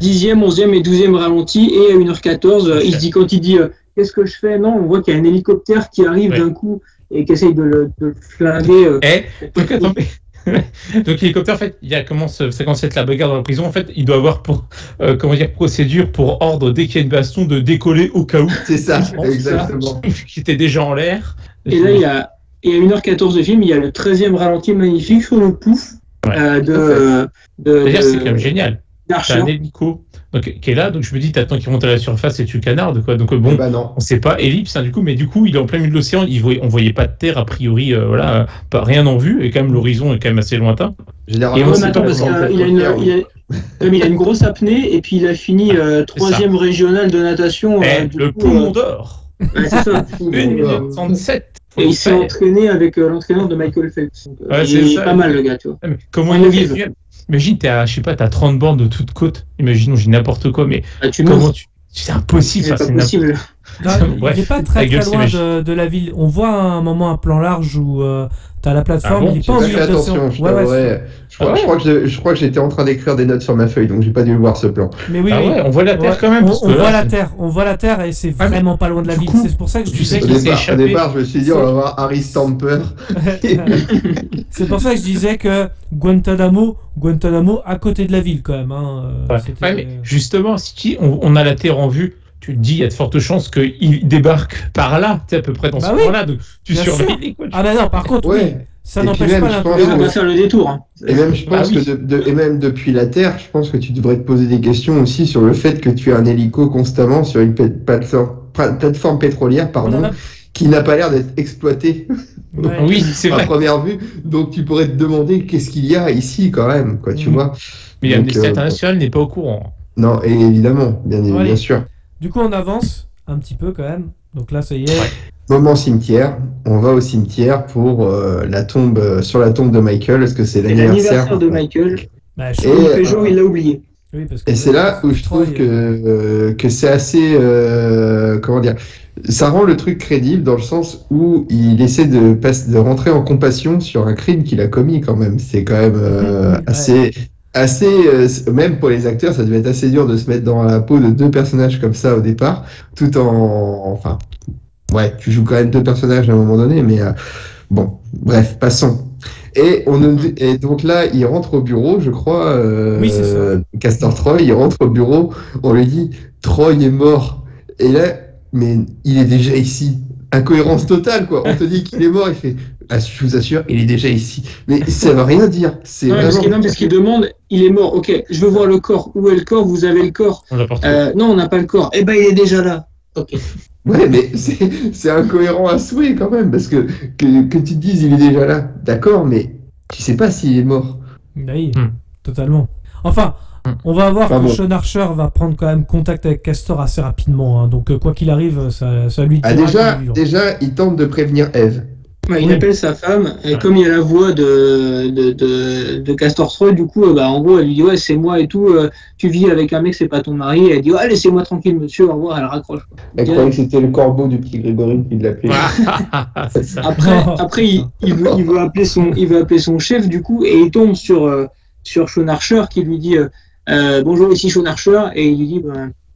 10e, 11e et 12e ralenti. Et à 1h14, euh, il se dit, quand il dit euh, Qu'est-ce que je fais? Non, on voit qu'il y a un hélicoptère qui arrive Ouais. d'un coup et qui essaye de le, de le flinguer. euh. Eh, donc attends, mais- donc l'hélicoptère, en fait, il y a commence, ça commence à être la bagarre dans la prison. En fait, il doit avoir pour, euh, comment dire, procédure pour ordre dès qu'il y a une baston de décoller au cas où. C'est ça, Je pense exactement. Qui était déjà en l'air. Et là, il y a, et à 1h14 de film, il y a le 13e ralenti magnifique sur le pouf Ouais. euh, de, euh, de, c'est quand même génial. T'as d'Archer. un hélico donc, qui est là, donc je me dis, t'attends qu'il monte à la surface et tu canardes, quoi. Donc euh, bon, Eh ben non. on sait pas, ellipse, hein, du coup, mais du coup, il est en plein milieu de l'océan, il voyait, on voyait pas de terre, a priori, euh, voilà, pas, rien en vue, et quand même l'horizon est quand même assez lointain. Généralement, Et on Ouais, sait mais attends, pas parce qu'il comment a, il a une, il a- Ouais, mais il a une grosse apnée et puis il a fini euh, troisième régional de natation. euh, Eh, du le coup, poumon euh, d'or ouais, c'est ça. Une Ouais. minute 37 faut Et il s'est entraîné avec euh, l'entraîneur de Michael Phelps. Donc, euh, Ouais, il est pas mal le gars, tu vois. Ah, mais Comment il est. Imagine, t'es à, je sais pas, t'as 30 bornes de toute côte. Imaginons, j'ai n'importe quoi, mais Ah, tu comment tu. C'est impossible, C'est pas possible. Non, il n'est pas très, très loin de, de la ville. On voit à un moment un plan large où euh, t'as la plateforme, Ah bon il pas milieu l'océan. attention, je Ouais, ouais, t'avouerai. Je crois, Ah je ouais. crois que je, je crois que j'étais en train d'écrire des notes sur ma feuille, donc j'ai pas dû voir ce plan. mais oui, Ah oui. on voit la Terre Ouais, quand même. On, voit la Terre, on voit la Terre et c'est Ah, vraiment pas loin de la ville. C'est pour ça que je tu disais sais Au que qu'il s'est départ, au échappé. départ, je me suis dit, on va voir Harry Stamper. c'est pour ça que je disais que Guantanamo, Guantanamo à côté de la ville quand même. Hein, euh, Ouais. c'était- Ouais, mais justement, si tu- on, on a la Terre en vue, tu te dis, il y a de fortes chances qu'il débarque par là, tu sais, à peu près dans Bah ce oui, coin-là. Donc tu bien surveilles. Ah bah non, par contre, oui, ça n'empêche pas va faire le détour. hein. Et même, je Bah pense oui. que de, de- et même depuis la Terre, je pense que tu devrais te poser des questions aussi sur le fait que tu as un hélico constamment sur une pla- plateforme, pla- plateforme pétrolière, On pardon, a- qui n'a pas l'air d'être exploitée Ouais. Oui, c'est à vrai. première vue. Donc tu pourrais te demander qu'est-ce qu'il y a ici quand même, quoi, tu Mm. vois. Mais Donc, Amnesty euh, International n'est pas au courant. Non, et évidemment, bien sûr. Du coup, on avance un petit peu quand même. Donc là, ça y est. Moment cimetière, on va au cimetière pour euh, la tombe, euh, sur la tombe de Michael, est-ce que c'est C'est l'anniversaire l'anniversaire de Michael. Bah, Et, je- Et euh, Peugeot, il l'a oublié. oui, parce que Et c'est là où je trouve que, euh, que c'est assez. euh, comment dire Ça rend le truc crédible dans le sens où il essaie de, de rentrer en compassion sur un crime qu'il a commis quand même. C'est quand même euh, Ouais. assez. Assez, euh, même pour les acteurs, ça devait être assez dur de se mettre dans la peau de deux personnages comme ça au départ, tout en, enfin, ouais, tu joues quand même deux personnages à un moment donné, mais euh, bon, bref, passons. Et, on, et donc là, il rentre au bureau, je crois. euh, Oui, c'est ça. Castor Troy, il rentre au bureau, on lui dit Troy est mort. Et là, mais il est déjà ici. Incohérence totale, quoi. On te dit qu'il est mort, il fait ah, Je vous assure, il est déjà ici. Mais ça veut rien dire. C'est Non, parce vraiment. qu'il non, parce qu'il demande, il est mort. Ok, je veux voir le corps. Où est le corps? Vous avez le corps On. Euh, Non, on n'a pas le corps. Eh ben, il est déjà là. Ok. Ouais, mais c'est c'est incohérent à souhait quand même, parce que, que, que tu te dises il est déjà là, d'accord, mais tu sais pas s'il est mort. Oui, Hmm. totalement. Enfin. On va voir Ah que bon. Sean Archer va prendre quand même contact avec Castor assez rapidement. hein. donc, euh, quoi qu'il arrive, ça, ça lui Ah, déjà, vivant. déjà, il tente de prévenir Eve. Il Oui. appelle sa femme, et comme il y a la voix de, de, de, de Castor Troy, du coup, euh, bah, en gros, elle lui dit Ouais, c'est moi et tout, euh, tu vis avec un mec, c'est pas ton mari. Et elle dit Ouais, laissez-moi tranquille, monsieur, au revoir, elle raccroche. quoi. Elle croyait que c'était le corbeau du petit Grégory qui l'appelait. C'est ça. Après, après il, il veut, il, veut appeler son, il veut appeler son chef, du coup, et il tombe sur, euh, sur Sean Archer qui lui dit euh, Euh, Bonjour, ici Sean Archer, et il lui dit bah,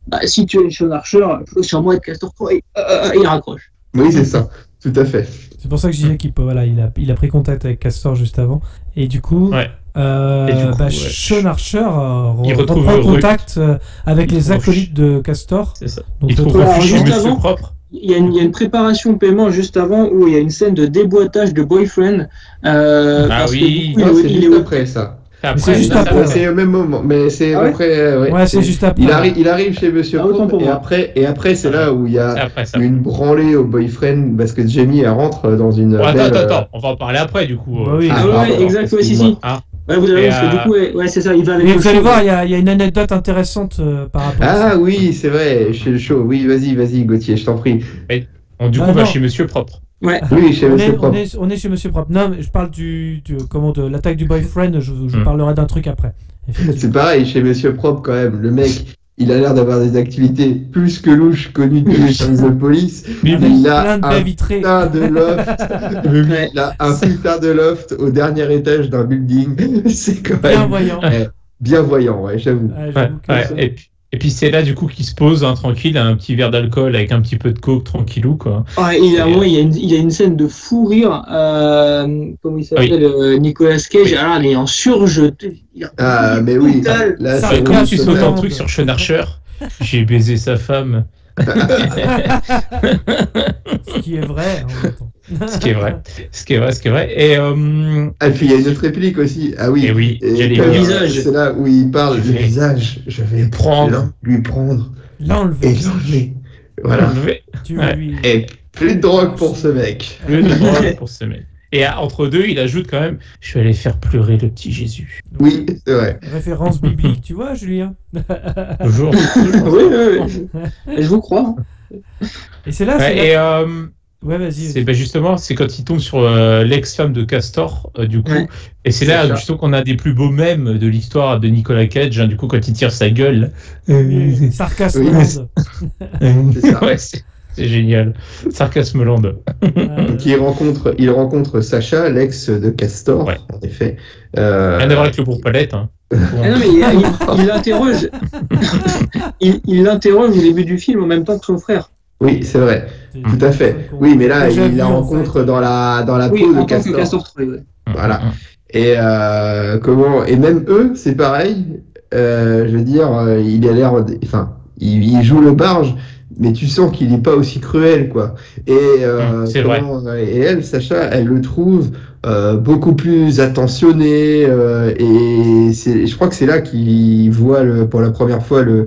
bah, Si tu es Sean Archer, faut sur moi être Castor Troy. Euh, euh, et il raccroche. Oui, c'est ça, tout à fait. C'est pour ça que je disais qu'il peut- voilà, il a, il a pris contact avec Castor juste avant. Et du coup, Ouais. euh, Et du coup, bah, ouais. Sean Archer euh, Il re- retrouve reprend contact euh, avec Il les acolytes de Castor. C'est ça. Donc, Il trouve refuge juste avant- Propre. Il y, a une, il y a une préparation de paiement juste avant où il y a une scène de déboîtage de boyfriend. Euh, Ah parce que, oui. du coup, Non, il, est juste au- après ça. Après, c'est juste après. C'est au même moment, mais c'est Ah ouais après. euh, ouais, Ouais, c'est juste après. Il, arrive, il arrive chez Monsieur Ah, pour et après, et après c'est là où il y a après une branlée au boyfriend parce que Jamie elle rentre dans une. Attends, belle, attends, euh, attends, on va en parler après du coup. Bah euh, oui. Ah Ah, ouais, pardon, exact, ouais, si, si. Ah. Ouais, vous avez parce que euh, du coup, ouais, ouais, c'est ça, il va avec Mais le vous allez voir, il y, a il y a une anecdote intéressante euh, par rapport à ça. Ah oui, c'est vrai, chez le show. Oui, vas-y, vas-y, Gauthier, je t'en prie. On, du coup, Ah, va chez Monsieur Propre. Oui, chez On Monsieur est, on, est, on est chez Monsieur Propre. Non, mais je parle du, du- comment de l'attaque du boyfriend. Je, je Hmm. parlerai d'un truc après. C'est pareil, chez Monsieur Propre quand même. Le mec, il a l'air d'avoir des activités plus que louches connues de tous les services de police. Mais il a plein de un putain de loft. Ouais. Il a un putain de loft au dernier étage d'un building. C'est quand Bien même voyant. Ouais, bien voyant, ouais, j'avoue. Ouais, Ouais, ouais. Et puis, et puis c'est là du coup qu'il se pose hein, tranquille, un petit verre d'alcool avec un petit peu de coke tranquillou quoi. Ouais, il, y a, ouais, il, y a une, il y a une scène de fou rire. Euh, comment il s'appelle euh, Nicolas Cage. Alors, il est en. Il est Ah, mais oui, là, Ça vraiment tu sautes un truc sur Sean Archer, j'ai baisé sa femme, Ce qui est vrai. en même temps. Ce qui est vrai, ce qui est vrai, ce qui est vrai. Et euh, Ah, puis il y a une autre réplique aussi. Ah oui. Et oui, Et dire. euh, C'est là où il parle Je du vais visage. Je vais prendre. lui prendre et L'enlever. l'enlever. Voilà. Tu Ouais. lui. Et plus de drogue pour ce mec. le droit pour ce mec. Et à- entre deux, il ajoute quand même Je vais aller faire pleurer le petit Jésus. Oui, c'est vrai. Référence biblique, tu vois, Julien. Toujours. Oui, oui, oui. Je vous crois. Et c'est là, c'est Ouais, là- et euh, Ouais, vas-y. c'est bah, justement, c'est quand il tombe sur euh, l'ex-femme de Castor, euh, du coup. Ouais. Et c'est C'est là ça. justement qu'on a des plus beaux mèmes de l'histoire de Nicolas Cage, hein, du coup, quand il tire sa gueule. Sarcasme. C'est ça. Ouais, c'est- C'est génial. Sarcasme land. Euh, Donc il rencontre, il rencontre Sacha, l'ex de Castor, Ouais. en effet. Euh, Rien à voir avec le bourg-palette. Hein. Ah non, mais il, il- il l'interroge. il il l'interroge au début du film en même temps que son frère. Oui, c'est vrai, tout à fait. Oui, mais là, il la en rencontre fait. dans la dans la Oui, peau de Castor. Castor Troy, ouais. Voilà. Et euh, comment Et même eux, c'est pareil. Euh, je veux dire, euh, il a l'air, enfin, il, il joue le barge, mais tu sens qu'il n'est pas aussi cruel, quoi. Et euh, Mm, c'est vrai. comment- Et elle, Sacha, elle le trouve euh, beaucoup plus attentionné. euh, et c'est, je crois que c'est là qu'il voit le, pour la première fois le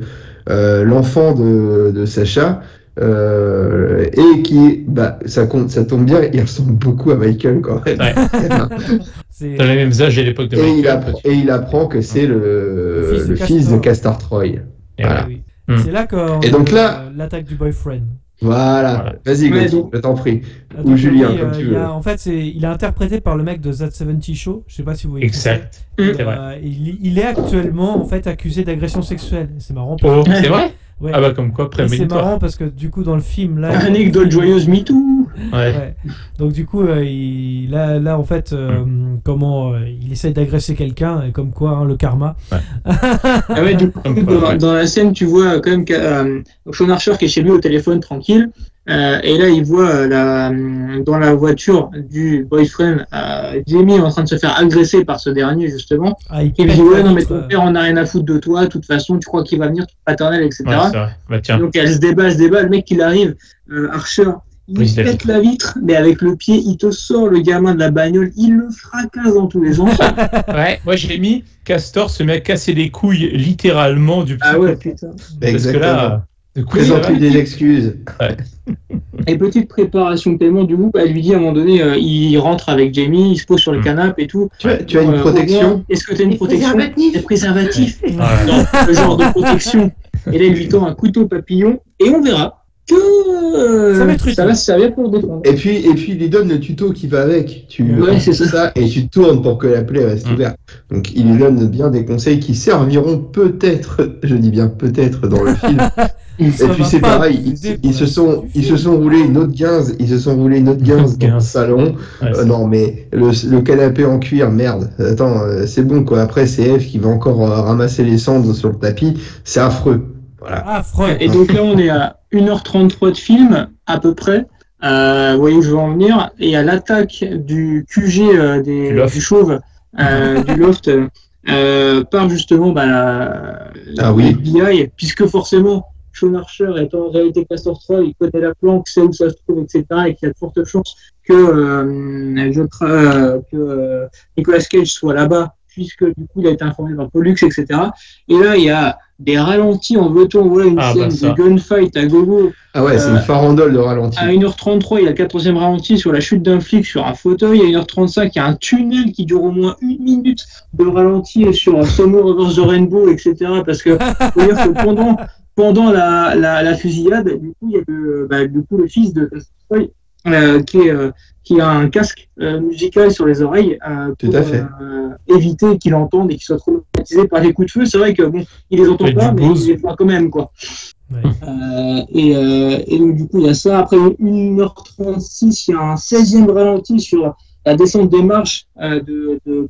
euh, l'enfant de, de Sacha. Euh, et qui, bah, ça, compte, ça tombe bien, il ressemble beaucoup à Michael quand même. Ouais. C'est- Dans les mêmes âges à l'époque de Et il, Michael. apprend, et il apprend que c'est le, Le fils de Castor. Troy. Et voilà. oui. Hmm. C'est là qu'on Et donc là- euh, l'attaque du boyfriend. Voilà. Voilà. Vas-y, Ouais, Gauthier, donc- je t'en prie. Ou Julien, oui, comme euh, tu il a- veux. en fait, c'est, il est interprété par le mec de That 70 Show. Je sais pas si vous voyez. Exact. c'est. C'est vrai. Euh, il, il est actuellement en fait accusé d'agression sexuelle. C'est marrant. Oh, c'est vrai? Ouais. Ah bah comme quoi, Et c'est marrant parce que du coup dans le film là. Anecdote joyeuse MeToo. Ouais. Ouais. Donc du coup, euh, il, là, là en fait, euh, comment euh, il essaie d'agresser quelqu'un et comme quoi hein, le karma. Ah ouais, du coup, Comme quoi, dans, ouais. dans la scène, tu vois quand même que, euh, Sean Archer qui est chez lui au téléphone tranquille. euh, et là, il voit euh, la, dans la voiture du boyfriend euh, Jamie en train de se faire agresser par ce dernier, justement. Ah, il pète dit Ouais, non, mais ton père en a rien à foutre de toi. De toute façon, tu crois qu'il va venir, ton paternel, etc. Ouais, c'est vrai. Bah tiens. Donc elle se débat, elle se débat. Le mec, il arrive, euh, Archer, il pète vitre. la vitre, mais avec le pied, il te sort le gamin de la bagnole, il le fracasse dans tous les sens. Ouais, moi j'ai mis Castor se met à casser les couilles littéralement du ah ouais, putain. Parce que là, Présente-lui des excuses. Et petite préparation de paiement, du coup, elle lui dit à un moment donné, euh, il rentre avec Jamie, il se pose sur le Mm. canapé et tout. Tu as, tu as une Euh, protection Est-ce que tu as une protection Des préservatifs. Ouais. Non, le genre de protection. Et là, il lui tend un couteau papillon et on verra que Ça va être utile. se servir pour défendre. Et puis, et puis, il lui donne le tuto qui va avec. Tu Ouais, c'est ça. et tu tournes pour que la plaie reste Mm. ouverte. Donc, il lui donne bien des conseils qui serviront peut-être, je dis bien peut-être, dans le film. Et Ça puis va c'est pareil, ils, se sont, ils se sont roulés une autre 15, ils se sont roulés une autre 15 dans le 15. salon. Ouais, Euh, non mais le, le canapé en cuir, merde. Attends, euh, c'est bon quoi. Après c'est F qui va encore euh, ramasser les cendres sur le tapis. C'est affreux. Voilà. Freud. Et donc là, on est à 1h33 de film, à peu près. Euh, vous voyez où je veux en venir. Et à l'attaque du QG euh, des, Du loft. du chauve, euh, du loft, euh, par justement bah, la, la Ah oui. FBI, puisque forcément, Sean Archer étant en réalité Castor Troy, il connaît la planque, sait où ça se trouve, etc. Et qu'il y a de fortes chances que, euh, je tra- euh, que euh, Nicolas Cage soit là-bas, puisque du coup, il a été informé par Pollux, etc. Et là, il y a des ralentis en veut-on, voilà une Ah, bah, scène ça. de gunfight à gogo. Ah ouais, c'est Euh, une farandole de ralenti. À 1h33, il y a le quatrième ralenti sur la chute d'un flic sur un fauteuil. À 1h35, il y a un tunnel qui dure au moins une minute de ralenti sur Somo Reverse the Rainbow, etc. Parce que, faut dire que pendant, pendant la, la, la fusillade, du coup, il y a le, bah, du coup, le fils de euh, qui, est, euh, qui a un casque euh, musical sur les oreilles euh, Tout pour à fait. euh, éviter qu'il entende et qu'il soit traumatisé par les coups de feu. C'est vrai que bon, il les entend pas, mais il les voit quand même, quoi. Ouais. Euh, et, euh, et donc, du coup, il y a ça. Après 1h36, il y a un 16e ralenti sur la descente des marches euh, de, de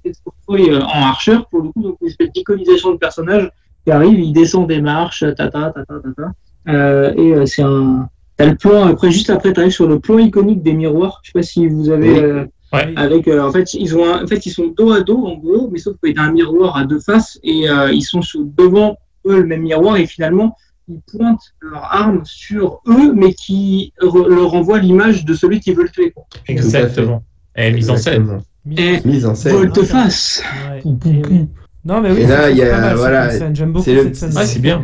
Troy euh, en Archer, pour le coup, donc une espèce d'iconisation de personnage qui arrive, il descend des marches, tata, tata, tata. Et c'est un. T'as le plan, après, juste après, tu arrives sur le plan iconique des miroirs. Je sais pas si vous avez. Oui. Ouais. avec, euh, en, fait, ils ont un- en fait, ils sont dos à dos, en gros, mais sauf qu'il y a un miroir à deux faces et euh, ils sont sur- devant eux le même miroir et finalement, ils pointent leur arme sur eux, mais qui re- leur envoie l'image de celui qui veut le tuer. quoi. Exactement. Et mise en scène. Et Mise en scène. volte-face Ouais. Non, mais oui, Et là, c'est- il y c'est a- voilà. J'aime beaucoup c'est le- cette scène. Ah, c'est bien.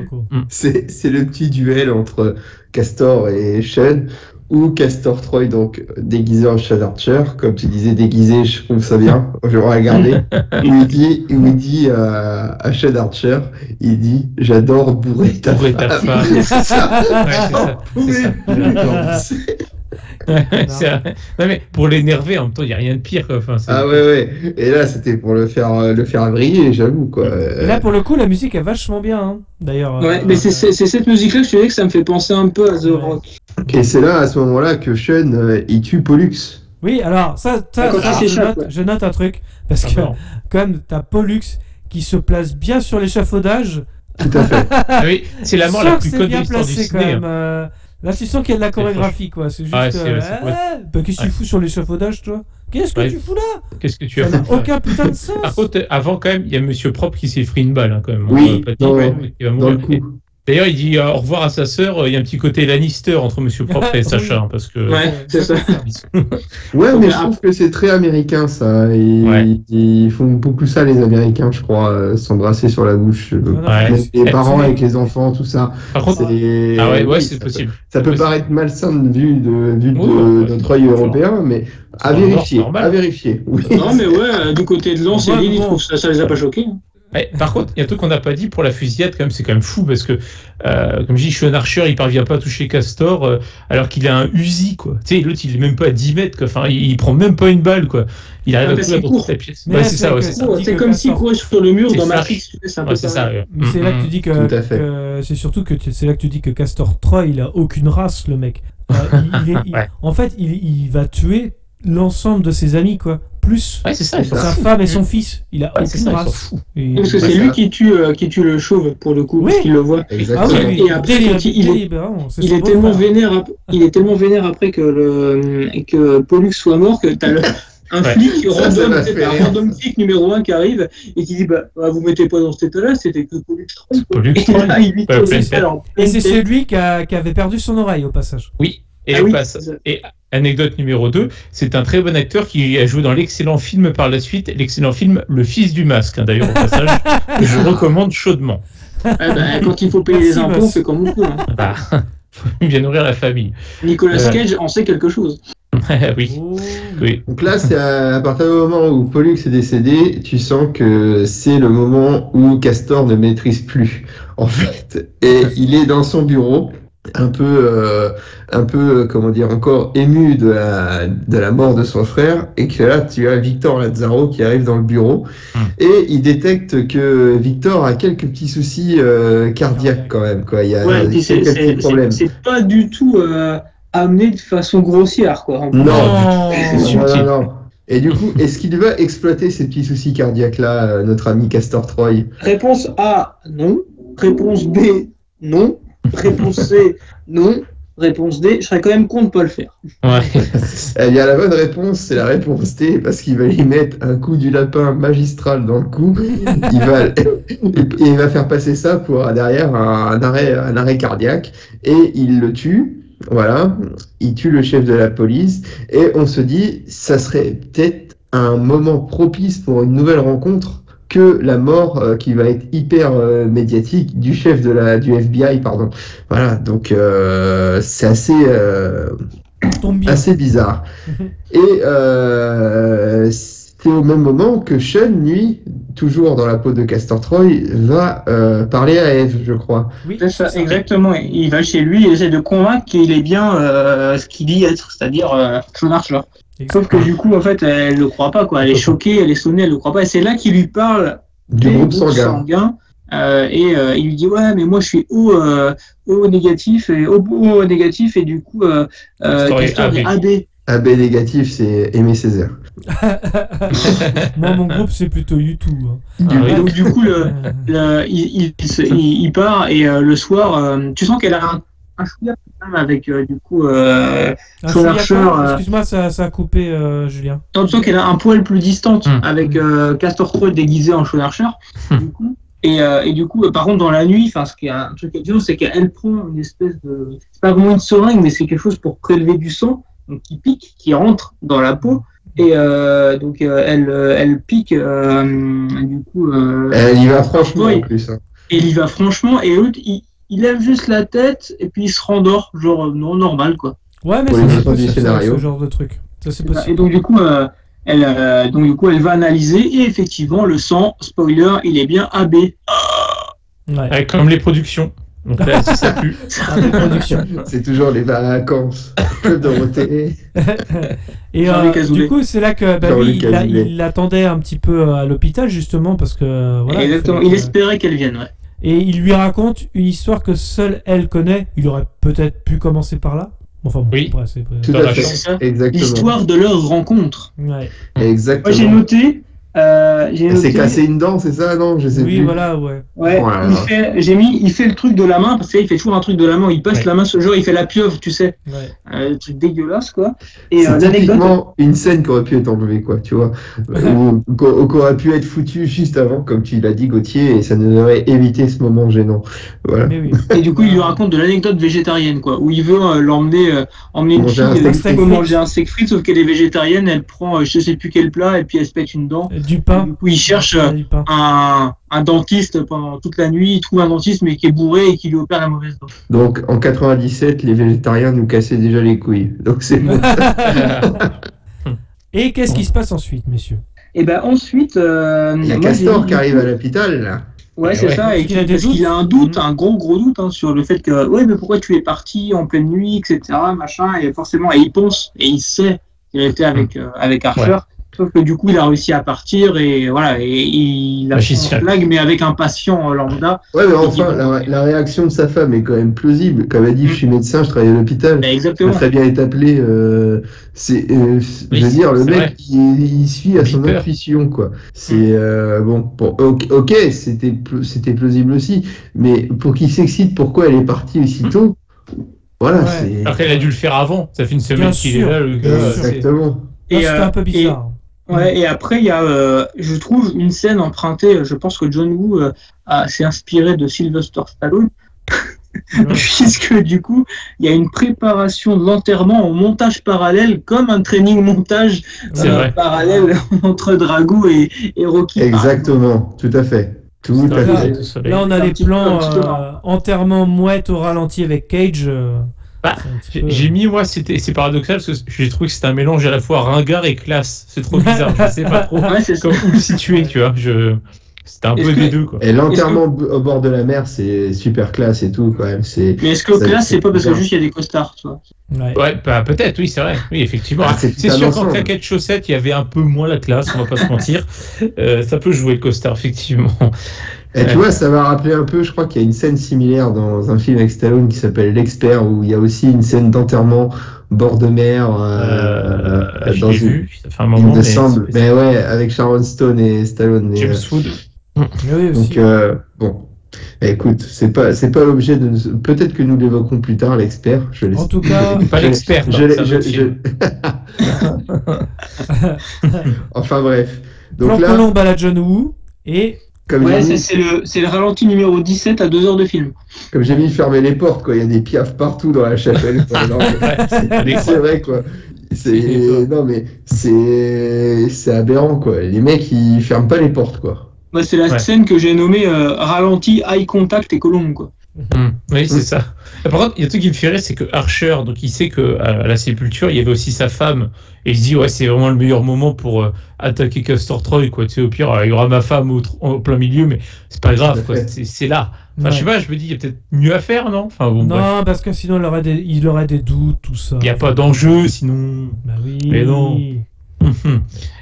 c'est le petit duel entre Castor et Sean, ou Castor Troy, donc déguisé en Sean Archer, comme tu disais, déguisé, je trouve ça bien, je vais regarder. où il dit, où il dit euh, à Sean Archer, il dit J'adore bourrer ta Bourrer ta femme. femme. c'est ça. Ouais, c'est ça, non, mais pour l'énerver, en même temps, il n'y a rien de pire. quoi. Enfin, Ah ouais, ouais. Et là, c'était pour le faire, euh, le faire briller, j'avoue, quoi. Et là, pour le coup, la musique est vachement bien. hein. D'ailleurs. Ouais, euh, mais c'est c'est- c'est cette musique-là que je te dis que ça me fait penser un peu à The Ouais. Rock. Et c'est là, à ce moment-là, que Sean, euh, il tue Pollux. Oui, alors ça, ça, je, note, ouais. je note un truc parce Ah que bon. quand même t'as Pollux qui se place bien sur l'échafaudage. Tout à fait. Ah oui, c'est la mort la plus connue de bien l'histoire du placé quand ciné. même. hein. euh, Là, tu sens qu'il y a de la chorégraphie, quoi. C'est juste. Ouais, c'est- euh, c'est- ah, bah, qu'est-ce que tu Ouais. fous sur l'échafaudage, toi Qu'est-ce que Ouais. tu fous là Qu'est-ce que tu as fait aucun putain de sens. Par contre, avant quand même, il y a Monsieur Propre qui s'est pris une balle hein, quand même. Oui, On va pas dans- Dans le mourir. coup. D'ailleurs, il dit euh, au revoir à sa sœur. Il y a un petit côté Lannister entre Monsieur Propre et. Sacha, hein, parce que. Ouais, c'est ça. Ouais, mais euh, je trouve que c'est très américain ça. Ouais. Ils font beaucoup ça, les Américains, je crois, euh, s'embrasser sur la bouche. euh, Ouais. même les parents avec les enfants, tout ça. Par contre, ah ouais, ouais, oui, c'est ça possible. peut- Ça peut paraître malsain de vue de, vue ouais, œil européen, mais à vérifier. À vérifier. Oui. Non, mais ouais, euh, du côté de je trouve que ça, ça les a pas choqués. hein. Ouais, par contre, il y a un truc qu'on n'a pas dit pour la fusillade, quand même, c'est quand même fou parce que, euh, comme je dis, Sean Archer, il parvient pas à toucher Castor euh, alors qu'il a un Uzi, quoi. Tu sais, l'autre, il est même pas à 10 mètres, quoi. Enfin, il, il prend même pas une balle, quoi. Il arrive Ah, à courir la pièce. Ouais, c'est ça, ouais, c'est comme s'il courait sur le mur C'est dans. Matrix. tu sais, C'est un Ouais, c'est ça. pareil. ouais. Mais c'est là que tu dis que, que- c'est surtout que c'est là que tu dis que Castor Troy il a aucune race le mec. Euh, il- il est- il- Ouais. En fait il, il va tuer l'ensemble de ses amis quoi, plus Ouais, c'est ça. il s'en sa femme et son fils. Il a Ouais, c'est aucune ça, race. Et- Parce que c'est ça. lui qui tue, euh, qui tue le chauve pour le coup, Oui. parce qu'il le voit. Ah oui, Et après, il- il est- c'est Il est tellement vénère, ap- il est tellement vénère après que le que Pollux soit mort que t'as le un Ouais. flic Ça, ça random, fait un random flic numéro 1 qui arrive et qui dit bah, bah, vous mettez pas dans cet état-là, c'était que Pollux. Pollux Et là, Et c'est celui qui, a- qui avait perdu son oreille au passage. Oui. Et, Ah oui, c'est et anecdote numéro 2, c'est un très bon acteur qui a joué dans l'excellent film par la suite, l'excellent film Le Fils du Masque, hein, d'ailleurs, au passage, que je recommande chaudement. Ouais, bah, quand il faut payer Merci, les impôts, on fait comme on peut. hein. Bah, faut bien nourrir la famille. Nicolas Ouais. Cage en sait quelque chose. oui, Oh. oui. Donc là, c'est à, à partir du moment où Pollux est décédé, tu sens que c'est le moment où Castor ne maîtrise plus, en fait. Et il est dans son bureau, un peu, euh, un peu, comment dire, encore ému de la, de la mort de son frère, et que là, tu as Victor Lazzaro qui arrive dans le bureau, Hmm. et il détecte que Victor a quelques petits soucis euh, cardiaques quand même, quoi. Il y a, Ouais, et il y puis a c'est- quelques petits c'est problèmes. c'est- c'est pas du tout euh, amené de façon grossière, quoi. En. Non. C'est Non, non, non. Et du coup, est-ce qu'il va exploiter ces petits soucis cardiaques-là, euh, notre ami Castor Troy? Réponse A, non. Réponse B, non. Réponse C, non. Réponse D, je serais quand même con de pas le faire. Ouais. Eh bien, la bonne réponse, c'est la réponse T, parce qu'il va lui mettre un coup du lapin magistral dans le cou. Il va, et il va faire passer ça pour derrière un, un arrêt, un arrêt cardiaque, et il le tue. Voilà, il tue le chef de la police, et on se dit, ça serait peut-être un moment propice pour une nouvelle rencontre que la mort euh, qui va être hyper euh, médiatique du chef de la du FBI pardon voilà donc euh, c'est assez euh, assez bizarre. Et euh, c'est au même moment que Sean, lui, toujours dans la peau de Castor Troy, va euh, parler à Eve, je crois. Oui, C'est ça, exactement. Il va chez lui et essaie de convaincre qu'il est bien euh, ce qu'il dit être, c'est-à-dire euh, Sean Sauf que du coup, en fait, elle le croit pas, quoi. Elle est choquée, elle est sonnée, elle le croit pas. Et c'est là qu'il lui parle Du des groupe sanguin. Euh, et euh, il lui dit ouais mais moi je suis O, euh, O négatif et O, O négatif et du coup euh, euh, Castor est AB. AB. AB négatif, c'est Aimé Césaire. Moi, mon groupe, c'est plutôt YouTube. hein. Ah donc du coup le, Euh, le- il, il, il- il part et euh, le soir euh, tu sens qu'elle a un, un chouïa quand même avec euh, du coup euh, ah, euh, Excuse-moi, ça, ça a coupé, euh, Julien. tu sens qu'elle a un poil plus distante Hmm. avec euh, Castor Troy déguisé en Archer Hmm. du coup et, euh, et du coup euh, par contre dans la nuit enfin ce qui est un truc étonnant c'est qu'elle prend une espèce de c'est pas vraiment une seringue mais c'est quelque chose pour prélever du sang donc qui pique qui rentre dans la peau et euh, donc euh, elle euh, elle pique euh, du coup euh, Elle y va franchement en plus. hein. et il y va franchement et l'autre il, il lève juste la tête et puis il se rendort genre euh, non normal quoi Ouais, mais c'est ce genre de truc. Ça, c'est et possible. donc du coup euh, elle euh, donc du coup elle va analyser et effectivement le sang spoiler il est bien AB Ouais. Ouais, comme les productions. Donc là, si ça pue. Production. C'est toujours les vacances. Dorothée. Et euh, du coup, c'est là que bah, lui, il, l'attendait un petit peu à l'hôpital justement parce que voilà. exactement fallait il espérait qu'elle vienne ouais. Et il lui raconte une histoire que seule elle connaît. Il aurait peut-être pu commencer par là. Enfin, bon, Oui. après, c'est- Tout Dans à la fait. chambre. C'est ça. Exactement. L'histoire de leur rencontre. Ouais. Moi, j'ai Exactement. noté. Euh, Elle s'est cassé une dent, c'est ça Non, je sais Oui, plus. voilà, ouais. Il fait, j'ai mis, il fait le truc de la main, parce qu'il fait toujours un truc de la main, il passe Ouais. la main ce jour, il fait la pieuvre, tu sais, ouais. euh, le truc dégueulasse, quoi. Et C'est euh, l'anecdote, typiquement une scène qui aurait pu être enlevée, quoi, tu vois. ou qui aurait pu être foutue juste avant, comme tu l'as dit, Gauthier, et ça nous aurait évité ce moment gênant. Voilà. Mais oui. et du coup, il lui raconte de l'anecdote végétarienne, quoi, où il veut euh, l'emmener, euh, emmener une fille, manger un steak frites, sauf qu'elle est végétarienne, elle prend, euh, je sais plus quel plat, et puis elle se pète une dent. Du pain. du coup, il cherche un, un dentiste pendant toute la nuit, il trouve un dentiste, mais qui est bourré et qui lui opère la mauvaise dent. Donc, en 97, les végétariens nous cassaient déjà les couilles. Donc, c'est bon. Et qu'est-ce qui se passe ensuite, messieurs? Et ben ensuite, euh, Il y a moi, Castor qui arrive à l'hôpital, là. Ouais, c'est Ouais. ça, et Parce qu'il a parce a un doute, un gros gros doute hein, sur le fait que, ouais, mais pourquoi tu es parti en pleine nuit, etc., machin, et forcément, et il pense, et il sait qu'il était avec, euh, avec Archer, sauf que du coup, il a réussi à partir, et voilà, et il a fait une blague, mais avec un patient euh, lambda, Ouais, mais Et enfin, la, la réaction de sa femme est quand même plausible. Comme elle dit, je suis médecin, je travaille à l'hôpital. bah, exactement. très bien être appelé. euh, c'est, euh, Oui, je veux dire, le mec, il, il suit à son intuition, quoi. C'est euh, bon. Pour, ok, ok, c'était pl- c'était plausible aussi, mais pour qu'il s'excite, pourquoi elle est partie aussitôt? Voilà, Ouais. c'est Après, il a dû le faire avant. Ça fait une semaine Bien qu'il sûr. est là, le gars. Bien sûr. c'est- exactement. Et, euh, un peu bizarre. Ouais, et après, il y a, euh, je trouve, une scène empruntée, je pense que John Woo euh, a- s'est inspiré de Sylvester Stallone, puisque du coup, il y a une préparation de l'enterrement en montage parallèle, comme un training montage euh, parallèle entre Drago et, et Rocky. Exactement, tout à fait. Tout C'est à un fait. peu de soleil. Là, on a les plans euh, enterrement mouette au ralenti avec Cage. Euh, Bah, c'est J'ai j'ai mis, moi, c'était- c'est paradoxal parce que j'ai trouvé que c'était un mélange à la fois ringard et classe. C'est trop bizarre, je sais pas trop Ouais, c'est comme où le situer, tu vois. Je... C'était un peu que- des deux, quoi. Et l'enterrement au bord de la mer, c'est super classe et tout, quand même. C'est Mais est-ce que Ça, classe, c'est c'est pas parce que juste il y a des costards, tu vois? Ouais. Ouais, bah, peut-être, oui, c'est vrai. Oui, effectivement. Ah, c'est c'est un sûr qu'en claquette chaussette, il y avait un peu moins la classe, on va pas se mentir. Euh, ça peut jouer le costard, effectivement. Et tu vois, ça m'a rappelé un peu, je crois qu'il y a une scène similaire dans un film avec Stallone qui s'appelle L'Expert, où il y a aussi une scène d'enterrement bord de mer. Euh, euh, dans une- vu, ça fait un Il moment. me mais semble. Mais ouais, avec Sharon Stone et Stallone. et, James euh, Wood. Oui, aussi. donc, euh, bon. Bah, écoute, c'est pas, c'est pas l'objet de. nous- Peut-être que nous l'évoquerons plus tard, l'expert. Je. En tout cas, Pas l'expert, je je- je- enfin bref. Donc plan là, Colombe à la John Woo. Et Ouais, c'est le, c'est le ralenti numéro 17 à 2 heures de film. comme j'ai mis fermer les portes, quoi. Il y a des piafs partout dans la chapelle. c'est vrai quoi. Non mais c'est c'est aberrant quoi. Les mecs ils ferment pas les portes quoi. Ouais, c'est la Ouais. scène que j'ai nommée euh, ralenti, eye contact et colombe, quoi. Hmm, Oui, c'est ça. Et par contre, il y a un truc qui me fait rire, c'est que Archer, donc il sait que à la sépulture, il y avait aussi sa femme, et il se dit ouais, c'est vraiment le meilleur moment pour euh, attaquer Castor Troy, quoi. Tu sais, au pire, euh, il y aura ma femme au, plein milieu, mais c'est pas grave. C'est là. Enfin, Ouais. je sais pas, je me dis, il y a peut-être mieux à faire, non? Enfin bon, bref. non, parce que sinon il aurait des, il aurait des doutes, tout ça. Il n'y a pas d'enjeu, sinon. Bah oui. Mais non.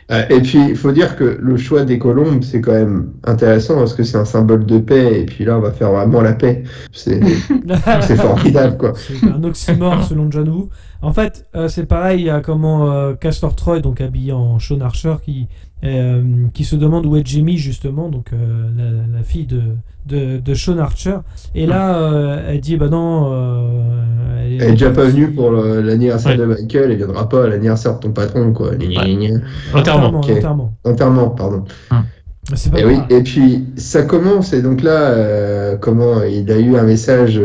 Euh, et puis il faut dire que le choix des colombes c'est quand même intéressant parce que c'est un symbole de paix et puis là on va faire vraiment la paix. C'est c'est formidable quoi. C'est un oxymore selon John Woo. En fait, euh, c'est pareil, il y a comment euh, Castor Troy, donc habillé en Sean Archer, qui, euh, qui se demande où est Jamie, justement, donc euh, la, la fille de, de, de Sean Archer. Et là, euh, elle dit Bah non. euh, Elle est déjà pas venue pour l'anniversaire Ouais. de Michael, elle viendra pas à l'anniversaire de ton patron quoi. Gna. Enterrement. Enterrement. Enterrement pardon. Pas Et oui, grave. et puis ça commence, et donc là, euh, comment il a eu un message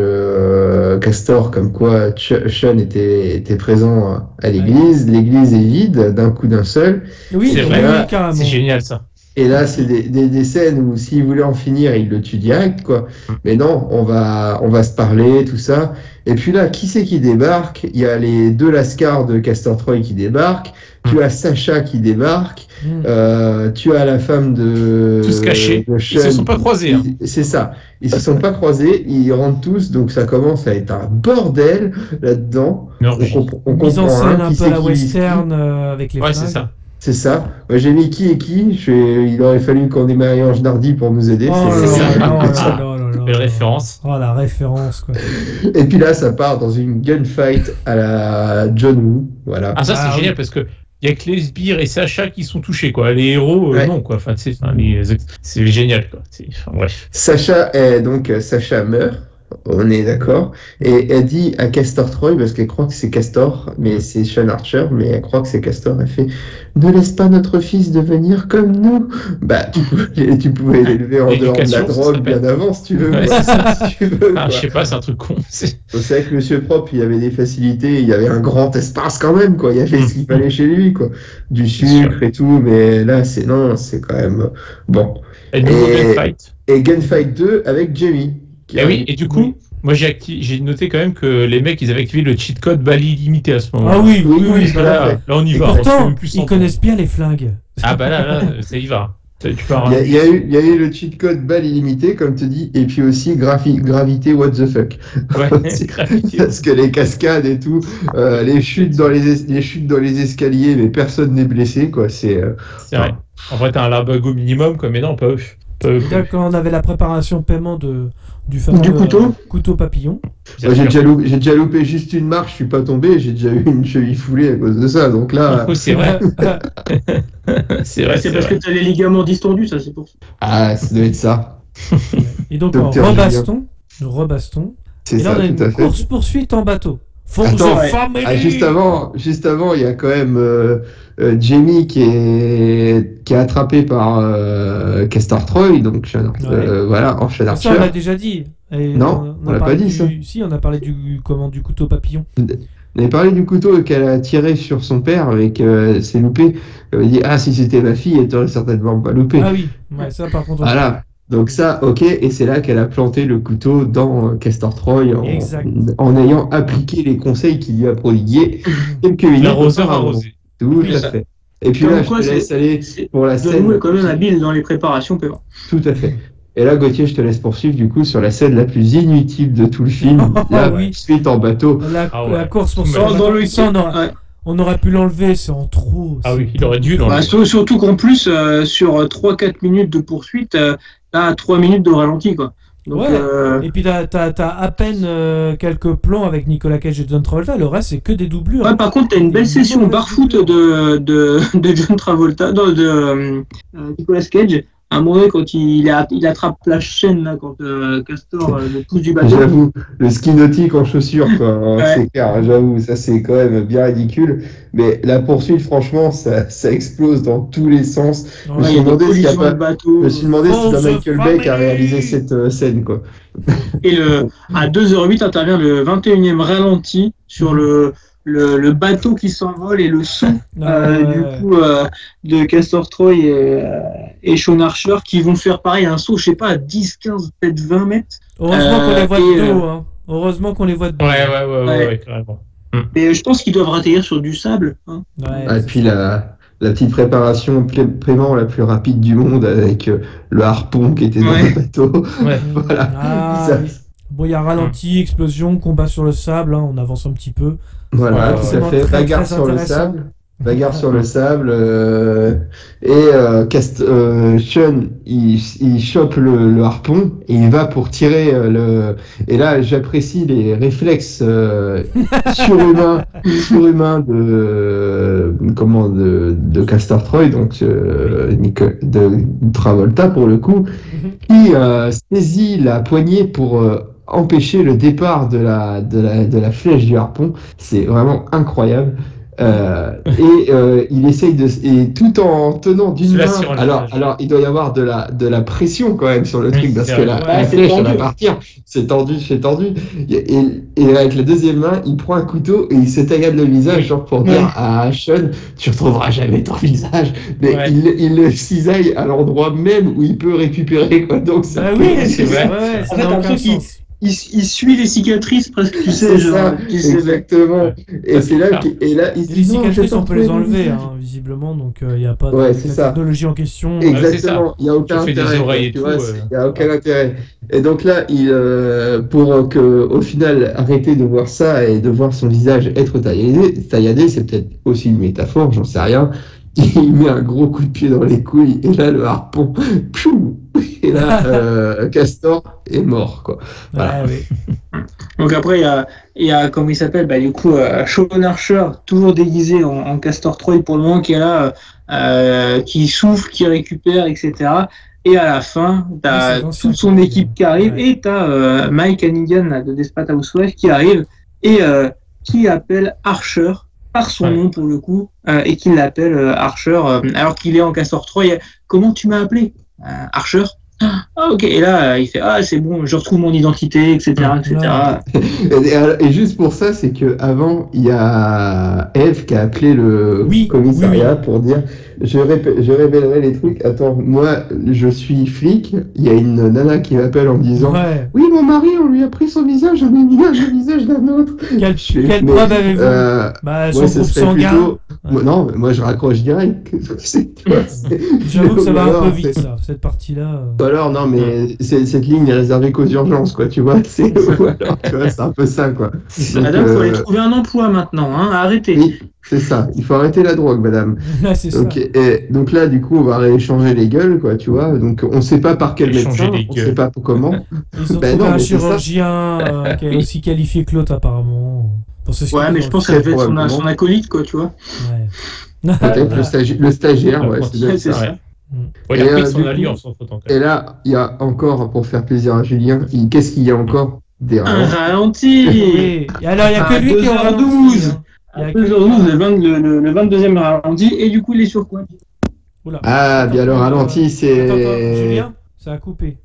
euh, Castor comme quoi Ch- Sean était, était présent à l'église, l'église est vide d'un coup d'un seul, Oui, C'est vrai. oui, carrément. C'est génial, ça. Et là c'est des, des, des scènes où s'il voulait en finir, il le tue direct, quoi. Mais non, on va, on va se parler, tout ça. Et puis là, qui c'est qui débarque? Il y a les deux Lascars de Castor Troy qui débarquent, tu as Sacha qui débarque, Mm. euh, tu as la femme de. Tous cachés. de Ils se sont pas croisés. hein. C'est ça. Ils se sont pas croisés, ils rentrent tous, donc ça commence à être un bordel là-dedans. On, on Mise en comprend scène hein, un peu la western euh, avec les Ouais, c'est ça. C'est ça. Moi, j'ai mis qui et qui. Je- Il aurait fallu qu'on ait Marie-Ange Nardi pour nous aider. Oh C'est- ça. référence. Oh la référence quoi. Et puis là, ça part dans une gunfight à la John Woo. Voilà. Ah ça c'est Ah, génial oui. parce que il y a que les sbires et Sacha qui sont touchés quoi. Les héros euh, Ouais. non quoi. Enfin les- c'est génial quoi. C'est- enfin, bref. Sacha est donc euh, Sacha meurt, on est d'accord, et elle dit à Castor Troy parce qu'elle croit que c'est Castor, mais c'est Sean Archer, mais elle croit que c'est Castor. Elle fait ne laisse pas notre fils devenir comme nous. Bah tu pouvais, tu pouvais l'élever en dehors de la drogue bien avant si tu veux. Ouais, quoi. c'est ça. Si tu veux, Ah, je sais pas, c'est un truc con. C'est- vrai que Monsieur Propre, il y avait des facilités, il y avait un grand espace quand même, quoi. Il y avait ce qu'il fallait chez lui, quoi. Du sucre et tout, mais là, c'est non, c'est quand même euh, bon. Et. Et Gunfight? 2 avec Jamie. Qui Et Eh oui, et du coup, moi j'ai acti- j'ai noté quand même que les mecs ils avaient activé le cheat code balle illimité à ce moment. Ah oui, oui, Oui, Là, là. là, on y Et va. pourtant, plus ils connaissent bien les flingues. Ah bah là, là, ça y va. Pars. Il y, a, il y a eu, y a eu le cheat code balle illimité, comme tu dis, et puis aussi gravité what the fuck. Ouais, c'est gravité. Parce que les cascades et tout, euh, les chutes dans les, es- les chutes dans les escaliers, mais personne n'est blessé, quoi. C'est euh, C'est vrai. En vrai, t'as un larbago minimum, quoi, mais non, pas eux. Quoi. D'accord, on avait la préparation paiement de, du fameux Du couteau. euh, couteau papillon. J'ai déjà, loupé, j'ai déjà loupé juste une marche, je suis pas tombé, j'ai déjà eu une cheville foulée à cause de ça. Donc là, c'est vrai, c'est vrai, C'est c'est parce vrai. que t'as les ligaments distendus, ça, c'est pour ça. ah, ça doit être ça. Et donc en rebaston, rebaston. C'est Et là ça, on a une à fait. course poursuite en bateau. Attends. Ah, juste avant, juste avant, il y a quand même euh, euh, Jamie qui est qui est attrapé par euh, Castor Troy, donc voilà, en Ça on l'a déjà dit. Et Non, on l'a pas dit, du- ça. Si, on a parlé du comment du couteau papillon. On avait parlé du couteau qu'elle a tiré sur son père et que c'est loupé. Elle avait dit ah si c'était ma fille, elle t'aurait certainement pas loupé. Ah oui, ouais, ça par contre. on- Voilà. Donc ça, ok, et c'est là qu'elle a planté le couteau dans Castor Troy en, ayant appliqué les conseils qu'il lui a prodigués quelques minutes L'arroseur arrosé. Tout à fait. Et puis Comme là, je te laisse aller pour la scène. Est quand même habile dans les préparations paiement. Tout à fait. Et là, Gauthier, je te laisse poursuivre du coup sur la scène la plus inutile de tout le film. la oui. suite en bateau. La, Ah ouais. la course pour Dans- ça, Dans le ça, on, Ouais. on aurait pu l'enlever, c'est en trop. Ah oui, il aurait dû dans Bah, surtout qu'en plus, euh, sur 3-4 minutes de poursuite, euh, t'as 3 minutes de ralenti, quoi. Donc, Ouais. euh, Et puis t'as t'as à peine euh, quelques plans avec Nicolas Cage et John Travolta, le reste c'est que des doublures. ouais, par contre, t'as une belle session barfoot de, de, de John Travolta, de euh, Nicolas Cage. À un moment donné, quand il, a- il attrape la chaîne, là, quand euh, Castor euh, le pousse du bateau. J'avoue, le ski nautique en chaussures, quoi. hein, Ouais. C'est clair, j'avoue, ça c'est quand même bien ridicule. Mais la poursuite, franchement, ça, ça explose dans tous les sens. Ouais, a me suis demandé s'il a pas-. Je me suis demandé si Oh, c'est the Michael Bay qui a réalisé cette euh, scène, quoi. Et le, à 2h08 intervient le 21e ralenti sur le, le, le bateau qui s'envole et le son Ouais, euh, ouais, du coup euh, de Castor Troy et, euh, et Sean Archer qui vont faire pareil un saut, je sais pas, à 10, 15, peut-être 20 mètres. Heureusement qu'on les voit et, de dos. Hein. Heureusement qu'on les voit de dos. Ouais, ouais, ouais, ouais, Ouais. ouais, carrément. Et je pense qu'ils doivent atterrir sur du sable. hein. Ouais, Ah, et puis la, la petite préparation paiement la plus rapide du monde avec le harpon qui était dans Ouais. le bateau. Ouais. voilà. Ah, Ça-. Bon, il y a ralenti, explosion, combat sur le sable, hein, on avance un petit peu. Voilà, tout à fait. Bagarre sur le sable. Bagarre sur le sable. euh, et euh, Cast- euh, Sean, il, il chope le, le harpon et il va pour tirer euh, le. Et là, j'apprécie les réflexes euh, surhumains, surhumains de comment de, de Castor Troy, donc euh, de Travolta pour le coup, qui euh, saisit la poignée pour euh, empêcher le départ de la, de la, de la flèche du harpon. C'est vraiment incroyable. Euh, et euh, il essaye de et tout en tenant d'une main. Alors, alors il doit y avoir de la de la pression quand même sur le Oui, truc parce que la, Ouais, la c'est flèche elle va partir. C'est tendu, c'est tendu. Et, et, avec la deuxième main, il prend un couteau et il se taillade le visage Oui. genre pour dire à Sean, tu retrouveras jamais ton visage. Mais Ouais. il, il le cisaille à l'endroit même où il peut récupérer quoi. Donc ça Ah oui, c'est c'est vrai. En fait. Il, il suit les cicatrices presque, tu sais, C'est genre. ça, tu sais, exactement. Et c'est là, qu'il- et là, il les cicatrices, on peut les enlever, hein, visiblement, donc il n'y a pas de Ouais, technologie en question. Exactement, il n'y a aucun intérêt. euh. Il n'y a aucun intérêt. Et donc là, il, euh, pour euh, que, au final, arrêter de voir ça et de voir son visage être tailladé, tailladé c'est peut-être aussi une métaphore, j'en sais rien. Il met un gros coup de pied dans les couilles et là, le harpon, piou Et là, euh, Castor est mort, quoi. Voilà. Ouais, oui. Donc après, il y a, il y a comment il s'appelle? Bah, Du coup, euh, Sean Archer, toujours déguisé en, en Castor Troy pour le moment, qui est là, euh, qui souffle, qui récupère, etc. Et à la fin, tu Oui, as c'est l'ancien toute son qui- équipe qui arrive Ouais. et tu as Mike Hannigan là, de Desperate Housewives qui arrive et euh, qui appelle Archer par son Ouais. nom pour le coup euh, et qui l'appelle euh, Archer euh, alors qu'il est en Castor Troy. Comment tu m'as appelé Euh, Archer? Ah ok et là euh, il fait ah c'est bon je retrouve mon identité etc etc Et, et- et juste pour ça, c'est que avant, il y a Eve qui a appelé le Oui, commissariat pour dire je, je révélerai les trucs. Attends, moi, je suis flic. Il y a une nana qui m'appelle en disant Ouais. Oui, mon mari, on lui a pris son visage, on a mis le visage d'un autre. Quel, Je quelle mais, preuve avez-vous euh, Bah, son groupe sanguin. plutôt-. Moi, non, mais moi je raccroche direct. J'avoue que ça va un peu vite, ça, cette partie-là. euh. Ou alors, non, mais cette ligne est réservée qu'aux urgences, quoi, tu vois. C'est ou alors, tu vois, c'est un peu ça, quoi. Donc, Madame, faut euh, aller trouver un emploi maintenant, hein, arrêtez. Oui, c'est ça. Il faut arrêter la drogue, madame. Ouais, c'est ça. Donc, et, donc là, du coup, on va rééchanger les gueules, quoi, tu vois. Donc, on sait pas par quel Échanger médecin, on gueules. sait pas comment. Ils ont Ben trouvé non, un chirurgien euh, qui est aussi qualifié que l'autre, apparemment. Pour ce Ouais, mais je pense que Très ça devait être son, son acolyte, quoi, tu vois. Ouais. Peut-être le, stagi- le stagiaire, ouais, c'est ça. ça. Ouais, Et, euh, son coup- en en Et là, il y a encore, pour faire plaisir à Julien, qu'est-ce qu'il y a encore? Des Un ralentis. ralenti Et, alors, il n'y a que lui qui est 2h12. ralenti. hein. Il y a que 2h12, le, 20 le, le, le 22e ralenti, et du coup, il est sur quoi? Oula. Ah, bien le ralenti, Attends, attends, c'est. Julien, ça a coupé.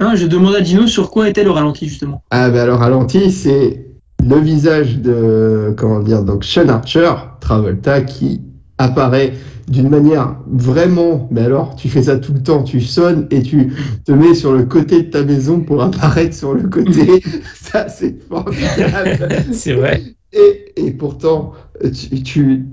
Hein, Je demande à Dino sur quoi était le ralenti, justement. Ah, ben alors ralenti, c'est le visage de, comment dire, donc Sean Archer, Travolta, qui apparaît d'une manière vraiment, mais alors tu fais ça tout le temps, tu sonnes et tu te mets sur le côté de ta maison pour apparaître sur le côté. ça, c'est formidable. C'est vrai. Et, et pourtant, tu, tu,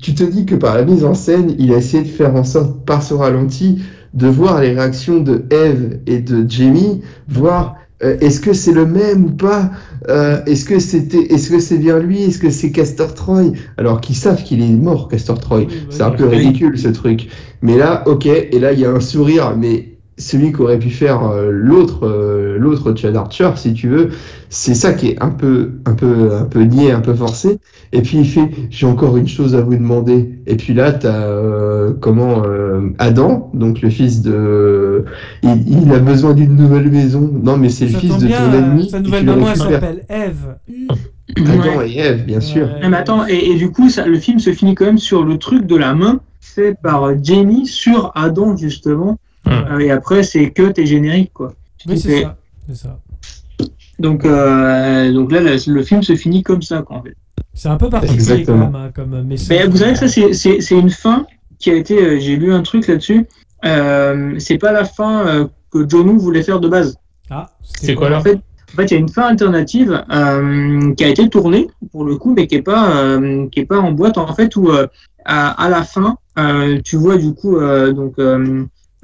tu te dis que par la mise en scène, il a essayé de faire en sorte, par ce ralenti, de voir les réactions de Eve et de Jamie, voir euh, est-ce que c'est le même ou pas? Euh, Est-ce que c'était, est-ce que c'est bien lui? Est-ce que c'est Castor Troy? Alors qu'ils savent qu'il est mort, Castor Troy. Oui, c'est un peu ridicule ce truc. Mais là, ok, et là il y a un sourire, mais celui qu'aurait pu faire euh, l'autre, euh, l'autre Chad Archer, si tu veux, c'est ça qui est un peu, un peu, un peu niais, un peu forcé. Et puis il fait, j'ai encore une chose à vous demander. Et puis là, t'as euh, comment euh, Adam, donc le fils de, il, il a besoin d'une nouvelle maison. Non, mais c'est le fils de bien, ton ennemi. Sa nouvelle tu le maman, elle s'appelle Eve. Adam Ouais. et Eve, bien sûr. Ouais. Non, mais attends, et, et du coup, ça, le film se finit quand même sur le truc de la main fait par Jamie sur Adam, justement. Euh, et après, c'est cut et générique, quoi. Oui, c'est ça. Donc, euh, donc là, le, le film se finit comme ça, quoi, en fait. C'est un peu particulier Exactement. quand même, hein, comme message. Mais vous savez, ça, c'est- c'est c'est une fin qui a été. euh, J'ai lu un truc là-dessus. Euh, c'est pas la fin euh, que John Woo voulait faire de base. Ah, C'est quoi, En là fait, en fait, il y a une fin alternative euh, qui a été tournée pour le coup, mais qui est pas euh, qui est pas en boîte en fait où euh, à, à la fin euh, tu vois du coup euh, donc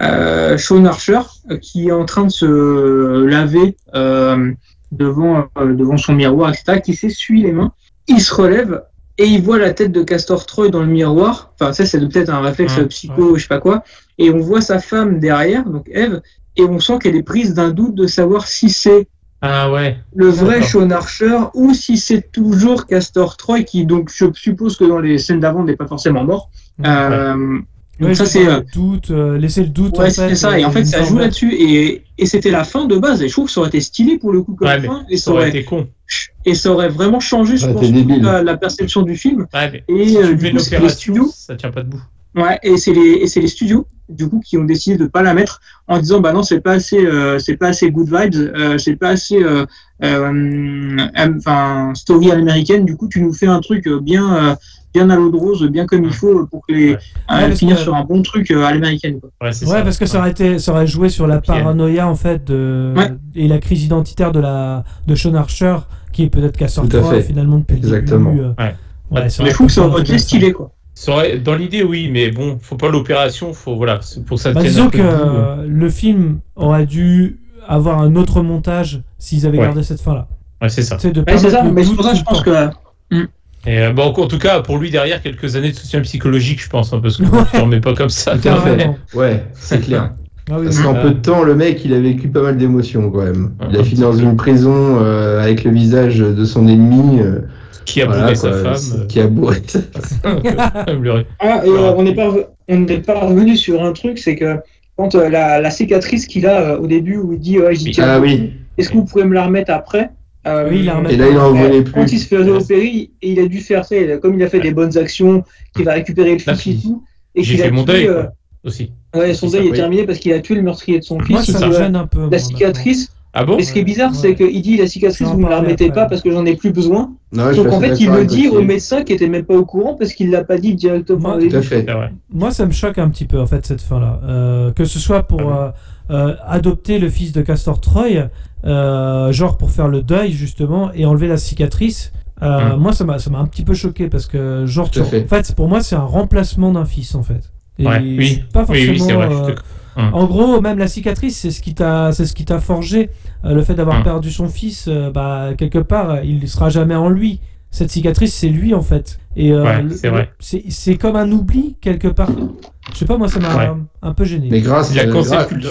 euh, Sean Archer euh, qui est en train de se laver euh, devant euh, devant son miroir etc. qui s'essuie les mains, il se relève et il voit la tête de Castor Troy dans le miroir. Enfin ça c'est peut-être un réflexe psycho je sais pas quoi. Et on voit sa femme derrière donc Eve et on sent qu'elle est prise d'un doute de savoir si c'est Ah ouais. le vrai. Sean Archer ou si c'est toujours Castor Troy qui donc je suppose que dans les scènes d'avant n'est pas forcément mort. Euh, donc Ouais, ça c'est euh, le doute, euh, laisser le doute. ouais c'est ça et en euh, fait ça joue de- là-dessus et, et c'était la fin de base et je trouve que ça aurait été stylé pour le coup comme Ouais, mais fin et ça aurait été con. et ça aurait vraiment changé je pense la, la perception du film Ouais, mais et si euh, tu du fais l'opération, ça tient pas debout. Ouais, et c'est les et c'est les studios du coup qui ont décidé de pas la mettre en disant bah non c'est pas assez euh, c'est pas assez good vibes euh, c'est pas assez euh, euh, enfin story à l'américaine du coup tu nous fais un truc bien euh, bien à l'eau de rose bien comme il faut pour que les Ouais. euh, Ouais, parce finir que- sur un bon truc euh, à l'américaine quoi. Ouais, Ouais, ça. parce que ça aurait, été, ça aurait joué sur la paranoïa en fait de, Ouais. et la crise identitaire de la de Sean Archer qui est peut-être Castor Tout à Troy fait. finalement depuis Exactement. le début. euh, Ouais. je trouve que ça aurait été stylé quoi Dans l'idée, oui, mais bon, faut pas l'opération, faut voilà, c'est pour ça Bah, disons que ouais. euh, le film aurait dû avoir un autre montage s'ils avaient Ouais. gardé cette fin là. Ouais, c'est ça. Ouais, c'est permettre ça mais c'est pour ça que je pense que Et euh, bon, en tout cas, pour lui derrière, quelques années de soutien psychologique, je pense, hein, parce que tu t'en remets pas comme ça. Tout à fait. Carrément. Ouais, c'est clair. Ah oui, Parce qu'en peu de temps, le mec, il a vécu pas mal d'émotions quand même. Il a fini dans une prison euh, avec le visage de son ennemi. Euh, Qui a voilà, bourré sa femme. Qui a bourré sa le- Ah, et euh, on n'est pas, on n'est pas revenu sur un truc, c'est que quand euh, la, la cicatrice qu'il a euh, au début où il dit ouais, Ah oui. est-ce que vous pouvez me la remettre après? Euh, Oui, il la remet Et là, il en voulait Quand plus. il se faisait opérer, et il a dû faire ça, il a- comme il a fait des bonnes actions, qu'il va récupérer le Là, fils et tout, et J'ai qu'il a fait mon tué, deuil, euh, aussi. ouais, son deuil est oui. terminé parce qu'il a tué le meurtrier de son fils. Moi, ça me gêne un peu. la cicatrice, Ah bon et ce qui est bizarre, Ouais. c'est qu'il dit la cicatrice, vous me la remettez après. pas parce que j'en ai plus besoin. Non, Donc en fait, il le dit au médecin qui était même pas au courant parce qu'il l'a pas dit directement. Moi. Tout à fait. Ça me choque un petit peu, en fait, cette fin-là. Euh, que ce soit pour euh, euh, adopter le fils de Castor Troy, euh, genre pour faire le deuil, justement, et enlever la cicatrice. Euh, Mm. Moi, ça m'a ça m'a un petit peu choqué parce que, genre, tu- fait. en fait, pour moi, c'est un remplacement d'un fils, en fait. Et Ouais, oui. pas Oui, forcément. oui, c'est Hum. En gros, même la cicatrice, c'est ce qui t'a, c'est ce qui t'a forgé. Euh, le fait d'avoir Hum. perdu son fils, euh, bah quelque part, euh, il sera jamais en lui. Cette cicatrice, c'est lui en fait. Et euh, Ouais, c'est vrai. C'est, c'est comme un oubli quelque part. Je sais pas, moi, ça m'a Ouais. un peu gêné. Mais grâce, euh,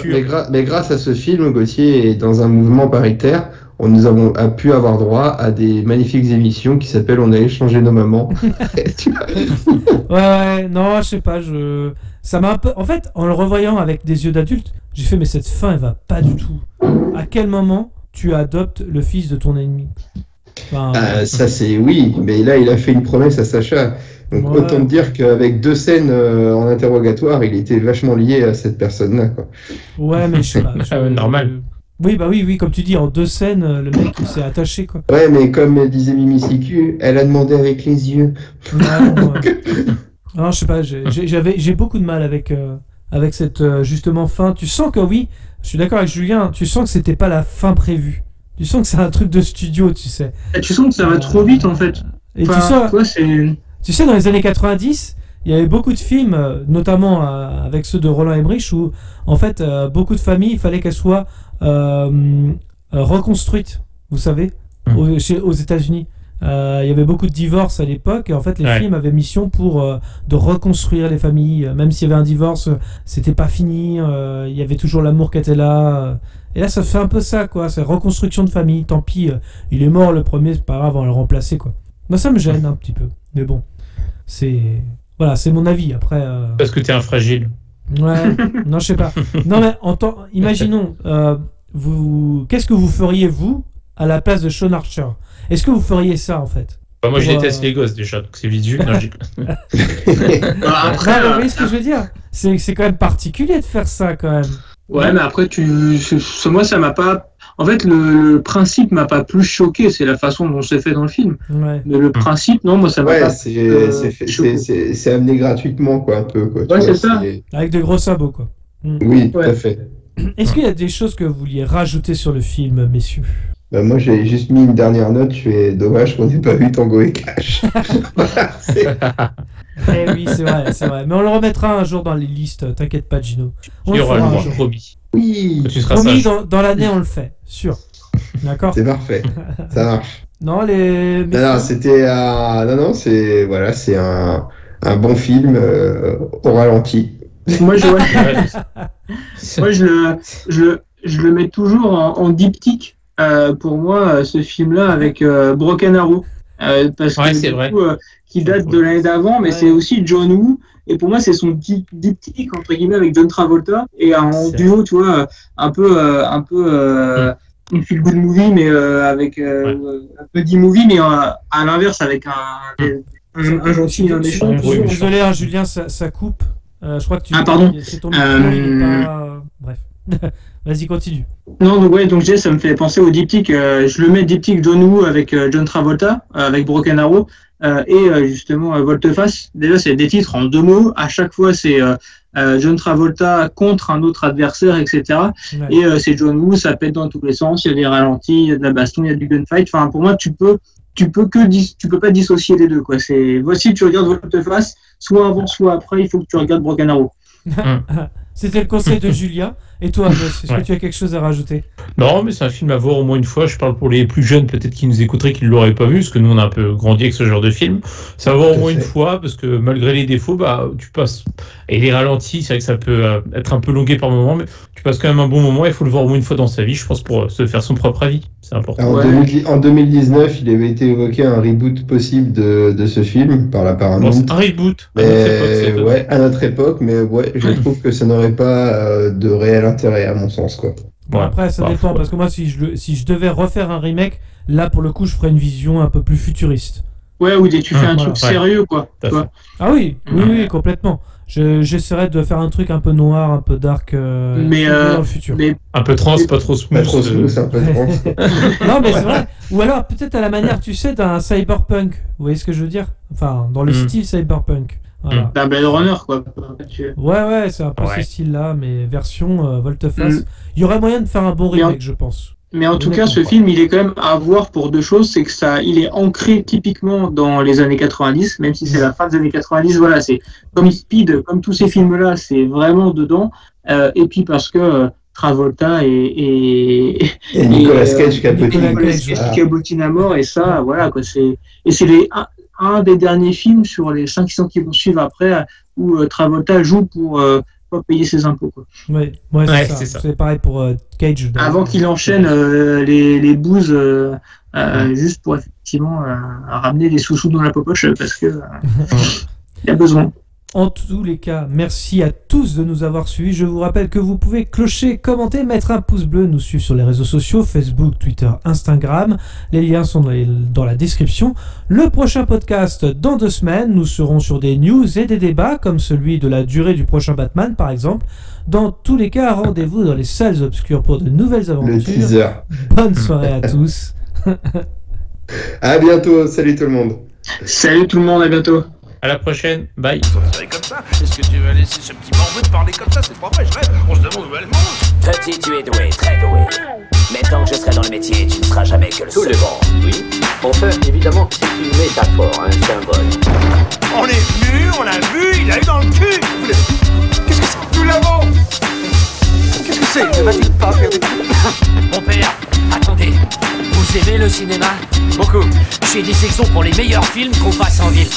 mais, gra- mais grâce à ce film, Gauthier, et dans un mouvement paritaire, on nous avons a pu avoir droit à des magnifiques émissions qui s'appellent On a échangé nos mamans. Ouais, ouais, non, je sais pas, je. Ça m'a un peu. En fait, en le revoyant avec des yeux d'adulte, j'ai fait, mais cette fin, elle va pas du tout. À quel moment tu adoptes le fils de ton ennemi? Enfin, Ah, ça c'est oui, mais là il a fait une promesse à Sacha. Donc Ouais. autant te dire qu'avec deux scènes euh, en interrogatoire, il était vachement lié à cette personne-là. quoi. Ouais, mais je sais pas. je- Ah normal. Oui, bah oui, oui, comme tu dis, en deux scènes, euh, le mec il s'est attaché, quoi. Ouais, mais comme disait Mimi Siku, elle a demandé avec les yeux. Ouais. Non, je sais pas, j'ai- j'ai- j'avais, j'ai beaucoup de mal avec, euh, avec cette euh, justement fin. Tu sens que oui, je suis d'accord avec Julien, tu sens que c'était pas la fin prévue. Tu sens que c'est un truc de studio, tu sais. Et tu sens que ça va trop vite en fait. Et tu sens, tu sais, dans les années 90, il y avait beaucoup de films, euh, notamment euh, avec ceux de Roland Emmerich, où en fait, euh, beaucoup de familles, il fallait qu'elles soient euh, reconstruites, vous savez, Mm. aux, chez- aux États-Unis. Euh, il y avait beaucoup de divorces à l'époque, et en fait, les Ouais. films avaient mission pour euh, de reconstruire les familles. Même s'il y avait un divorce, c'était pas fini, euh, il y avait toujours l'amour qui était là. Et là, ça fait un peu ça, quoi. C'est reconstruction de famille. Tant pis, il est mort le premier, c'est pas grave, on va le remplacer, quoi. Moi, ça me gêne un petit peu. Mais bon, c'est. Voilà, c'est mon avis. Après. euh, Parce que t'es un fragile. Ouais, non, je sais pas. Non, mais en temps, imaginons, euh, vous, qu'est-ce que vous feriez vous à la place de Sean Archer? Est-ce que vous feriez ça en fait Bah, moi, je Pour, déteste euh, les gosses déjà, donc c'est vite vu. Non, Bah, après, Non, mais vous euh, voyez ce que je veux dire C'est c'est quand même particulier de faire ça quand même. ouais, mais après, tu, moi, ça m'a pas. En fait, le, le principe m'a pas plus choqué, c'est la façon dont c'est fait dans le film. Ouais. Mais le principe, non, moi, ça m'a Ouais, pas. c'est euh, c'est fait- choqué. c'est- c'est- c'est amené gratuitement, quoi, un peu. Quoi, Ouais, vois, c'est ça. Avec de gros sabots quoi. Oui, tout à fait. Est-ce qu'il y a des choses que vous vouliez rajouter sur le film, messieurs? Bah, moi, j'ai juste mis une dernière note. Je fais dommage qu'on n'ait pas vu Tango et Cash. Eh oui, c'est vrai, c'est vrai. Mais on le remettra un jour dans les listes, t'inquiète pas, Gino. On le fera un jour. promis. oui, Tu seras Promis, dans, dans l'année, on le fait, sûr. D'accord c'est parfait. Ça marche. Non, les. Non, non, c'était un... non, non, c'est voilà, c'est un, un bon film euh, au ralenti. Moi, je, moi, je le, je, le- je le mets toujours en, en diptyque euh, pour moi, euh, ce film-là avec euh, Broken Arrow. Euh, parce Ouais, que c'est du vrai. coup, euh, qui date de l'année d'avant, mais Ouais. c'est aussi John Woo. Et pour moi, c'est son di- diptyque entre guillemets avec John Travolta et en duo, tu vois, un peu, euh, un peu euh, une feel good movie, mais euh, avec euh, un buddy movie, mais euh, à l'inverse avec un, un, un gentil et un Je suis- méchant. désolé, hein, Julien, ça, ça coupe. Euh, je crois que tu. Ah, pardon. C'est ton micro, Euh, il est pas. Bref. Vas-y, continue. Non, donc ouais, donc j'ai, ça me fait penser au diptyque. euh, je le mets diptyque John Woo avec euh, John Travolta, euh, avec Broken Arrow, euh, et euh, justement euh, Volteface. Déjà, c'est des titres en deux mots. À chaque fois, c'est euh, euh, John Travolta contre un autre adversaire, etc. Ouais. Et euh, c'est John Woo, ça pète dans tous les sens. Il y a des ralentis, il y a de la baston, il y a du gunfight. Enfin, pour moi, tu peux, tu peux que, dis- tu peux pas dissocier les deux. Quoi. C'est voici, tu regardes Volteface, soit avant, soit après. Il faut que tu regardes Broken Arrow. C'était le conseil de Julien. Et toi, Amos, est-ce Ouais. que tu as quelque chose à rajouter? Non, mais c'est un film à voir au moins une fois. Je parle pour les plus jeunes, peut-être qui nous écouteraient, qui ne l'auraient pas vu, parce que nous, on a un peu grandi avec ce genre de film. Ça va au moins une fois, parce que malgré les défauts, bah, tu passes. Et les ralentis, c'est vrai que ça peut euh, être un peu longué par moment, mais tu passes quand même un bon moment. Il faut le voir au moins une fois dans sa vie, je pense, pour euh, se faire son propre avis. C'est important. En, Ouais. 2010 en 2019, il avait été évoqué un reboot possible de, de ce film par la Paramount. un reboot. à notre époque, ouais, à notre époque, mais ouais, je trouve que ça n'aurait pas euh, de réel intérêt à mon sens, quoi. Bon, après, ça bah, dépend, parce que moi, si je, le- si je devais refaire un remake, là, pour le coup, je ferais une vision un peu plus futuriste. Ouais, ou des- tu fais un voilà. truc Ouais. sérieux, quoi. Ah oui, oui, oui, complètement. Je- J'essaierais de faire un truc un peu noir, un peu dark, euh, Mais, euh, dans le futur. Mais Un peu trans, pas trop smooth. Pas trop euh, smooth, un peu trans. Non, mais c'est vrai. Ou alors, peut-être à la manière, tu sais, d'un cyberpunk. Vous voyez ce que je veux dire? Enfin, dans le Mm. style cyberpunk. Voilà. d'un Blade Runner, quoi. Ouais, ouais, c'est un peu Ouais. ce style-là, mais version euh, volte-face. Mm. Il y aurait moyen de faire un bon en- remake, je pense. Mais en tout cas, ce film, il est quand même à voir pour deux choses. C'est que ça, il est ancré typiquement dans les années 90, même si c'est la fin des années 90. Voilà, c'est comme Speed, comme tous ces films-là, c'est vraiment dedans. Euh, et puis parce que euh, Travolta et, et, Et Nicolas et, euh, Cage qui aboutit à mort. Et ça, voilà, quoi. C'est et c'est les un, des derniers films sur les 500 qui vont suivre après où euh, Travolta joue pour euh, pas payer ses impôts. Quoi. Ouais, ouais, c'est Ouais, ça. c'est ça. C'est pareil pour euh, Cage. Avant qu'il enchaîne euh, les, les bouses euh, euh, juste pour effectivement euh, ramener des sous-sous dans la popoche parce que euh, il a besoin. En tous les cas, merci à tous de nous avoir suivis. Je vous rappelle que vous pouvez clocher, commenter, mettre un pouce bleu, nous suivre sur les réseaux sociaux, Facebook, Twitter, Instagram. Les liens sont dans, les- dans la description. Le prochain podcast, dans deux semaines, nous serons sur des news et des débats, comme celui de la durée du prochain Batman, par exemple. Dans tous les cas, rendez-vous dans les salles obscures pour de nouvelles Le aventures. Bonne soirée à tous. À bientôt, salut tout le monde. Salut tout le monde, à bientôt. À la prochaine. Bye. C'est comme ça Est-ce que tu vas laisser ce petit morveux de parler comme ça? C'est pas vrai, je rêve. On se demande où elle mange. Petit, tu es doué, très doué. Mais tant que je serai dans le métier, tu ne seras jamais que le Tout le second. monde, oui. Enfin, évidemment, c'est une métaphore, un symbole. On est venu, on l'a vu, il a eu dans le cul le- Qu'est-ce que c'est Nous l'avons Qu'est-ce que c'est? Ne va-t-il pas faire des Mon père, attendez. Vous aimez le cinéma? Beaucoup. Chez Dissexon pour les meilleurs films qu'on passe en ville.